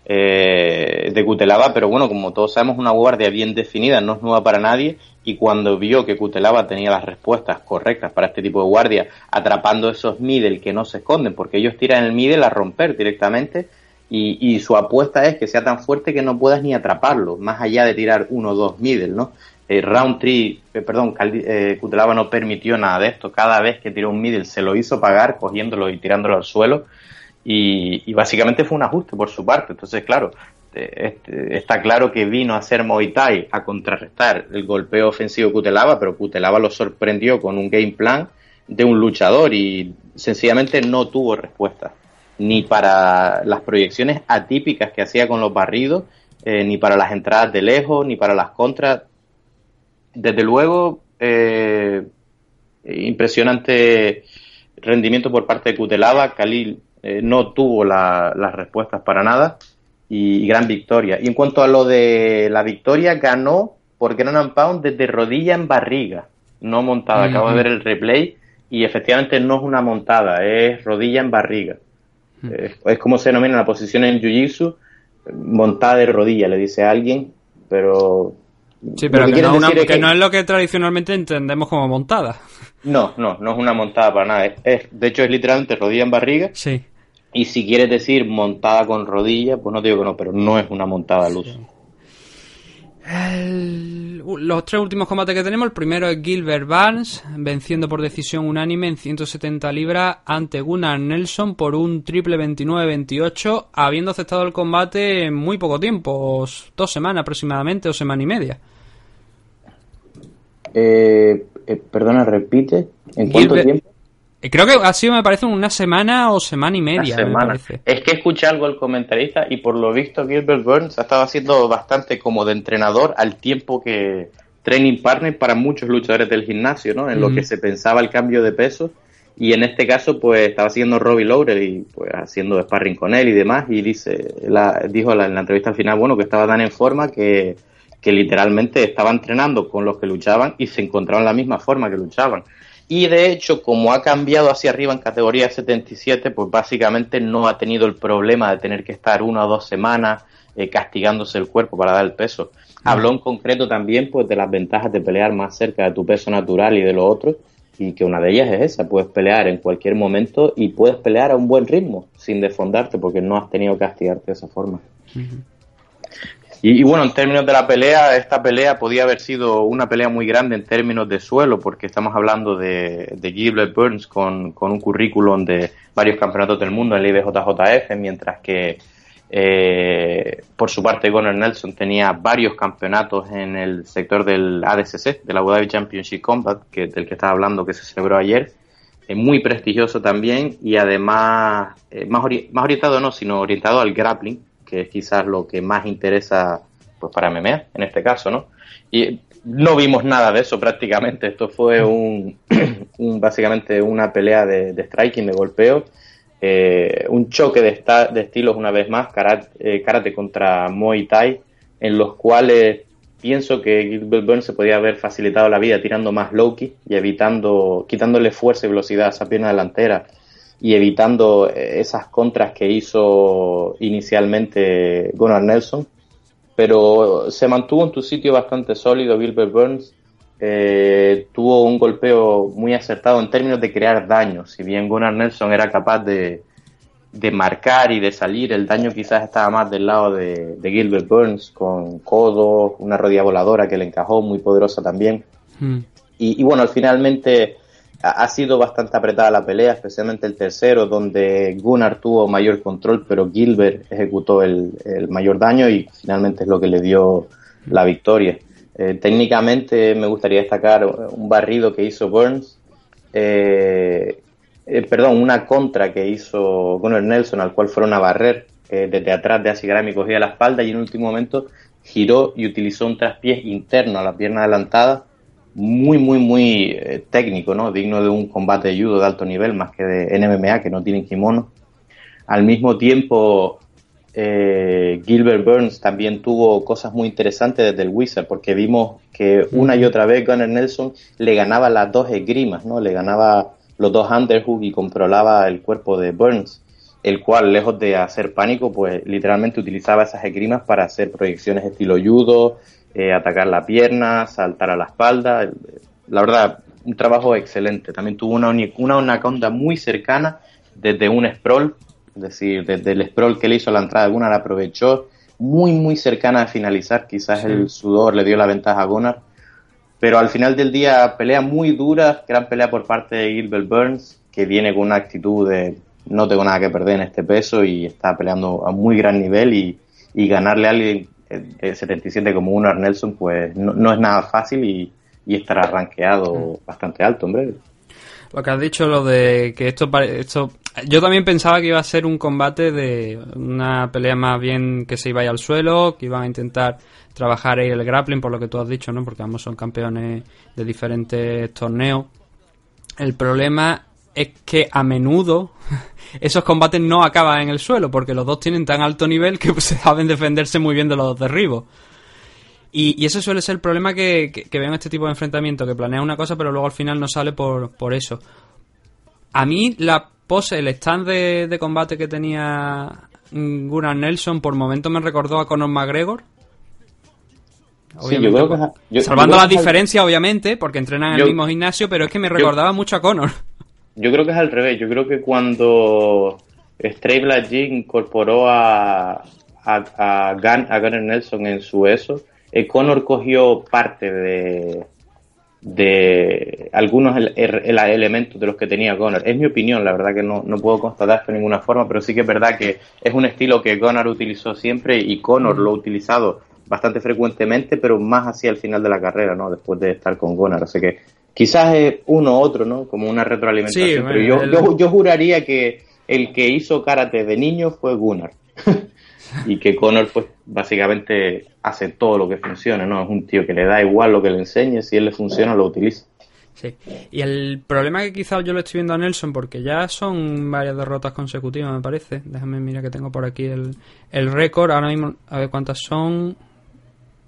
eh, de Cutelaba, pero bueno, como todos sabemos, una guardia bien definida no es nueva para nadie. Y cuando vio que Cutelaba tenía las respuestas correctas para este tipo de guardia, atrapando esos middle que no se esconden, porque ellos tiran el middle a romper directamente. Y, y su apuesta es que sea tan fuerte que no puedas ni atraparlo, más allá de tirar uno o dos middle, ¿no? Eh, Roundtree, perdón, eh, Cutelaba no permitió nada de esto. Cada vez que tiró un middle se lo hizo pagar, cogiéndolo y tirándolo al suelo. Y, básicamente fue un ajuste por su parte. Entonces, claro, eh, este, está claro que vino a hacer Muay Thai a contrarrestar el golpeo ofensivo Cutelaba, pero Cutelaba lo sorprendió con un game plan de un luchador y sencillamente no tuvo respuesta. Ni para las proyecciones atípicas que hacía con los barridos, eh, ni para las entradas de lejos, ni para las contras desde luego, eh, impresionante rendimiento por parte de Cutelaba. Khalil eh, no tuvo la- las respuestas para nada y, y gran victoria. Y en cuanto a lo de la victoria, ganó por Gran and Pound desde rodilla en barriga, no montada. Acabo de ver el replay y efectivamente no es una montada, es rodilla en barriga. Eh, es como se denomina la posición en Jiu-Jitsu, montada de rodilla, le dice a alguien, pero Sí, pero que, no, una- es que que- no es lo que tradicionalmente entendemos como montada. No, no, no es una montada para nada. Es, es- de hecho, es literalmente rodilla en barriga. Sí. Y si quieres decir montada con rodilla, pues no te digo que no, pero no es una montada al uso. El- los tres últimos combates que tenemos, el primero es Gilbert Barnes, venciendo por decisión unánime en 170 libras ante Gunnar Nelson por un triple 29-28, habiendo aceptado el combate en muy poco tiempo, os- dos semanas aproximadamente, o semana y media. Eh, eh, perdona, repite. ¿En cuánto tiempo? Eh, Creo que ha sido, me parece, una semana o semana y media, me semana. Es que escuché algo al comentarista y por lo visto Gilbert Burns ha estado haciendo bastante como de entrenador al tiempo que training partner para muchos luchadores del gimnasio, ¿no? En lo que se pensaba el cambio de peso. Y en este caso, pues estaba haciendo Robbie Lawler y pues haciendo sparring con él y demás. Y dice, la, dijo la- en la entrevista al final, bueno, que estaba tan en forma que, que literalmente estaba entrenando con los que luchaban y se encontraban la misma forma que luchaban. Y de hecho, como ha cambiado hacia arriba en categoría 77, pues básicamente no ha tenido el problema de tener que estar una o dos semanas eh, castigándose el cuerpo para dar el peso. Habló en concreto también pues de las ventajas de pelear más cerca de tu peso natural y de lo otro, y que una de ellas es esa, puedes pelear en cualquier momento y puedes pelear a un buen ritmo, sin desfondarte, porque no has tenido que castigarte de esa forma. Y, bueno, en términos de la pelea, esta pelea podía haber sido una pelea muy grande en términos de suelo, porque estamos hablando de, Gilbert Burns con, con un currículum de varios campeonatos del mundo en el IBJJF, mientras que eh, por su parte, Gunnar Nelson tenía varios campeonatos en el sector del ADCC, del Abu Dhabi Championship Combat, que, del que estaba hablando, que se celebró ayer. Muy prestigioso también y además eh, más, más orientado no, sino orientado al grappling, que es quizás lo que más interesa pues para MMA en este caso, ¿no? Y no vimos nada de eso prácticamente. Esto fue un, básicamente una pelea de, striking, de golpeo eh, un choque de, de, estilos una vez más, karate, eh, karate, contra Muay Thai, en los cuales pienso que Gilbert Burns se podía haber facilitado la vida tirando más low y evitando, quitándole fuerza y velocidad a esa pierna delantera y evitando eh, esas contras que hizo inicialmente Gunnar Nelson. Pero se mantuvo en tu sitio bastante sólido Gilbert Burns eh, tuvo un golpeo muy acertado en términos de crear daño. Si bien Gunnar Nelson era capaz de, de marcar y de salir, el daño quizás estaba más del lado de, de Gilbert Burns, con codo, una rodilla voladora que le encajó, muy poderosa también. Hmm. Y, y, bueno, finalmente ha, sido bastante apretada la pelea, especialmente el tercero, donde Gunnar tuvo mayor control, pero Gilbert ejecutó el, mayor daño y finalmente es lo que le dio la victoria. Eh, técnicamente me gustaría destacar un barrido que hizo Burns, eh, eh, perdón, una contra que hizo Gunnar Nelson, al cual fueron a barrer desde atrás de Asigrami, cogía la espalda y en último momento giró y utilizó un traspiés interno a la pierna adelantada, muy, muy, muy técnico, ¿no? Digno de un combate de judo de alto nivel, más que de NMA, que no tienen kimono. Al mismo tiempo, eh, Gilbert Burns también tuvo cosas muy interesantes desde el Wizard, porque vimos que una y otra vez Gunnar Nelson le ganaba las dos esgrimas, ¿no? Le ganaba los dos underhook y controlaba el cuerpo de Burns, el cual, lejos de hacer pánico, pues literalmente utilizaba esas esgrimas para hacer proyecciones estilo judo, eh, atacar la pierna, saltar a la espalda. La verdad, un trabajo excelente. También tuvo una, una anaconda muy cercana desde un sprawl es decir, desde el sprawl que le hizo a la entrada, Gunnar aprovechó muy, muy cercana a finalizar. Quizás el sudor le dio la ventaja a Gunnar. Pero al final del día, pelea muy dura, gran pelea por parte de Gilbert Burns, que viene con una actitud de no tengo nada que perder en este peso y está peleando a muy gran nivel y, y ganarle a alguien de 77 como Gunnar Nelson, pues no, no es nada fácil y, y estará rankeado bastante alto, hombre. Lo que has dicho, lo de que esto, esto yo también pensaba que iba a ser un combate de una pelea más bien que se iba a ir al suelo, que iban a intentar trabajar ahí el grappling, por lo que tú has dicho, ¿no? Porque ambos son campeones de diferentes torneos. El problema es que a menudo esos combates no acaban en el suelo, porque los dos tienen tan alto nivel que se saben defenderse muy bien de los dos derribos. Y, y, ese suele ser el problema que, que, que este tipo de enfrentamiento, que planea una cosa pero luego al final no sale por, por eso. A mí la pose, el stand de, de combate que tenía Gunnar Nelson por momentos me recordó a Conor McGregor. Sí, yo creo que yo, Salvando las diferencias, obviamente, porque entrenan en el mismo gimnasio, pero es que me recordaba mucho a Conor. Yo creo que es al revés. Yo creo que cuando Stray Black incorporó a, a, a, Gun, a Gunnar Nelson en su eso, eh, Conor cogió parte de, de algunos elementos de los que tenía Gunnar. Es mi opinión, la verdad que no, no puedo constatar esto de ninguna forma, pero sí que es verdad que es un estilo que Gunnar utilizó siempre y Conor lo ha utilizado bastante frecuentemente, pero más hacia el final de la carrera, ¿no? Después de estar con Gunnar. Así que quizás es uno u otro, ¿no? Como una retroalimentación. pero yo, yo, yo juraría que el que hizo karate de niño fue Gunnar. y que Connor pues básicamente hace todo lo que funciona, ¿no? Es un tío que le da igual lo que le enseñe, si él le funciona lo utiliza. Sí. Y el problema que quizás yo le estoy viendo a Nelson, porque ya son varias derrotas consecutivas, me parece. Déjame mirar que tengo por aquí el, el récord. Ahora mismo, a ver cuántas son.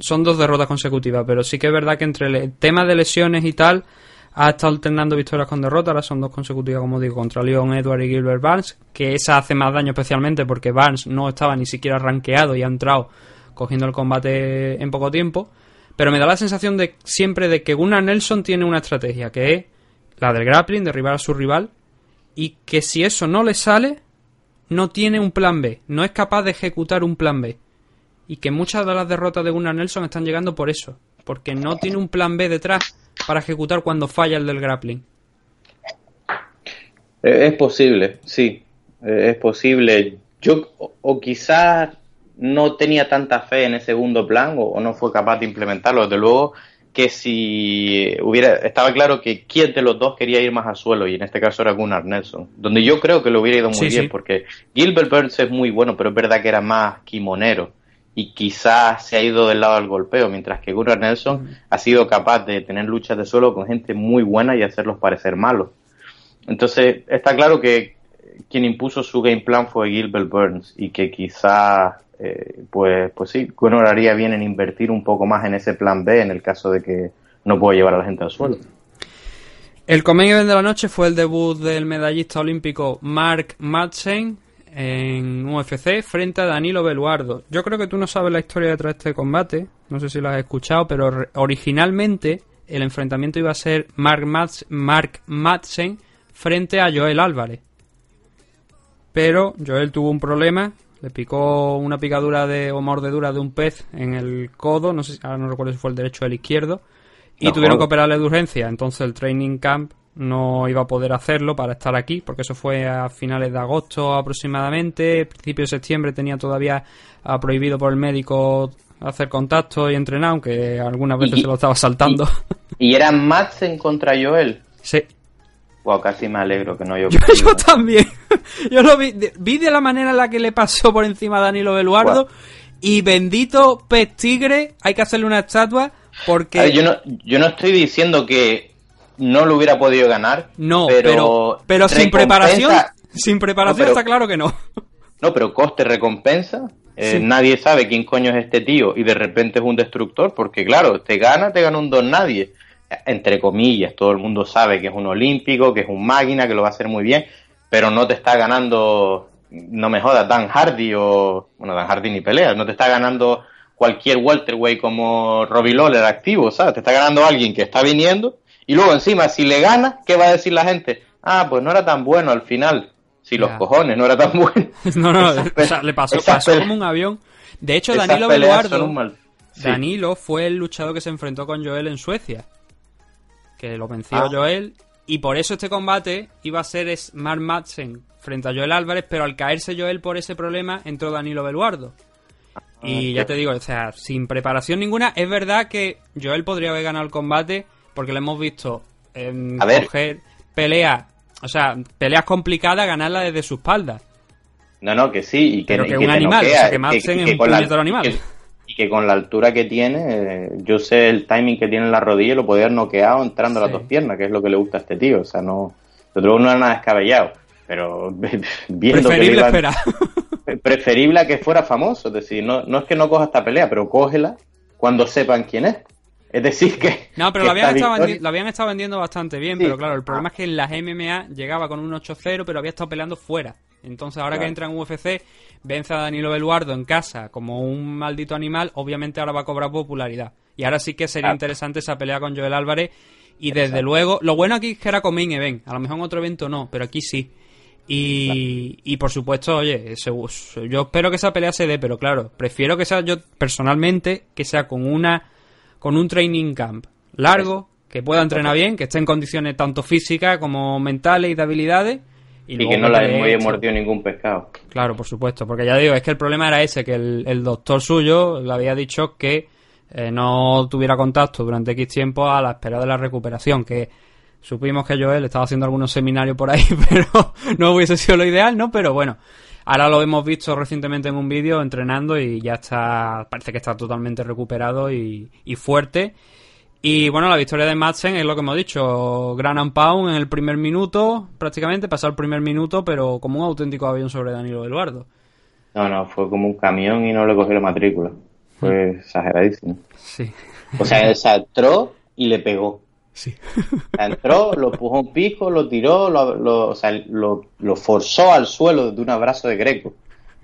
Son dos derrotas consecutivas, pero sí que es verdad que entre el tema de lesiones y tal, ha estado alternando victorias con derrotas, ahora son dos consecutivas, como digo, contra Leon Edward y Gilbert Barnes, que esa hace más daño especialmente porque Barnes no estaba ni siquiera rankeado y ha entrado cogiendo el combate en poco tiempo, pero me da la sensación de siempre de que Gunnar Nelson tiene una estrategia, que es la del grappling, derribar a su rival, y que si eso no le sale, no tiene un plan B, no es capaz de ejecutar un plan B. Y que muchas de las derrotas de Gunnar Nelson están llegando por eso, porque no tiene un plan B detrás para ejecutar cuando falla el del grappling. Eh, Es posible, sí, eh, es posible. Yo, o, quizás no tenía tanta fe en ese segundo plan o, o no fue capaz de implementarlo. Desde luego que si hubiera, estaba claro que quién de los dos quería ir más al suelo y en este caso era Gunnar Nelson, donde yo creo que lo hubiera ido muy Sí, bien sí. porque Gilbert Burns es muy bueno, pero es verdad que era más kimonero y quizás se ha ido del lado del golpeo, mientras que Gunnar Nelson ha sido capaz de tener luchas de suelo con gente muy buena y hacerlos parecer malos. Entonces, está claro que quien impuso su game plan fue Gilbert Burns y que quizás, eh, pues, pues sí, Conor haría bien en invertir un poco más en ese plan B en el caso de que no pueda llevar a la gente al suelo. El event de la noche fue el debut del medallista olímpico Mark Madsen en UFC frente a Danilo Beluardo. Yo creo que tú no sabes la historia detrás de este combate, no sé si lo has escuchado, pero originalmente el enfrentamiento iba a ser Mark, Mark Madsen frente a Joel Álvarez. Pero Joel tuvo un problema, le picó una picadura de, o mordedura de un pez en el codo, no sé ahora no recuerdo si fue el derecho o el izquierdo, y No tuvieron que operarle de urgencia. Entonces el training camp no iba a poder hacerlo para estar aquí, porque eso fue a finales de agosto aproximadamente. Principio de septiembre tenía todavía ah, prohibido por el médico hacer contacto y entrenar, aunque algunas veces Y- se lo estaba saltando. Y era Madsen contra Joel. sí. Wow, casi me alegro que no yo. Yo, yo también. Yo lo vi de, vi de la manera en la que le pasó por encima a Danilo Beluardo. Y bendito pez tigre, hay que hacerle una estatua porque... Ver, yo no, yo no estoy diciendo que no lo hubiera podido ganar. no, pero, pero, pero, sin preparación, sin preparación No, pero- está claro que no. No, pero coste recompensa. eh, Sí. Nadie sabe quién coño es este tío y de repente es un destructor, porque claro, te gana, te gana un don nadie. Entre comillas, todo el mundo sabe que es un olímpico, que es un máquina, que lo va a hacer muy bien, pero no te está ganando, no me jodas, Dan Hardy o, bueno, Dan Hardy ni pelea, no te está ganando cualquier welterweight como Robbie Lawler activo, ¿sabes? Te está ganando alguien que está viniendo y luego encima, si le gana, ¿qué va a decir la gente? Ah, pues no era tan bueno al final. Si los Ya. cojones, no era tan bueno. No, no, Esas o sea, le pasó, como un avión. De hecho, esas Danilo Beluardo, un mal- Sí. Danilo fue el luchador que se enfrentó con Joel en Suecia. Que lo venció Ah. Joel. Y por eso este combate iba a ser es- Mark Madsen frente a Joel Álvarez, pero al caerse Joel por ese problema, entró Danilo Beluardo. Y ya te digo, o sea, sin preparación ninguna, es verdad que Joel podría haber ganado el combate porque lo hemos visto en coger peleas, o sea, peleas complicadas, ganarla desde su espalda. No, no, que sí, y que, Pero y que un animal, noquea, o sea, que Madsen es un con la- puñetero animal. que- y que con la altura que tiene, eh, yo sé el timing que tiene en la rodilla, lo podía haber noqueado entrando a las dos piernas, que es lo que le gusta a este tío. O sea, no, lo no era nada descabellado, pero viendo que le Preferible iban- esperar. preferible a que fuera famoso. Es decir, no, no es que no coja esta pelea, pero cógela cuando sepan quién es. Es decir, que. No, pero que lo habían, esta estado victoria- lo habían estado vendiendo bastante bien, Sí. pero claro, el problema es que en las MMA llegaba con un 8-0, pero había estado peleando fuera. Entonces, ahora que entra en UFC, vence a Danilo Beluardo en casa como un maldito animal, obviamente ahora va a cobrar popularidad. Y ahora sí que sería Claro. interesante esa pelea con Joel Álvarez. Y desde luego, lo bueno aquí es que era con main event. A lo mejor en otro evento no, pero aquí sí. Y, y por supuesto, oye, yo espero que esa pelea se dé, pero claro, prefiero que sea yo personalmente, que sea con una con un training camp largo, que pueda entrenar bien, que esté en condiciones tanto físicas como mentales y de habilidades. Y, Y luego que no la haya mordido ningún pescado. Claro, por supuesto, porque ya digo, es que el problema era ese, que el, el doctor suyo le había dicho que eh, no tuviera contacto durante X tiempo a la espera de la recuperación, que supimos que Joel estaba haciendo algunos seminarios por ahí, pero no hubiese sido lo ideal, ¿no? Pero bueno, ahora lo hemos visto recientemente en un vídeo entrenando y ya está, parece que está totalmente recuperado y, y fuerte. Y bueno, la victoria de Madsen es lo que hemos dicho, Gran and Pound en el primer minuto, prácticamente, pasó el primer minuto, pero como un auténtico avión sobre Danilo Eduardo. No, no, fue como un camión y no le cogió la matrícula. Fue exageradísimo. Sí. O sea, sea, entró y le pegó. Sí. Entró, lo empujó un pico, lo tiró, lo, o sea, lo, forzó al suelo de un abrazo de Greco.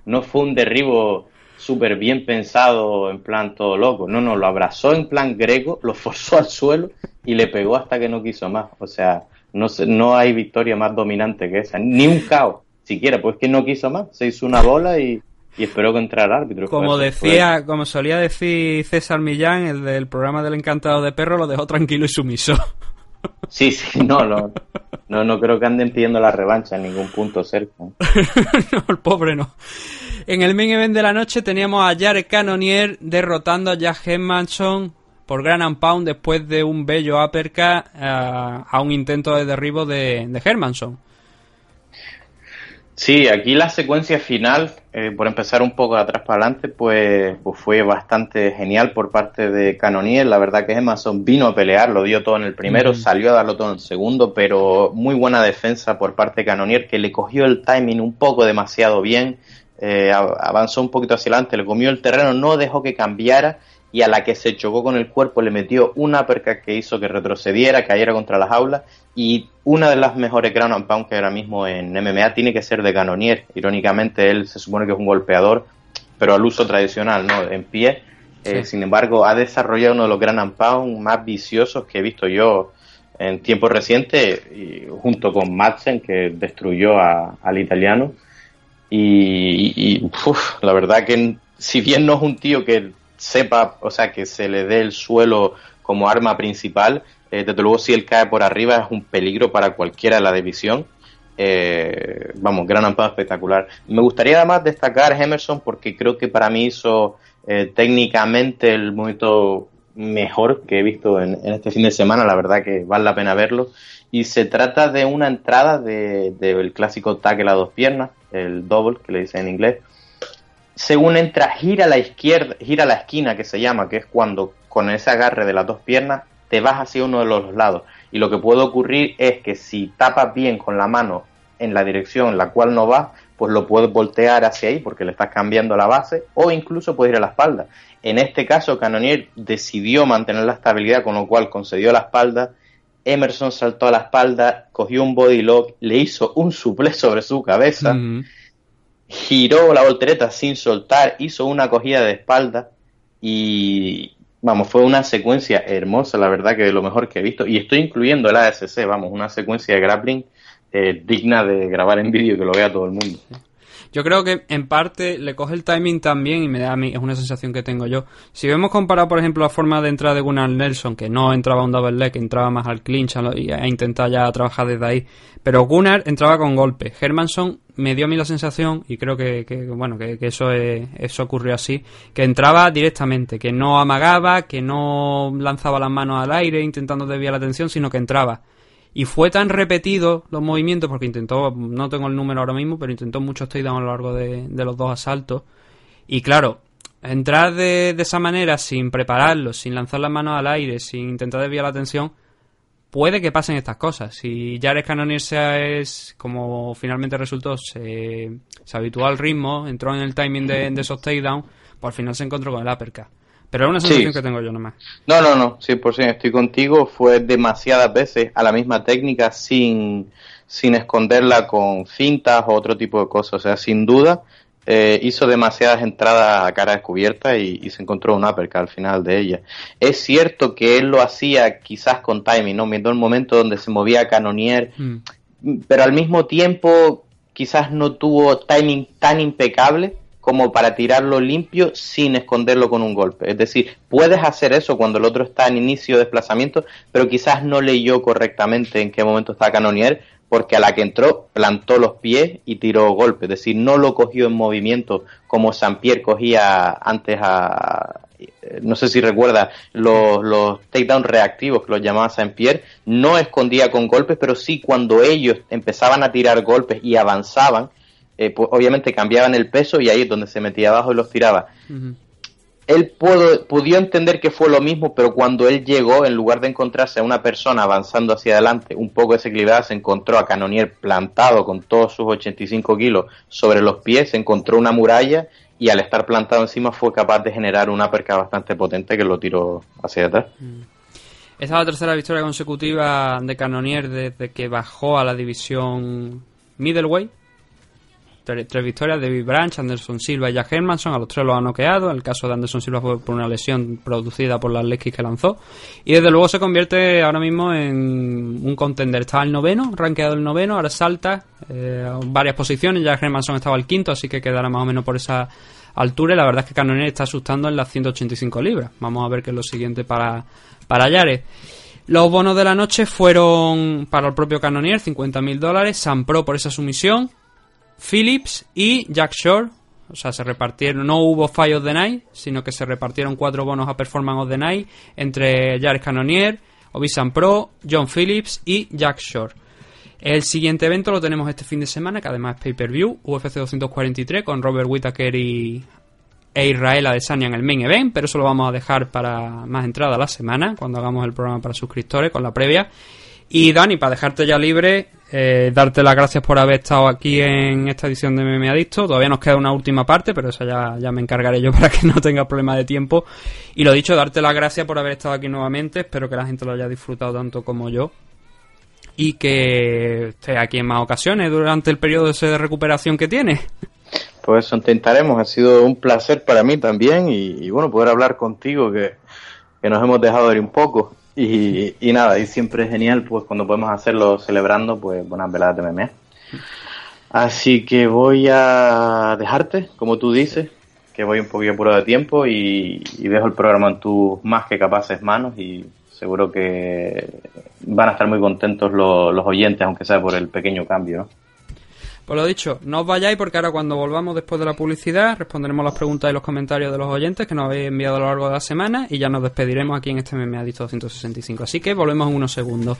No fue un derribo súper bien pensado, en plan todo loco. No, no, lo abrazó en plan Greco, lo forzó al suelo y le pegó hasta que no quiso más. O sea, no, no hay victoria más dominante que esa. Ni un caos, siquiera, pues que no quiso más. Se hizo una bola y, y esperó que entrara el árbitro. Como decía, como solía decir César Millán, el del programa del encantado de perro, lo dejó tranquilo y sumiso. Sí, sí, no, no, no, no creo que anden pidiendo la revancha en ningún punto cerca. no, el pobre no. En el main event de la noche teníamos a Jared Cannonier derrotando a Jack Hermanson por Gran and Pound después de un bello uppercut a, a un intento de derribo de, de Hermanson. Sí, aquí la secuencia final, eh, por empezar un poco de atrás para adelante, pues, pues fue bastante genial por parte de Canonier. La verdad que Emerson vino a pelear, lo dio todo en el primero, salió a darlo todo en el segundo, pero muy buena defensa por parte de Canonier, que le cogió el timing un poco demasiado bien, eh, avanzó un poquito hacia adelante, le comió el terreno, no dejó que cambiara y a la que se chocó con el cuerpo le metió una uppercut que hizo que retrocediera, cayera contra las aulas y una de las mejores ground and pound que ahora mismo en MMA tiene que ser de Canonier. Irónicamente él se supone que es un golpeador, pero al uso tradicional, ¿no? En pie. Eh, sin embargo, ha desarrollado uno de los ground and pound más viciosos que he visto yo en tiempos recientes, y junto con Madsen, que destruyó a- al italiano. Y, y, uf, la verdad que si bien no es un tío que sepa, o sea, que se le dé el suelo como arma principal, eh, desde luego si él cae por arriba es un peligro para cualquiera de la división. Eh, vamos, gran amparo espectacular. Me gustaría además destacar Emerson porque creo que para mí hizo eh, técnicamente el momento mejor que he visto en, este fin de semana, la verdad que vale la pena verlo. Y se trata de una entrada del de, del clásico tackle a dos piernas, el double, que le dicen en inglés. Según entra, gira a la izquierda, gira a la esquina que se llama, que es cuando con ese agarre de las dos piernas te vas hacia uno de los lados. Y lo que puede ocurrir es que si tapas bien con la mano en la dirección en la cual no vas, pues lo puedes voltear hacia ahí porque le estás cambiando la base o incluso puedes ir a la espalda. En este caso, Canonier decidió mantener la estabilidad, con lo cual concedió la espalda. Emerson saltó a la espalda, cogió un body lock, le hizo un suple sobre su cabeza. Giró la voltereta sin soltar, hizo una cogida de espalda y vamos, fue una secuencia hermosa, la verdad que de lo mejor que he visto. Y estoy incluyendo el ASC, vamos, una secuencia de grappling eh, digna de grabar en vídeo que lo vea todo el mundo. Yo creo que en parte le coge el timing también y me da a mí, es una sensación que tengo yo. Si vemos comparado, por ejemplo, la forma de entrada de Gunnar Nelson, que no entraba a un double leg, entraba más al clinch a lo- y a intentar ya trabajar desde ahí. Pero Gunnar entraba con golpe. Hermanson me dio a mí la sensación, y creo que, que, bueno, que, eso, es- eso ocurrió así, que entraba directamente, que no amagaba, que no lanzaba las manos al aire intentando desviar la atención, sino que entraba. Y fue tan repetido los movimientos, porque intentó, no tengo el número ahora mismo, pero intentó muchos takedowns a lo largo de, los dos asaltos. Y claro, entrar de, esa manera, sin prepararlo, sin lanzar las manos al aire, sin intentar desviar la atención, puede que pasen estas cosas. Si Jared Cannonier es, como finalmente resultó, se, se habituó al ritmo, entró en el timing de, de esos takedowns, pues al final se encontró con el uppercut. Pero es una sensación Sí. que tengo yo nomás. No, no, no, 100% estoy contigo. Fue demasiadas veces a la misma técnica sin, sin esconderla con fintas o otro tipo de cosas. O sea, sin duda, eh, hizo demasiadas entradas a cara descubierta y, y se encontró un uppercut al final de ella. Es cierto que él lo hacía quizás con timing, ¿no? Viendo el momento donde se movía Canonier, Mm. pero al mismo tiempo quizás no tuvo timing tan impecable como para tirarlo limpio sin esconderlo con un golpe. Es decir, puedes hacer eso cuando el otro está en inicio de desplazamiento, pero quizás no leyó correctamente en qué momento está Canonier, porque a la que entró plantó los pies y tiró golpe. Es decir, no lo cogió en movimiento como Pierre cogía antes a... eh, No sé si recuerda los, los takedown reactivos que los llamaba Pierre, no escondía con golpes, pero sí cuando ellos empezaban a tirar golpes y avanzaban, eh, pues obviamente cambiaban el peso y ahí es donde se metía abajo y los tiraba. Él pudo, pudo entender que fue lo mismo, pero cuando él llegó, en lugar de encontrarse a una persona avanzando hacia adelante, un poco desequilibrada, se encontró a Canonier plantado con todos sus 85 kilos sobre los pies, se encontró una muralla y al estar plantado encima fue capaz de generar una perca bastante potente que lo tiró hacia atrás. Esta es la tercera victoria consecutiva de Cannonier desde que bajó a la división middleweight. Tres, victorias, David Branch, Anderson Silva y Jack Hermanson, a los tres los ha noqueado. El caso de Anderson Silva fue por una lesión producida por las Lexis que lanzó. Y desde luego se convierte ahora mismo en un contender. Estaba el noveno, rankeado el noveno, ahora salta eh, varias posiciones. Jack Hermanson estaba el quinto, así que quedará más o menos por esa altura. Y la verdad es que Cannonier está asustando en las 185 libras. Vamos a ver qué es lo siguiente para, para Yares. Los bonos de la noche fueron para el propio Cannonier, 50.000 dólares, Sam Pro por esa sumisión, Phillips y Jack Shore. O sea, se repartieron, no hubo Fight of the Night, sino que se repartieron cuatro bonos a Performance of the Night entre Jared Cannonier, Obi Sam Pro, John Phillips y Jack Shore. El siguiente evento lo tenemos este fin de semana, que además es pay-per-view, UFC 243, con Robert Whittaker y e Israel Adesanya en el main event, pero eso lo vamos a dejar para más entrada la semana, cuando hagamos el programa para suscriptores, con la previa. Y Dani, para dejarte ya libre, eh, darte las gracias por haber estado aquí en esta edición de Meme Adicto. Todavía nos queda una última parte, pero esa ya, ya me encargaré yo para que no tenga problema de tiempo. Y lo dicho, darte las gracias por haber estado aquí nuevamente. Espero que la gente lo haya disfrutado tanto como yo. Y que esté aquí en más ocasiones durante el periodo ese de recuperación que tiene. Pues eso intentaremos, ha sido un placer para mí también y, y bueno, poder hablar contigo que, que nos hemos dejado ir un poco. Y, y nada, y siempre es genial pues cuando podemos hacerlo celebrando pues buenas veladas de meme. Así que voy a dejarte, como tú dices, que voy un poquito apurado de tiempo y, y dejo el programa en tus más que capaces manos y seguro que van a estar muy contentos los, los oyentes, aunque sea por el pequeño cambio, ¿no? Pues lo dicho, no os vayáis porque ahora cuando volvamos después de la publicidad responderemos las preguntas y los comentarios de los oyentes que nos habéis enviado a lo largo de la semana y ya nos despediremos aquí en este Adicto 265. Así que volvemos en unos segundos.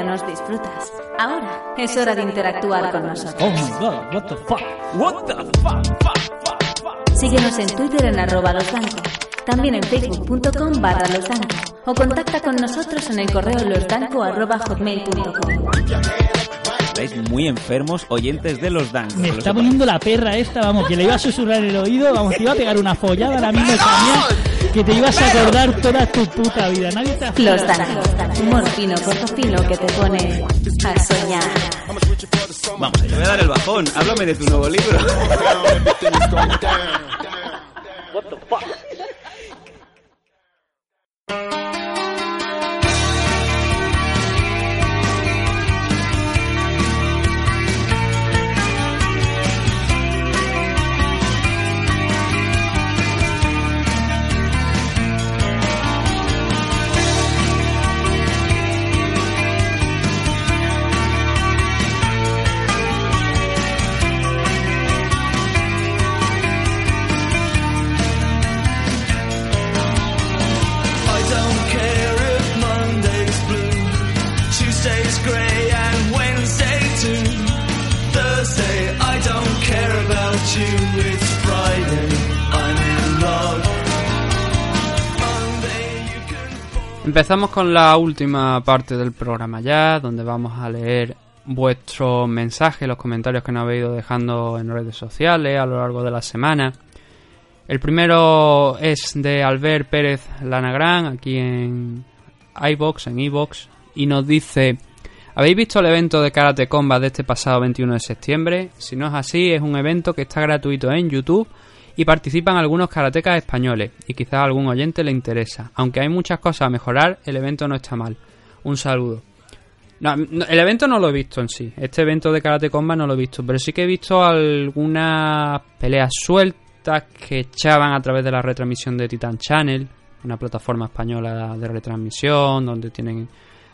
Ya nos disfrutas. Ahora es hora de interactuar con nosotros. Oh my god, what the fuck? What the fuck? Síguenos en Twitter en arroba losdanco, también en facebook.com barra losdanco o contacta con nosotros en el correo losdanco arroba hotmail.com. Estáis muy enfermos, oyentes de los Dan. Me está poniendo la perra esta, vamos, que le iba a susurrar en el oído, vamos, te iba a pegar una follada ahora mismo también, que te ibas a acordar toda tu puta vida. Nadie te ha Los humor fino, corto fino que te pone a soñar. Vamos, te voy a dar el bajón. Háblame de tu nuevo libro. I Empezamos con la última parte del programa ya, donde vamos a leer vuestros mensajes, los comentarios que nos habéis ido dejando en redes sociales a lo largo de la semana. El primero es de Albert Pérez Lanagrán, aquí en iBox, en iBox, y nos dice: ¿Habéis visto el evento de Karate Combat de este pasado 21 de septiembre? Si no es así, es un evento que está gratuito en YouTube y participan algunos karatecas españoles, y quizás a algún oyente le interesa. Aunque hay muchas cosas a mejorar, el evento no está mal. un saludo. El evento no lo he visto en sí. Este evento de Karate Combat no lo he visto. Pero sí que he visto algunas peleas sueltas que echaban a través de la retransmisión de Titan Channel, una plataforma española de retransmisión donde tienen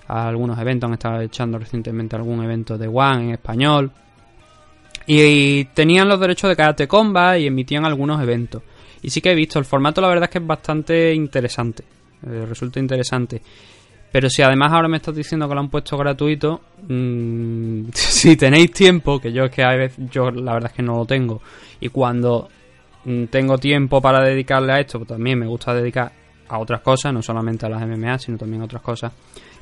algunos eventos. Han estado echando recientemente algún evento de One en español. Y, tenían los derechos de Karate Combat y emitían algunos eventos. Y sí que he visto, el formato la verdad es que es bastante interesante. eh, resulta interesante. Pero si además ahora me estás diciendo que lo han puesto gratuito, mm, si tenéis tiempo, que yo es que a veces, yo la verdad es que no lo tengo, y cuando mm, tengo tiempo para dedicarle a esto, pues también me gusta dedicar a otras cosas, no solamente a las MMA, sino también a otras cosas.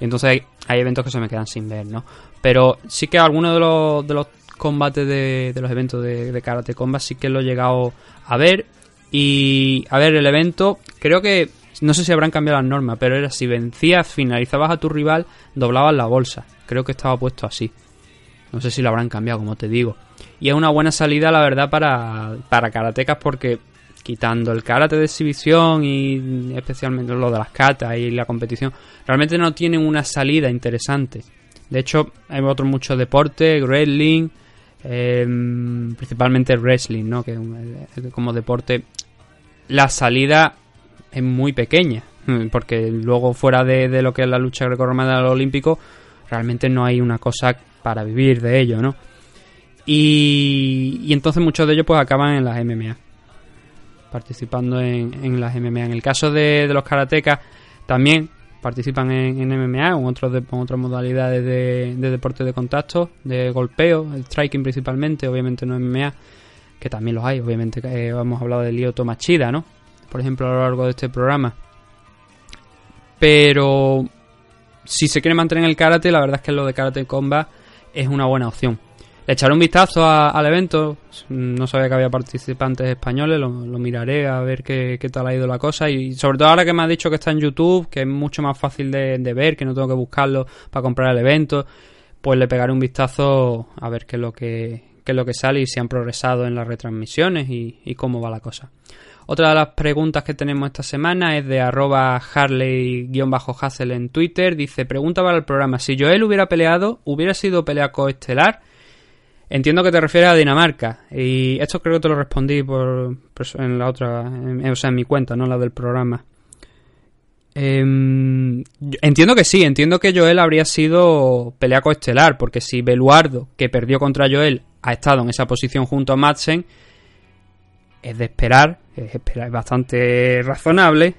Y entonces hay, hay eventos que se me quedan sin ver, ¿no? Pero sí que algunos de los, de los combates de, los eventos de, Karate Combat sí que lo he llegado a ver. Y a ver, el evento, creo que no sé si habrán cambiado las normas, pero era si vencías, finalizabas a tu rival, doblabas la bolsa. Creo que estaba puesto así. No sé si lo habrán cambiado, como te digo. Y es una buena salida, la verdad, para, para karatecas porque quitando el karate de exhibición y especialmente lo de las katas y la competición, realmente no tienen una salida interesante. De hecho, hay otros muchos deportes, wrestling, eh, principalmente wrestling, ¿no? Que como deporte la salida es muy pequeña, porque luego fuera de, lo que es la lucha grecorromana del olímpico, realmente no hay una cosa para vivir de ello, ¿no? Y, entonces muchos de ellos pues acaban en las MMA, participando en, en las MMA. En el caso de, de los karatecas también participan en, MMA en, en otras modalidades de, de deporte de contacto, de golpeo, el striking principalmente, obviamente no MMA, que también los hay, obviamente eh, hemos hablado de Lyoto Machida, ¿no? Por ejemplo, a lo largo de este programa. Pero si se quiere mantener en el karate, la verdad es que lo de Karate Combat es una buena opción. Le echaré un vistazo al evento. No sabía que había participantes españoles. Lo, miraré a ver qué, tal ha ido la cosa. Y sobre todo ahora que me ha dicho que está en YouTube, que es mucho más fácil de, ver, que no tengo que buscarlo para comprar el evento, pues le pegaré un vistazo a ver qué es lo que, es lo que sale y si han progresado en las retransmisiones y, y cómo va la cosa. Otra de las preguntas que tenemos esta semana es de arroba Harley-Hassel en Twitter. Dice, pregunta para el programa, si Joel hubiera peleado, ¿hubiera sido pelea coestelar? Entiendo que te refieres a Dinamarca. Y esto creo que te lo respondí por, por- en la otra, o sea, en mi cuenta, no la del programa. Yo- entiendo que sí, entiendo que Joel habría sido pelea coestelar, porque si Beluardo, que perdió contra Joel, ha estado en esa posición junto a Madsen, es de esperar, es, esperar, es bastante razonable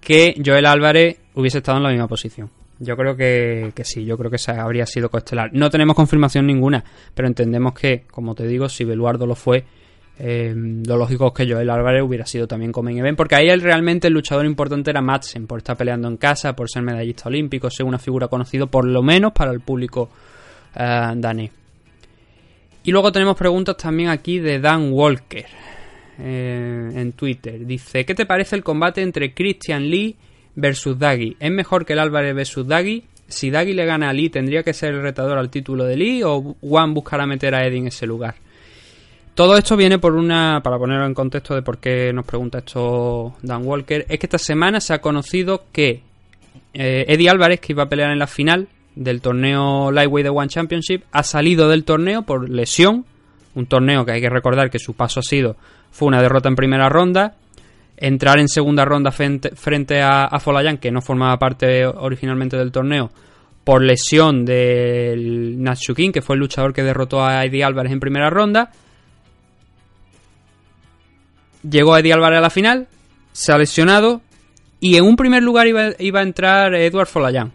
que Joel Álvarez hubiese estado en la misma posición. Yo creo que, que sí, yo creo que esa habría sido coestelar. No tenemos confirmación ninguna, pero entendemos que, como te digo, si Beluardo lo fue, eh, lo lógico es que Joel Álvarez hubiera sido también como en event, porque ahí él realmente el luchador importante era Madsen, por estar peleando en casa, por ser medallista olímpico, ser una figura conocida por lo menos para el público eh, danés. Y luego tenemos preguntas también aquí de Dan Walker eh, en Twitter. Dice, ¿qué te parece el combate entre Christian Lee versus Daggy? ¿Es mejor que el Álvarez versus Daggy? Si Daggy le gana a Lee, ¿tendría que ser el retador al título de Lee o Juan buscará meter a Eddie en ese lugar? Todo esto viene por una, para ponerlo en contexto de por qué nos pregunta esto Dan Walker, es que esta semana se ha conocido que eh, Eddie Álvarez, que iba a pelear en la final del torneo Lightweight de One Championship, ha salido del torneo por lesión, un torneo que hay que recordar que su paso ha sido, fue una derrota en primera ronda, entrar en segunda ronda frente, a, a Folayan, que no formaba parte originalmente del torneo, por lesión del Natsukin, que fue el luchador que derrotó a Eddie Álvarez en primera ronda. Llegó Eddie Álvarez a la final, se ha lesionado y en un primer lugar iba, iba a entrar Edward Folayan,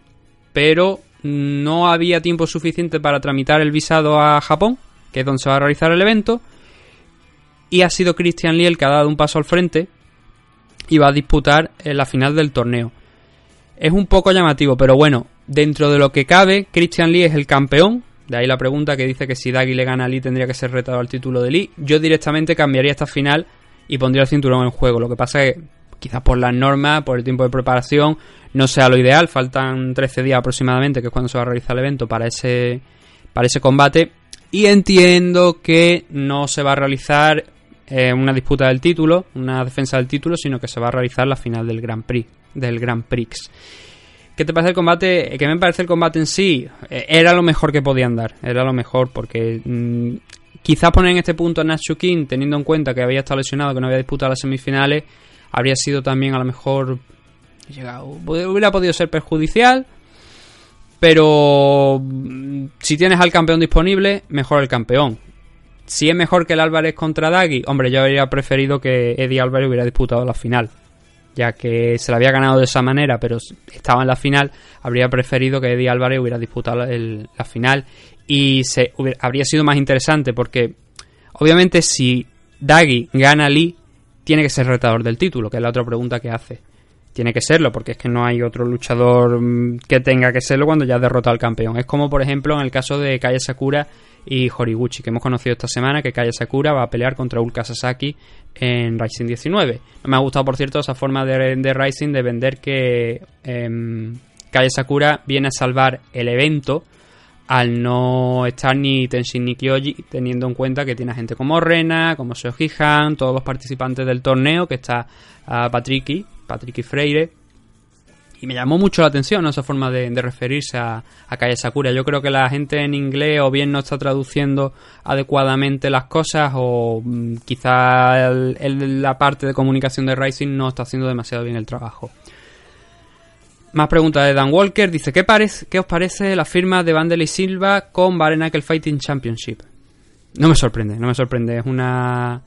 pero no había tiempo suficiente para tramitar el visado a Japón, que es donde se va a realizar el evento, y ha sido Christian Lee el que ha dado un paso al frente y va a disputar en la final del torneo. Es un poco llamativo, pero bueno, dentro de lo que cabe, Christian Lee es el campeón. De ahí la pregunta que dice que si Daggy le gana a Lee tendría que ser retado al título de Lee. Yo directamente cambiaría esta final y pondría el cinturón en juego. Lo que pasa es que quizás por las normas, por el tiempo de preparación, no sea lo ideal. Faltan 13 días aproximadamente, que es cuando se va a realizar el evento, para ese, para ese combate. Y entiendo que no se va a realizar eh, una disputa del título, una defensa del título, sino que se va a realizar la final del Grand Prix, del Grand Prix. ¿Qué te parece el combate? Que me parece el combate en sí eh, era lo mejor que podían dar. Era lo mejor porque mm, quizás poner en este punto a Nacho King, teniendo en cuenta que había estado lesionado, que no había disputado las semifinales, habría sido también a lo mejor llegado, hubiera podido ser perjudicial. Pero mm, si tienes al campeón disponible, mejor el campeón. Si es mejor que el Álvarez contra Dagui, hombre, yo habría preferido que Eddie Álvarez hubiera disputado la final. Ya que se la había ganado de esa manera, pero estaba en la final, habría preferido que Eddie Álvarez hubiera disputado el- la final. Y se, hubiera- habría sido más interesante porque, obviamente, si Dagui gana Lee, tiene que ser retador del título, que es la otra pregunta que hace. Tiene que serlo, porque es que no hay otro luchador mm, que tenga que serlo cuando ya ha derrotado al campeón. Es como, por ejemplo, en el caso de Kaya Sakura y Horiguchi, que hemos conocido esta semana, que Kaya Sakura va a pelear contra Ulka Sasaki en Rising 19. No me ha gustado, por cierto, esa forma de, Rising de vender que em, Kaya Sakura viene a salvar el evento al no estar ni Tenshin ni Kyoji, teniendo en cuenta que tiene a gente como Rena, como Seoji Han, todos los participantes del torneo, que está a Patricky, Patricky Freire. Y me llamó mucho la atención esa forma de, referirse a, Kaya Sakura. Yo creo que la gente en inglés o bien no está traduciendo adecuadamente las cosas o mm, quizá la parte de comunicación de Rising no está haciendo demasiado bien el trabajo. Más preguntas de Dan Walker. Dice, ¿qué, parece, ¿qué os parece la firma de Vandel y Silva con Bare Knuckle Fighting Championship? No me sorprende, no me sorprende. Es una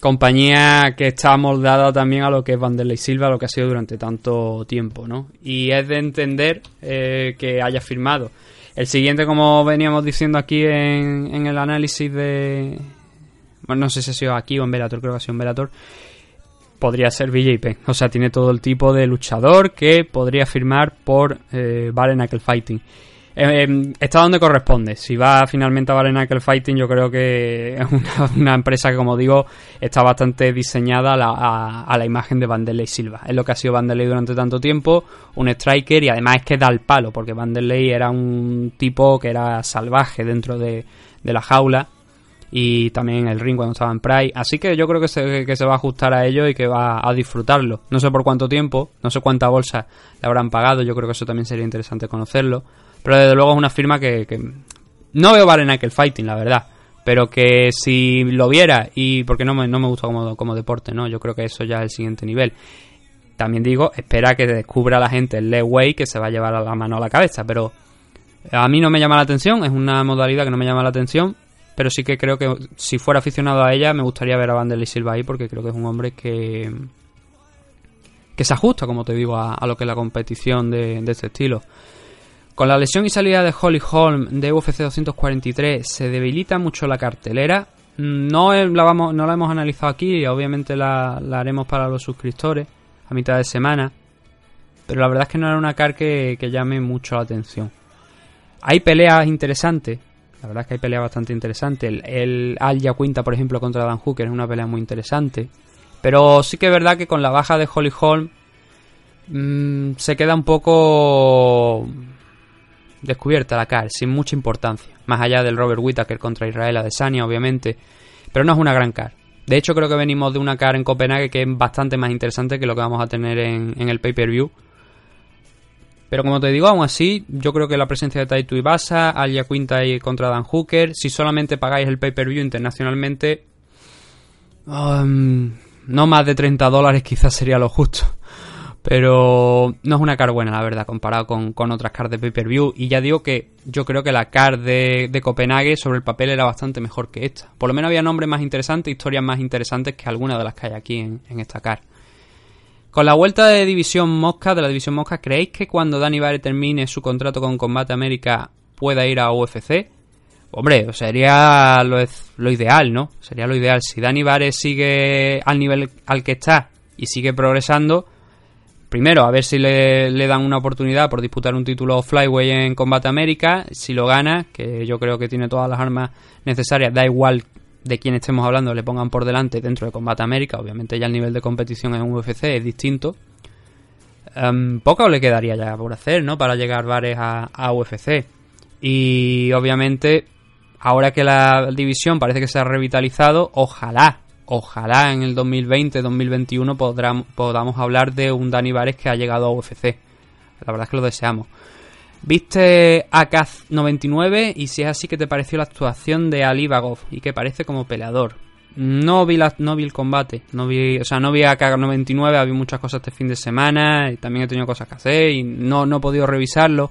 compañía que está moldada también a lo que es Vanderlei Silva, lo que ha sido durante tanto tiempo, ¿no? Y es de entender eh, que haya firmado. El siguiente, como veníamos diciendo aquí en, el análisis de... Bueno, no sé si ha sido aquí o en Velator, creo que ha sido en Velator. Podría ser BJP. O sea, tiene todo el tipo de luchador que podría firmar por eh, Knuckle Fighting. Eh, eh, está donde corresponde. Si va finalmente a Bare Knuckle Fighting, yo creo que es una, empresa que, como digo, está bastante diseñada a la, a- la imagen de Vanderlei Silva. Es lo que ha sido Vanderlei durante tanto tiempo, un striker y además es que da el palo, porque Vanderlei era un tipo que era salvaje dentro de, la jaula y también el ring cuando estaba en Pride. Así que yo creo que se, que se va a ajustar a ello y que va a disfrutarlo. No sé por cuánto tiempo, no sé cuánta bolsa le habrán pagado, yo creo que eso también sería interesante conocerlo. Pero desde luego es una firma que, no veo Bare Knuckle Fighting, la verdad. Pero que si lo viera, y porque no me, no me gusta como, como deporte, ¿no? Yo creo que eso ya es el siguiente nivel. También digo, espera que descubra la gente el leg way que se va a llevar a la mano a la cabeza, pero a mí no me llama la atención, es una modalidad que no me llama la atención, pero sí que creo que si fuera aficionado a ella me gustaría ver a Vanderlei Silva ahí porque creo que es un hombre que que se ajusta, como te digo, a, a lo que es la competición de, de este estilo. Con la lesión y salida de Holly Holm de UFC 243 se debilita mucho la cartelera. No no la hemos analizado aquí, obviamente la, haremos para los suscriptores a mitad de semana. Pero la verdad es que no era una car que, que llame mucho la atención. Hay peleas interesantes, la verdad es que hay peleas bastante interesantes. El, el Al por ejemplo, contra Dan Hooker es una pelea muy interesante. Pero sí que es verdad que con la baja de Holly Holm mm, se queda un poco descubierta la CAR, sin mucha importancia. Más allá del Robert Whittaker contra Israel Adesanya, obviamente. Pero no es una gran CAR. De hecho, creo que venimos de una CAR en Copenhague que es bastante más interesante que lo que vamos a tener en, en el pay-per-view. Pero como te digo, aún así, yo creo que la presencia de Taito Ibasa, Alia Quinta y contra Dan Hooker, si solamente pagáis el pay-per-view internacionalmente, um, no más de 30 dólares quizás sería lo justo. Pero no es una car buena, la verdad, comparado con, con otras cars de pay-per-view. Y ya digo que yo creo que la car de, de Copenhague sobre el papel era bastante mejor que esta. Por lo menos había nombres más interesantes, historias más interesantes que algunas de las que hay aquí en, en esta car. Con la vuelta de División Mosca, de la División Mosca, ¿creéis que cuando Danny Barre termine su contrato con Combate América pueda ir a UFC? Hombre, sería lo, lo ideal, ¿no? Sería lo ideal. Si Danny Barre sigue al nivel al que está y sigue progresando, primero a ver si le, dan una oportunidad por disputar un título Flyway en Combate América. Si lo gana, que yo creo que tiene todas las armas necesarias, da igual de quién estemos hablando le pongan por delante dentro de Combate América. Obviamente ya el nivel de competición en UFC es distinto. Um, poco le quedaría ya por hacer, ¿no? Para llegar Vares a, a, UFC. Y obviamente, ahora que la división parece que se ha revitalizado, ojalá, ojalá en el 2020-2021 podamos hablar de un Dani Vares que ha llegado a UFC. La verdad es que lo deseamos. Viste a Kaz 99 y si es así, ¿qué te pareció la actuación de Ali Bagov? Y que parece como peleador. No vi, la, no vi el combate, no vi, o sea, no vi a Kaz 99, había muchas cosas este fin de semana y también he tenido cosas que hacer y no, no he podido revisarlo.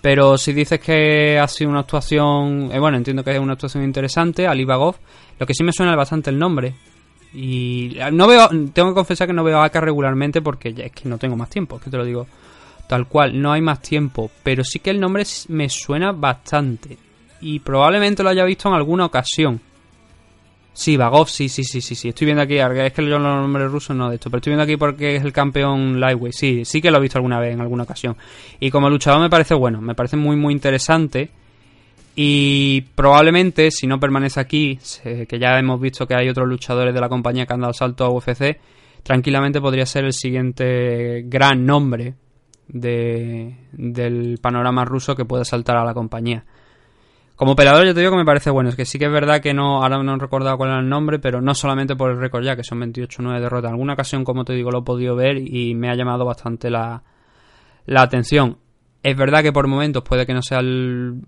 Pero si dices que ha sido una actuación, eh, bueno, entiendo que es una actuación interesante, Ali Bagov, lo que sí me suena bastante el nombre. Y no veo, tengo que confesar que no veo a Aka regularmente porque es que no tengo más tiempo, es que te lo digo tal cual, no hay más tiempo, pero sí que el nombre me suena bastante y probablemente lo haya visto en alguna ocasión. Sí, Bagov, sí, sí, sí, sí, sí. Estoy viendo aquí, es que yo los nombres rusos no de esto, pero estoy viendo aquí porque es el campeón lightweight. Sí, sí que lo he visto alguna vez en alguna ocasión. Y como luchador me parece bueno, me parece muy, muy interesante. Y probablemente, si no permanece aquí, que ya hemos visto que hay otros luchadores de la compañía que han dado salto a UFC, tranquilamente podría ser el siguiente gran nombre de, del panorama ruso que pueda saltar a la compañía. Como operador yo te digo que me parece bueno, es que sí que es verdad que no, ahora no he recordado cuál era el nombre, pero no solamente por el récord ya, que son 28-9 derrotas. Alguna ocasión, como te digo, lo he podido ver y me ha llamado bastante la, la atención. Es verdad que por momentos puede que no sea el,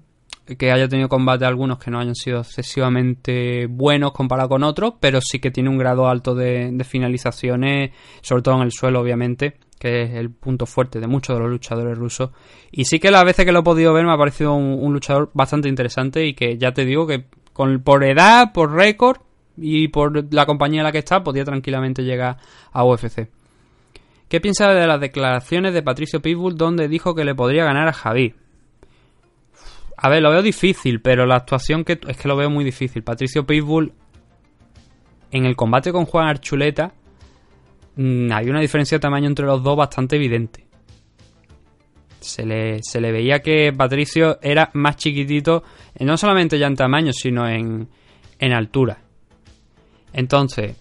que haya tenido combate algunos que no hayan sido excesivamente buenos comparado con otros, pero sí que tiene un grado alto de finalizaciones, sobre todo en el suelo, obviamente, que es el punto fuerte de muchos de los luchadores rusos. Y sí que las veces que lo he podido ver me ha parecido un, luchador bastante interesante y que ya te digo que con, por edad, por récord y por la compañía en la que está, podía tranquilamente llegar a UFC. ¿Qué piensa de las declaraciones de Patricio Pitbull donde dijo que le podría ganar a Javi? A ver, lo veo difícil, pero la actuación que es que lo veo muy difícil. Patricio Pitbull en el combate con Juan Archuleta hay una diferencia de tamaño entre los dos bastante evidente. Se le, se le veía que Patricio era más chiquitito, eh, no solamente ya en tamaño, sino en, en altura. Entonces,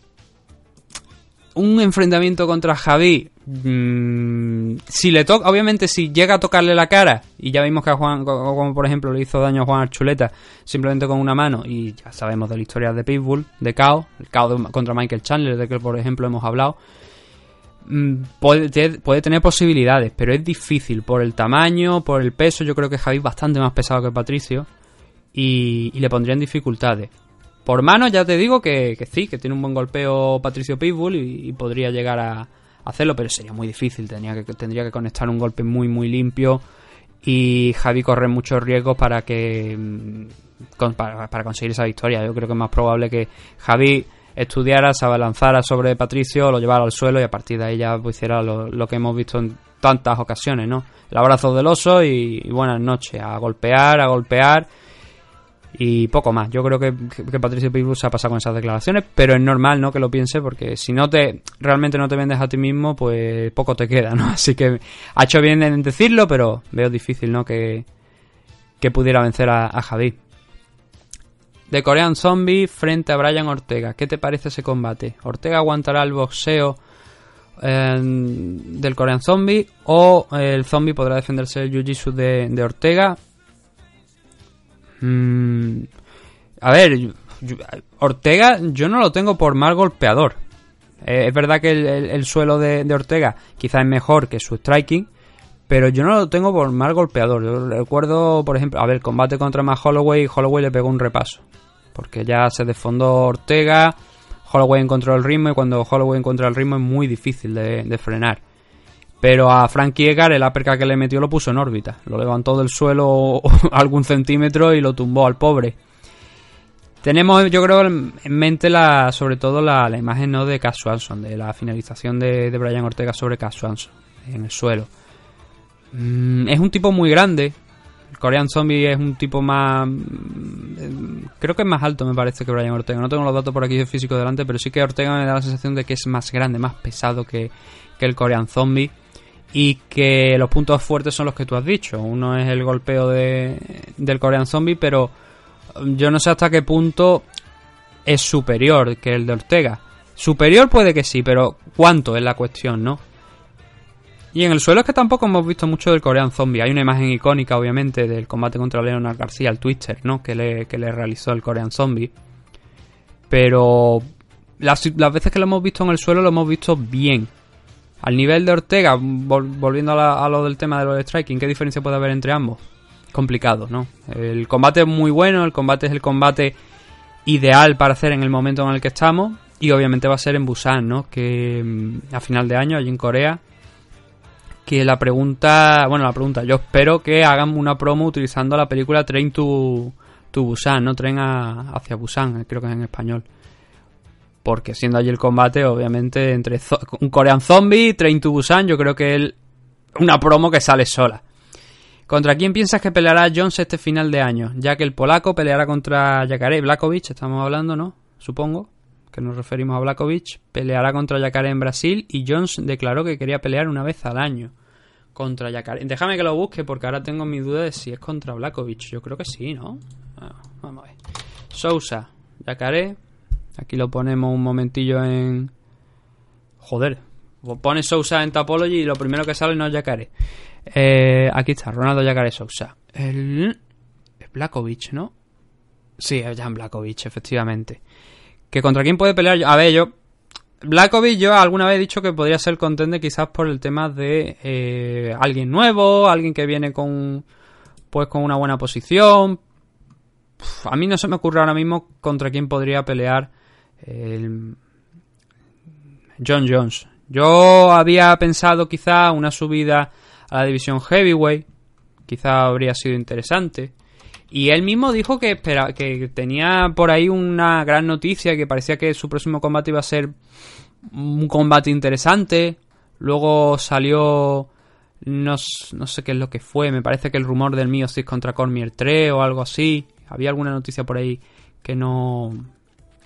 un enfrentamiento contra Javi. Mm, si le toca, obviamente, si llega a tocarle la cara, y ya vimos que a Juan, co- como por ejemplo le hizo daño a Juan Archuleta simplemente con una mano, y ya sabemos de la historia de Pitbull, de Kao, el Kao contra Michael Chandler, de que por ejemplo hemos hablado. mm, Puede, puede tener posibilidades, pero es difícil por el tamaño, por el peso. Yo creo que Javi es bastante más pesado que Patricio y, y le pondrían dificultades. Por mano ya te digo que, sí, que tiene un buen golpeo Patricio Pitbull y podría llegar a hacerlo, pero sería muy difícil. Tendría que, tendría que conectar un golpe muy, muy limpio y Javi corre muchos riesgos para que mm, para, conseguir esa victoria. Yo creo que es más probable que Javi estudiara, se abalanzara sobre Patricio, lo llevara al suelo y a partir de ahí ya pues, hiciera lo, que hemos visto en tantas ocasiones, ¿no? El abrazo del oso y buenas noches, a golpear, a golpear y poco más. Yo creo que, que Patricio Pitbull se ha pasado con esas declaraciones, pero es normal, ¿no? Que lo piense, porque si no te realmente no te vendes a ti mismo, pues poco te queda, ¿no? Así que ha hecho bien en decirlo, pero veo difícil, ¿no? Que, que pudiera vencer a, a Javi. De Korean Zombie frente a Brian Ortega. ¿Qué te parece ese combate? ¿Ortega aguantará el boxeo eh, del Korean Zombie o el Zombie podrá defenderse del Jiu-Jitsu de, de Ortega? Mm, a ver, Ortega yo no lo tengo por mal golpeador. Eh, es verdad que el, el- el suelo de, Ortega quizás es mejor que su striking, pero yo no lo tengo por mal golpeador. Yo recuerdo, por ejemplo, a ver, combate contra Matt Holloway y Holloway le pegó un repaso. Porque ya se desfondó Ortega, Holloway encontró el ritmo y cuando Holloway encuentra el ritmo es muy difícil de frenar. Pero a Frankie Edgar el uppercut que le metió lo puso en órbita. Lo levantó del suelo algún centímetro y lo tumbó al pobre. Tenemos, yo creo, en mente la, sobre todo la, imagen ¿no? de Cass Swanson, de la finalización de, Brian Ortega sobre Cass en el suelo. Mm, es un tipo muy grande. El Korean Zombie es un tipo más. mm, Creo que es más alto, me parece, que Brian Ortega. No tengo los datos por aquí de físico delante, pero sí que Ortega me da la sensación de que es más grande, más pesado que, que el Korean Zombie. Y que los puntos fuertes son los que tú has dicho. Uno es el golpeo de, del Korean Zombie, pero yo no sé hasta qué punto es superior que el de Ortega. Superior puede que sí, pero ¿cuánto es la cuestión, no? Y en el suelo es que tampoco hemos visto mucho del Korean Zombie. Hay una imagen icónica, obviamente, del combate contra Leonard García, el Twister, ¿no? Que le, que le realizó el Korean Zombie. Pero las, las veces que lo hemos visto en el suelo lo hemos visto bien. Al nivel de Ortega, vol- volviendo a, lo del tema de los striking, ¿qué diferencia puede haber entre ambos? Complicado, ¿no? El combate es muy bueno, el combate es el combate ideal para hacer en el momento en el que estamos y obviamente va a ser en Busan, ¿no? Que mm, a final de año, allí en Corea, que la pregunta, bueno, la pregunta, yo espero que hagan una promo utilizando la película Train to, to Busan, ¿no? Tren a- hacia Busan, eh, creo que es en español. Porque siendo allí el combate, obviamente, entre un Korean Zombie Train to Busan, yo creo que es una promo que sale sola. ¿Contra quién piensas que peleará Jones este final de año? Ya que el polaco peleará contra Yacaré Blakovic, estamos hablando, ¿no? Supongo que nos referimos a Blakovic. Peleará contra Yacaré en Brasil y Jones declaró que quería pelear una vez al año contra Yacaré. Déjame que lo busque porque ahora tengo mi duda de si es contra Blakovic. Yo creo que sí, ¿no? Ah, vamos a ver. Sousa, Yacaré. Aquí lo ponemos un momentillo en... Joder. Pone Sousa en Tapology y lo primero que sale no es Yacaré. Eh, aquí está, Ronaldo Yacaré Sousa. El... es Blakovic, ¿no? Sí, es Jan Blakovic, efectivamente. ¿Que contra quién puede pelear? A ver, yo... Blakovic yo alguna vez he dicho que podría ser contender quizás por el tema de eh, alguien nuevo, alguien que viene con pues con una buena posición. A mí no se me ocurre ahora mismo contra quién podría pelear John Jones. Yo había pensado quizá una subida a la división heavyweight, quizá habría sido interesante. Y él mismo dijo que espera, que tenía por ahí una gran noticia, que parecía que su próximo combate iba a ser un combate interesante. Luego salió no, no sé qué es lo que fue, me parece que el rumor del mío Six contra Cormier 3 o algo así. Había alguna noticia por ahí que no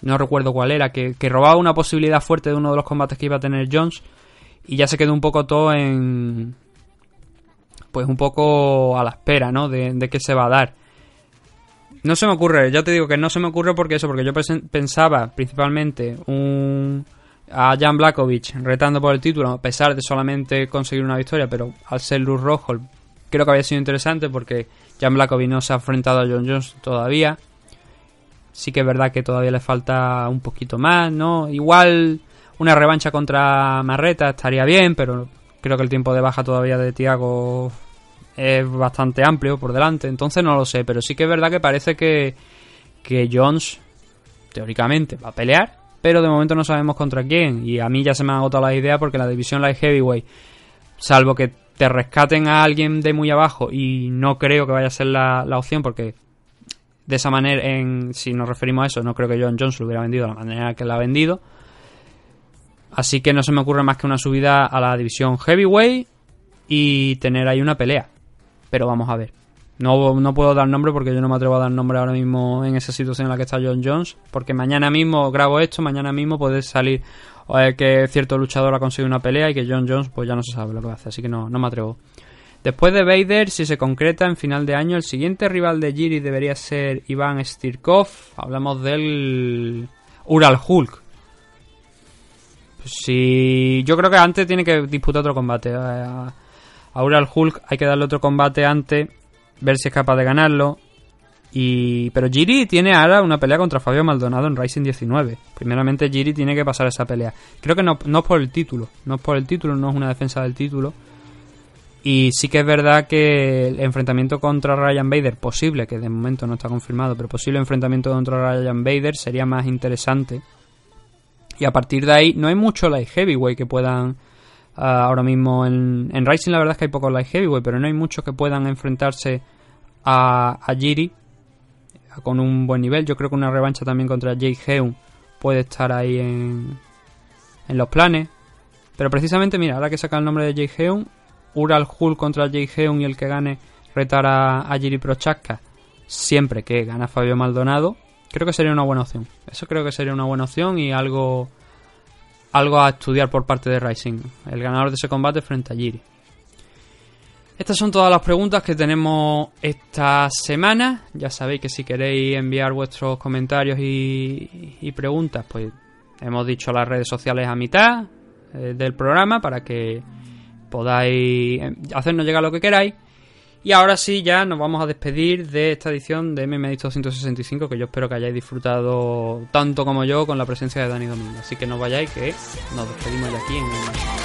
no recuerdo cuál era, que, que robaba una posibilidad fuerte de uno de los combates que iba a tener Jones y ya se quedó un poco todo en pues un poco a la espera, ¿no? De, de qué se va a dar. No se me ocurre, ya te digo que no se me ocurre porque eso, porque yo pens- pensaba principalmente un a Jan Blakovic retando por el título, a pesar de solamente conseguir una victoria, pero al ser luz rojo, creo que había sido interesante porque Jan Blakovic no se ha enfrentado a John Jones todavía. Sí que es verdad que todavía le falta un poquito más, ¿no? Igual una revancha contra Marreta estaría bien, pero creo que el tiempo de baja todavía de Tiago es bastante amplio por delante, entonces no lo sé, pero sí que es verdad que parece que, que Jones teóricamente va a pelear, pero de momento no sabemos contra quién, y a mí ya se me han agotado las ideas porque la división light heavyweight, salvo que te rescaten a alguien de muy abajo, y no creo que vaya a ser la, la opción porque de esa manera, en, si nos referimos a eso, no creo que John Jones lo hubiera vendido de la manera que la ha vendido. Así que no se me ocurre más que una subida a la división heavyweight y tener ahí una pelea. Pero vamos a ver. No, no puedo dar nombre porque yo no me atrevo a dar nombre ahora mismo en esa situación en la que está John Jones. Porque mañana mismo grabo esto, mañana mismo puede salir eh, que cierto luchador ha conseguido una pelea y que John Jones pues ya no se sabe lo que hace. Así que no, no me atrevo. Después de Vader, si se concreta en final de año, el siguiente rival de Jiri debería ser Iván Stirkov. Hablamos del Ural Hulk. Si yo creo que antes tiene que disputar otro combate. A, a Ural Hulk hay que darle otro combate antes, ver si es capaz de ganarlo. Y pero Jiri tiene ahora una pelea contra Fabio Maldonado en Rising 19. Primeramente Jiri tiene que pasar esa pelea. Creo que no, no es por el título, no es por el título, no es una defensa del título. Y sí que es verdad que el enfrentamiento contra Ryan Bader, posible, que de momento no está confirmado, pero posible enfrentamiento contra Ryan Bader sería más interesante. Y a partir de ahí, no hay mucho light heavyweight que puedan. ah, ahora mismo en, en Rising, la verdad es que hay pocos light heavyweight, pero no hay muchos que puedan enfrentarse a, Jiri con un buen nivel. Yo creo que una revancha también contra Jay Heun puede estar ahí en, en los planes. Pero precisamente, mira, ahora que saca el nombre de Jay Heun, Ural Hulk contra Jay Heun y el que gane retar a, a Jiri Prochaska siempre que gana Fabio Maldonado, creo que sería una buena opción. Eso creo que sería una buena opción y algo algo a estudiar por parte de Rising. El ganador de ese combate frente a Jiri. Estas son todas las preguntas que tenemos esta semana. Ya sabéis que si queréis enviar vuestros comentarios y, y preguntas, pues hemos dicho las redes sociales a mitad eh, del programa para que podáis eh, hacernos llegar lo que queráis. Y ahora sí, ya nos vamos a despedir de esta edición de MMA 265, que yo espero que hayáis disfrutado tanto como yo con la presencia de Dani Domingo. Así que no vayáis, que nos despedimos de aquí en MMA.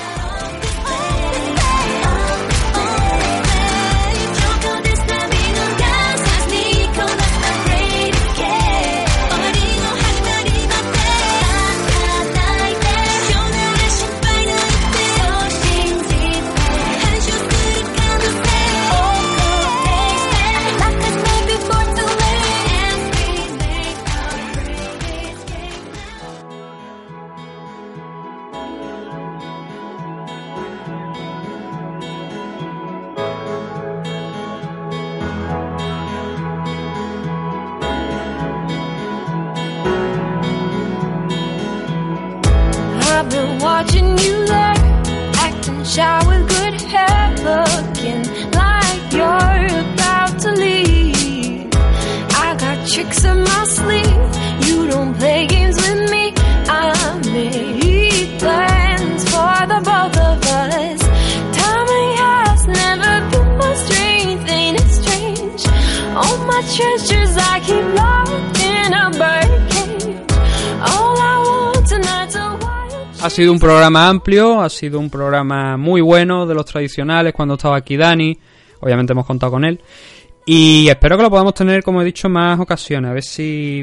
Sido un programa amplio, ha sido un programa muy bueno de los tradicionales cuando estaba aquí Dani. Obviamente hemos contado con él. Y espero que lo podamos tener, como he dicho, más ocasiones. A ver si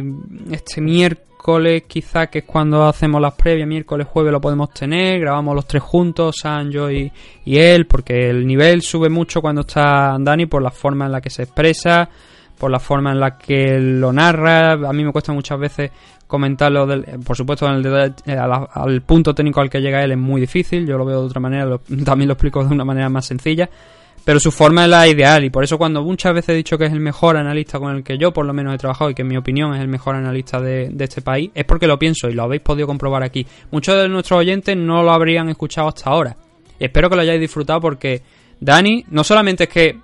este miércoles, quizá que es cuando hacemos las previas, miércoles, jueves lo podemos tener. Grabamos los tres juntos, San, yo y, y él, porque el nivel sube mucho cuando está Dani por la forma en la que se expresa, por la forma en la que lo narra. A mí me cuesta muchas veces comentarlo, del, por supuesto, eh, al punto técnico al que llega él es muy difícil. Yo lo veo de otra manera, también lo explico de una manera más sencilla. Pero su forma es la ideal y por eso cuando muchas veces he dicho que es el mejor analista con el que yo por lo menos he trabajado y que en mi opinión es el mejor analista de, este país, es porque lo pienso y lo habéis podido comprobar aquí. Muchos de nuestros oyentes no lo habrían escuchado hasta ahora. Espero que lo hayáis disfrutado porque Dani no solamente es que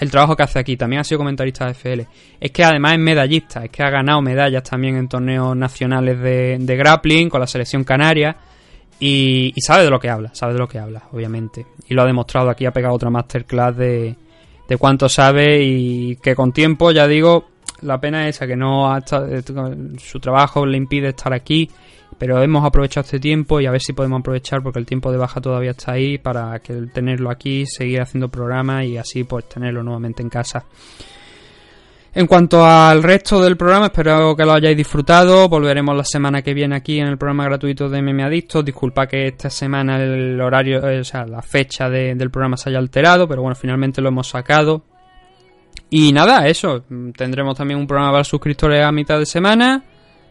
el trabajo que hace aquí, también ha sido comentarista de FL, es que además es medallista, es que ha ganado medallas también en torneos nacionales de, de grappling con la selección canaria. Y, sabe de lo que habla, sabe de lo que habla, obviamente. Y lo ha demostrado aquí, ha pegado otra masterclass de, de cuánto sabe y que con tiempo, ya digo, la pena es esa, que no ha eh, su trabajo le impide estar aquí, pero hemos aprovechado este tiempo y a ver si podemos aprovechar porque el tiempo de baja todavía está ahí para que tenerlo aquí, seguir haciendo programas y así pues tenerlo nuevamente en casa. En cuanto al resto del programa, espero que lo hayáis disfrutado. Volveremos la semana que viene aquí en el programa gratuito de MM Adictos. Disculpa que esta semana el horario, o sea, la fecha de- del programa se haya alterado, pero bueno, finalmente lo hemos sacado. Y nada, eso. Tendremos también un programa para suscriptores a mitad de semana.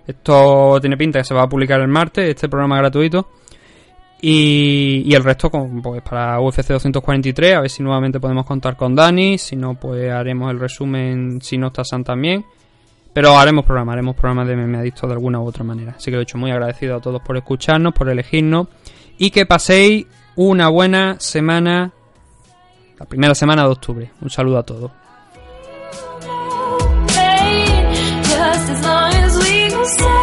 Esto tiene pinta que se va a publicar el martes, este programa gratuito. Y, el resto pues para UFC 243, a ver si nuevamente podemos contar con Dani, si no pues haremos el resumen si no está San también. Pero haremos programa, haremos programa de MMA Adicto de alguna u otra manera. Así que de hecho muy agradecido a todos por escucharnos, por elegirnos y que paséis una buena semana, la primera semana de octubre. Un saludo a todos. So.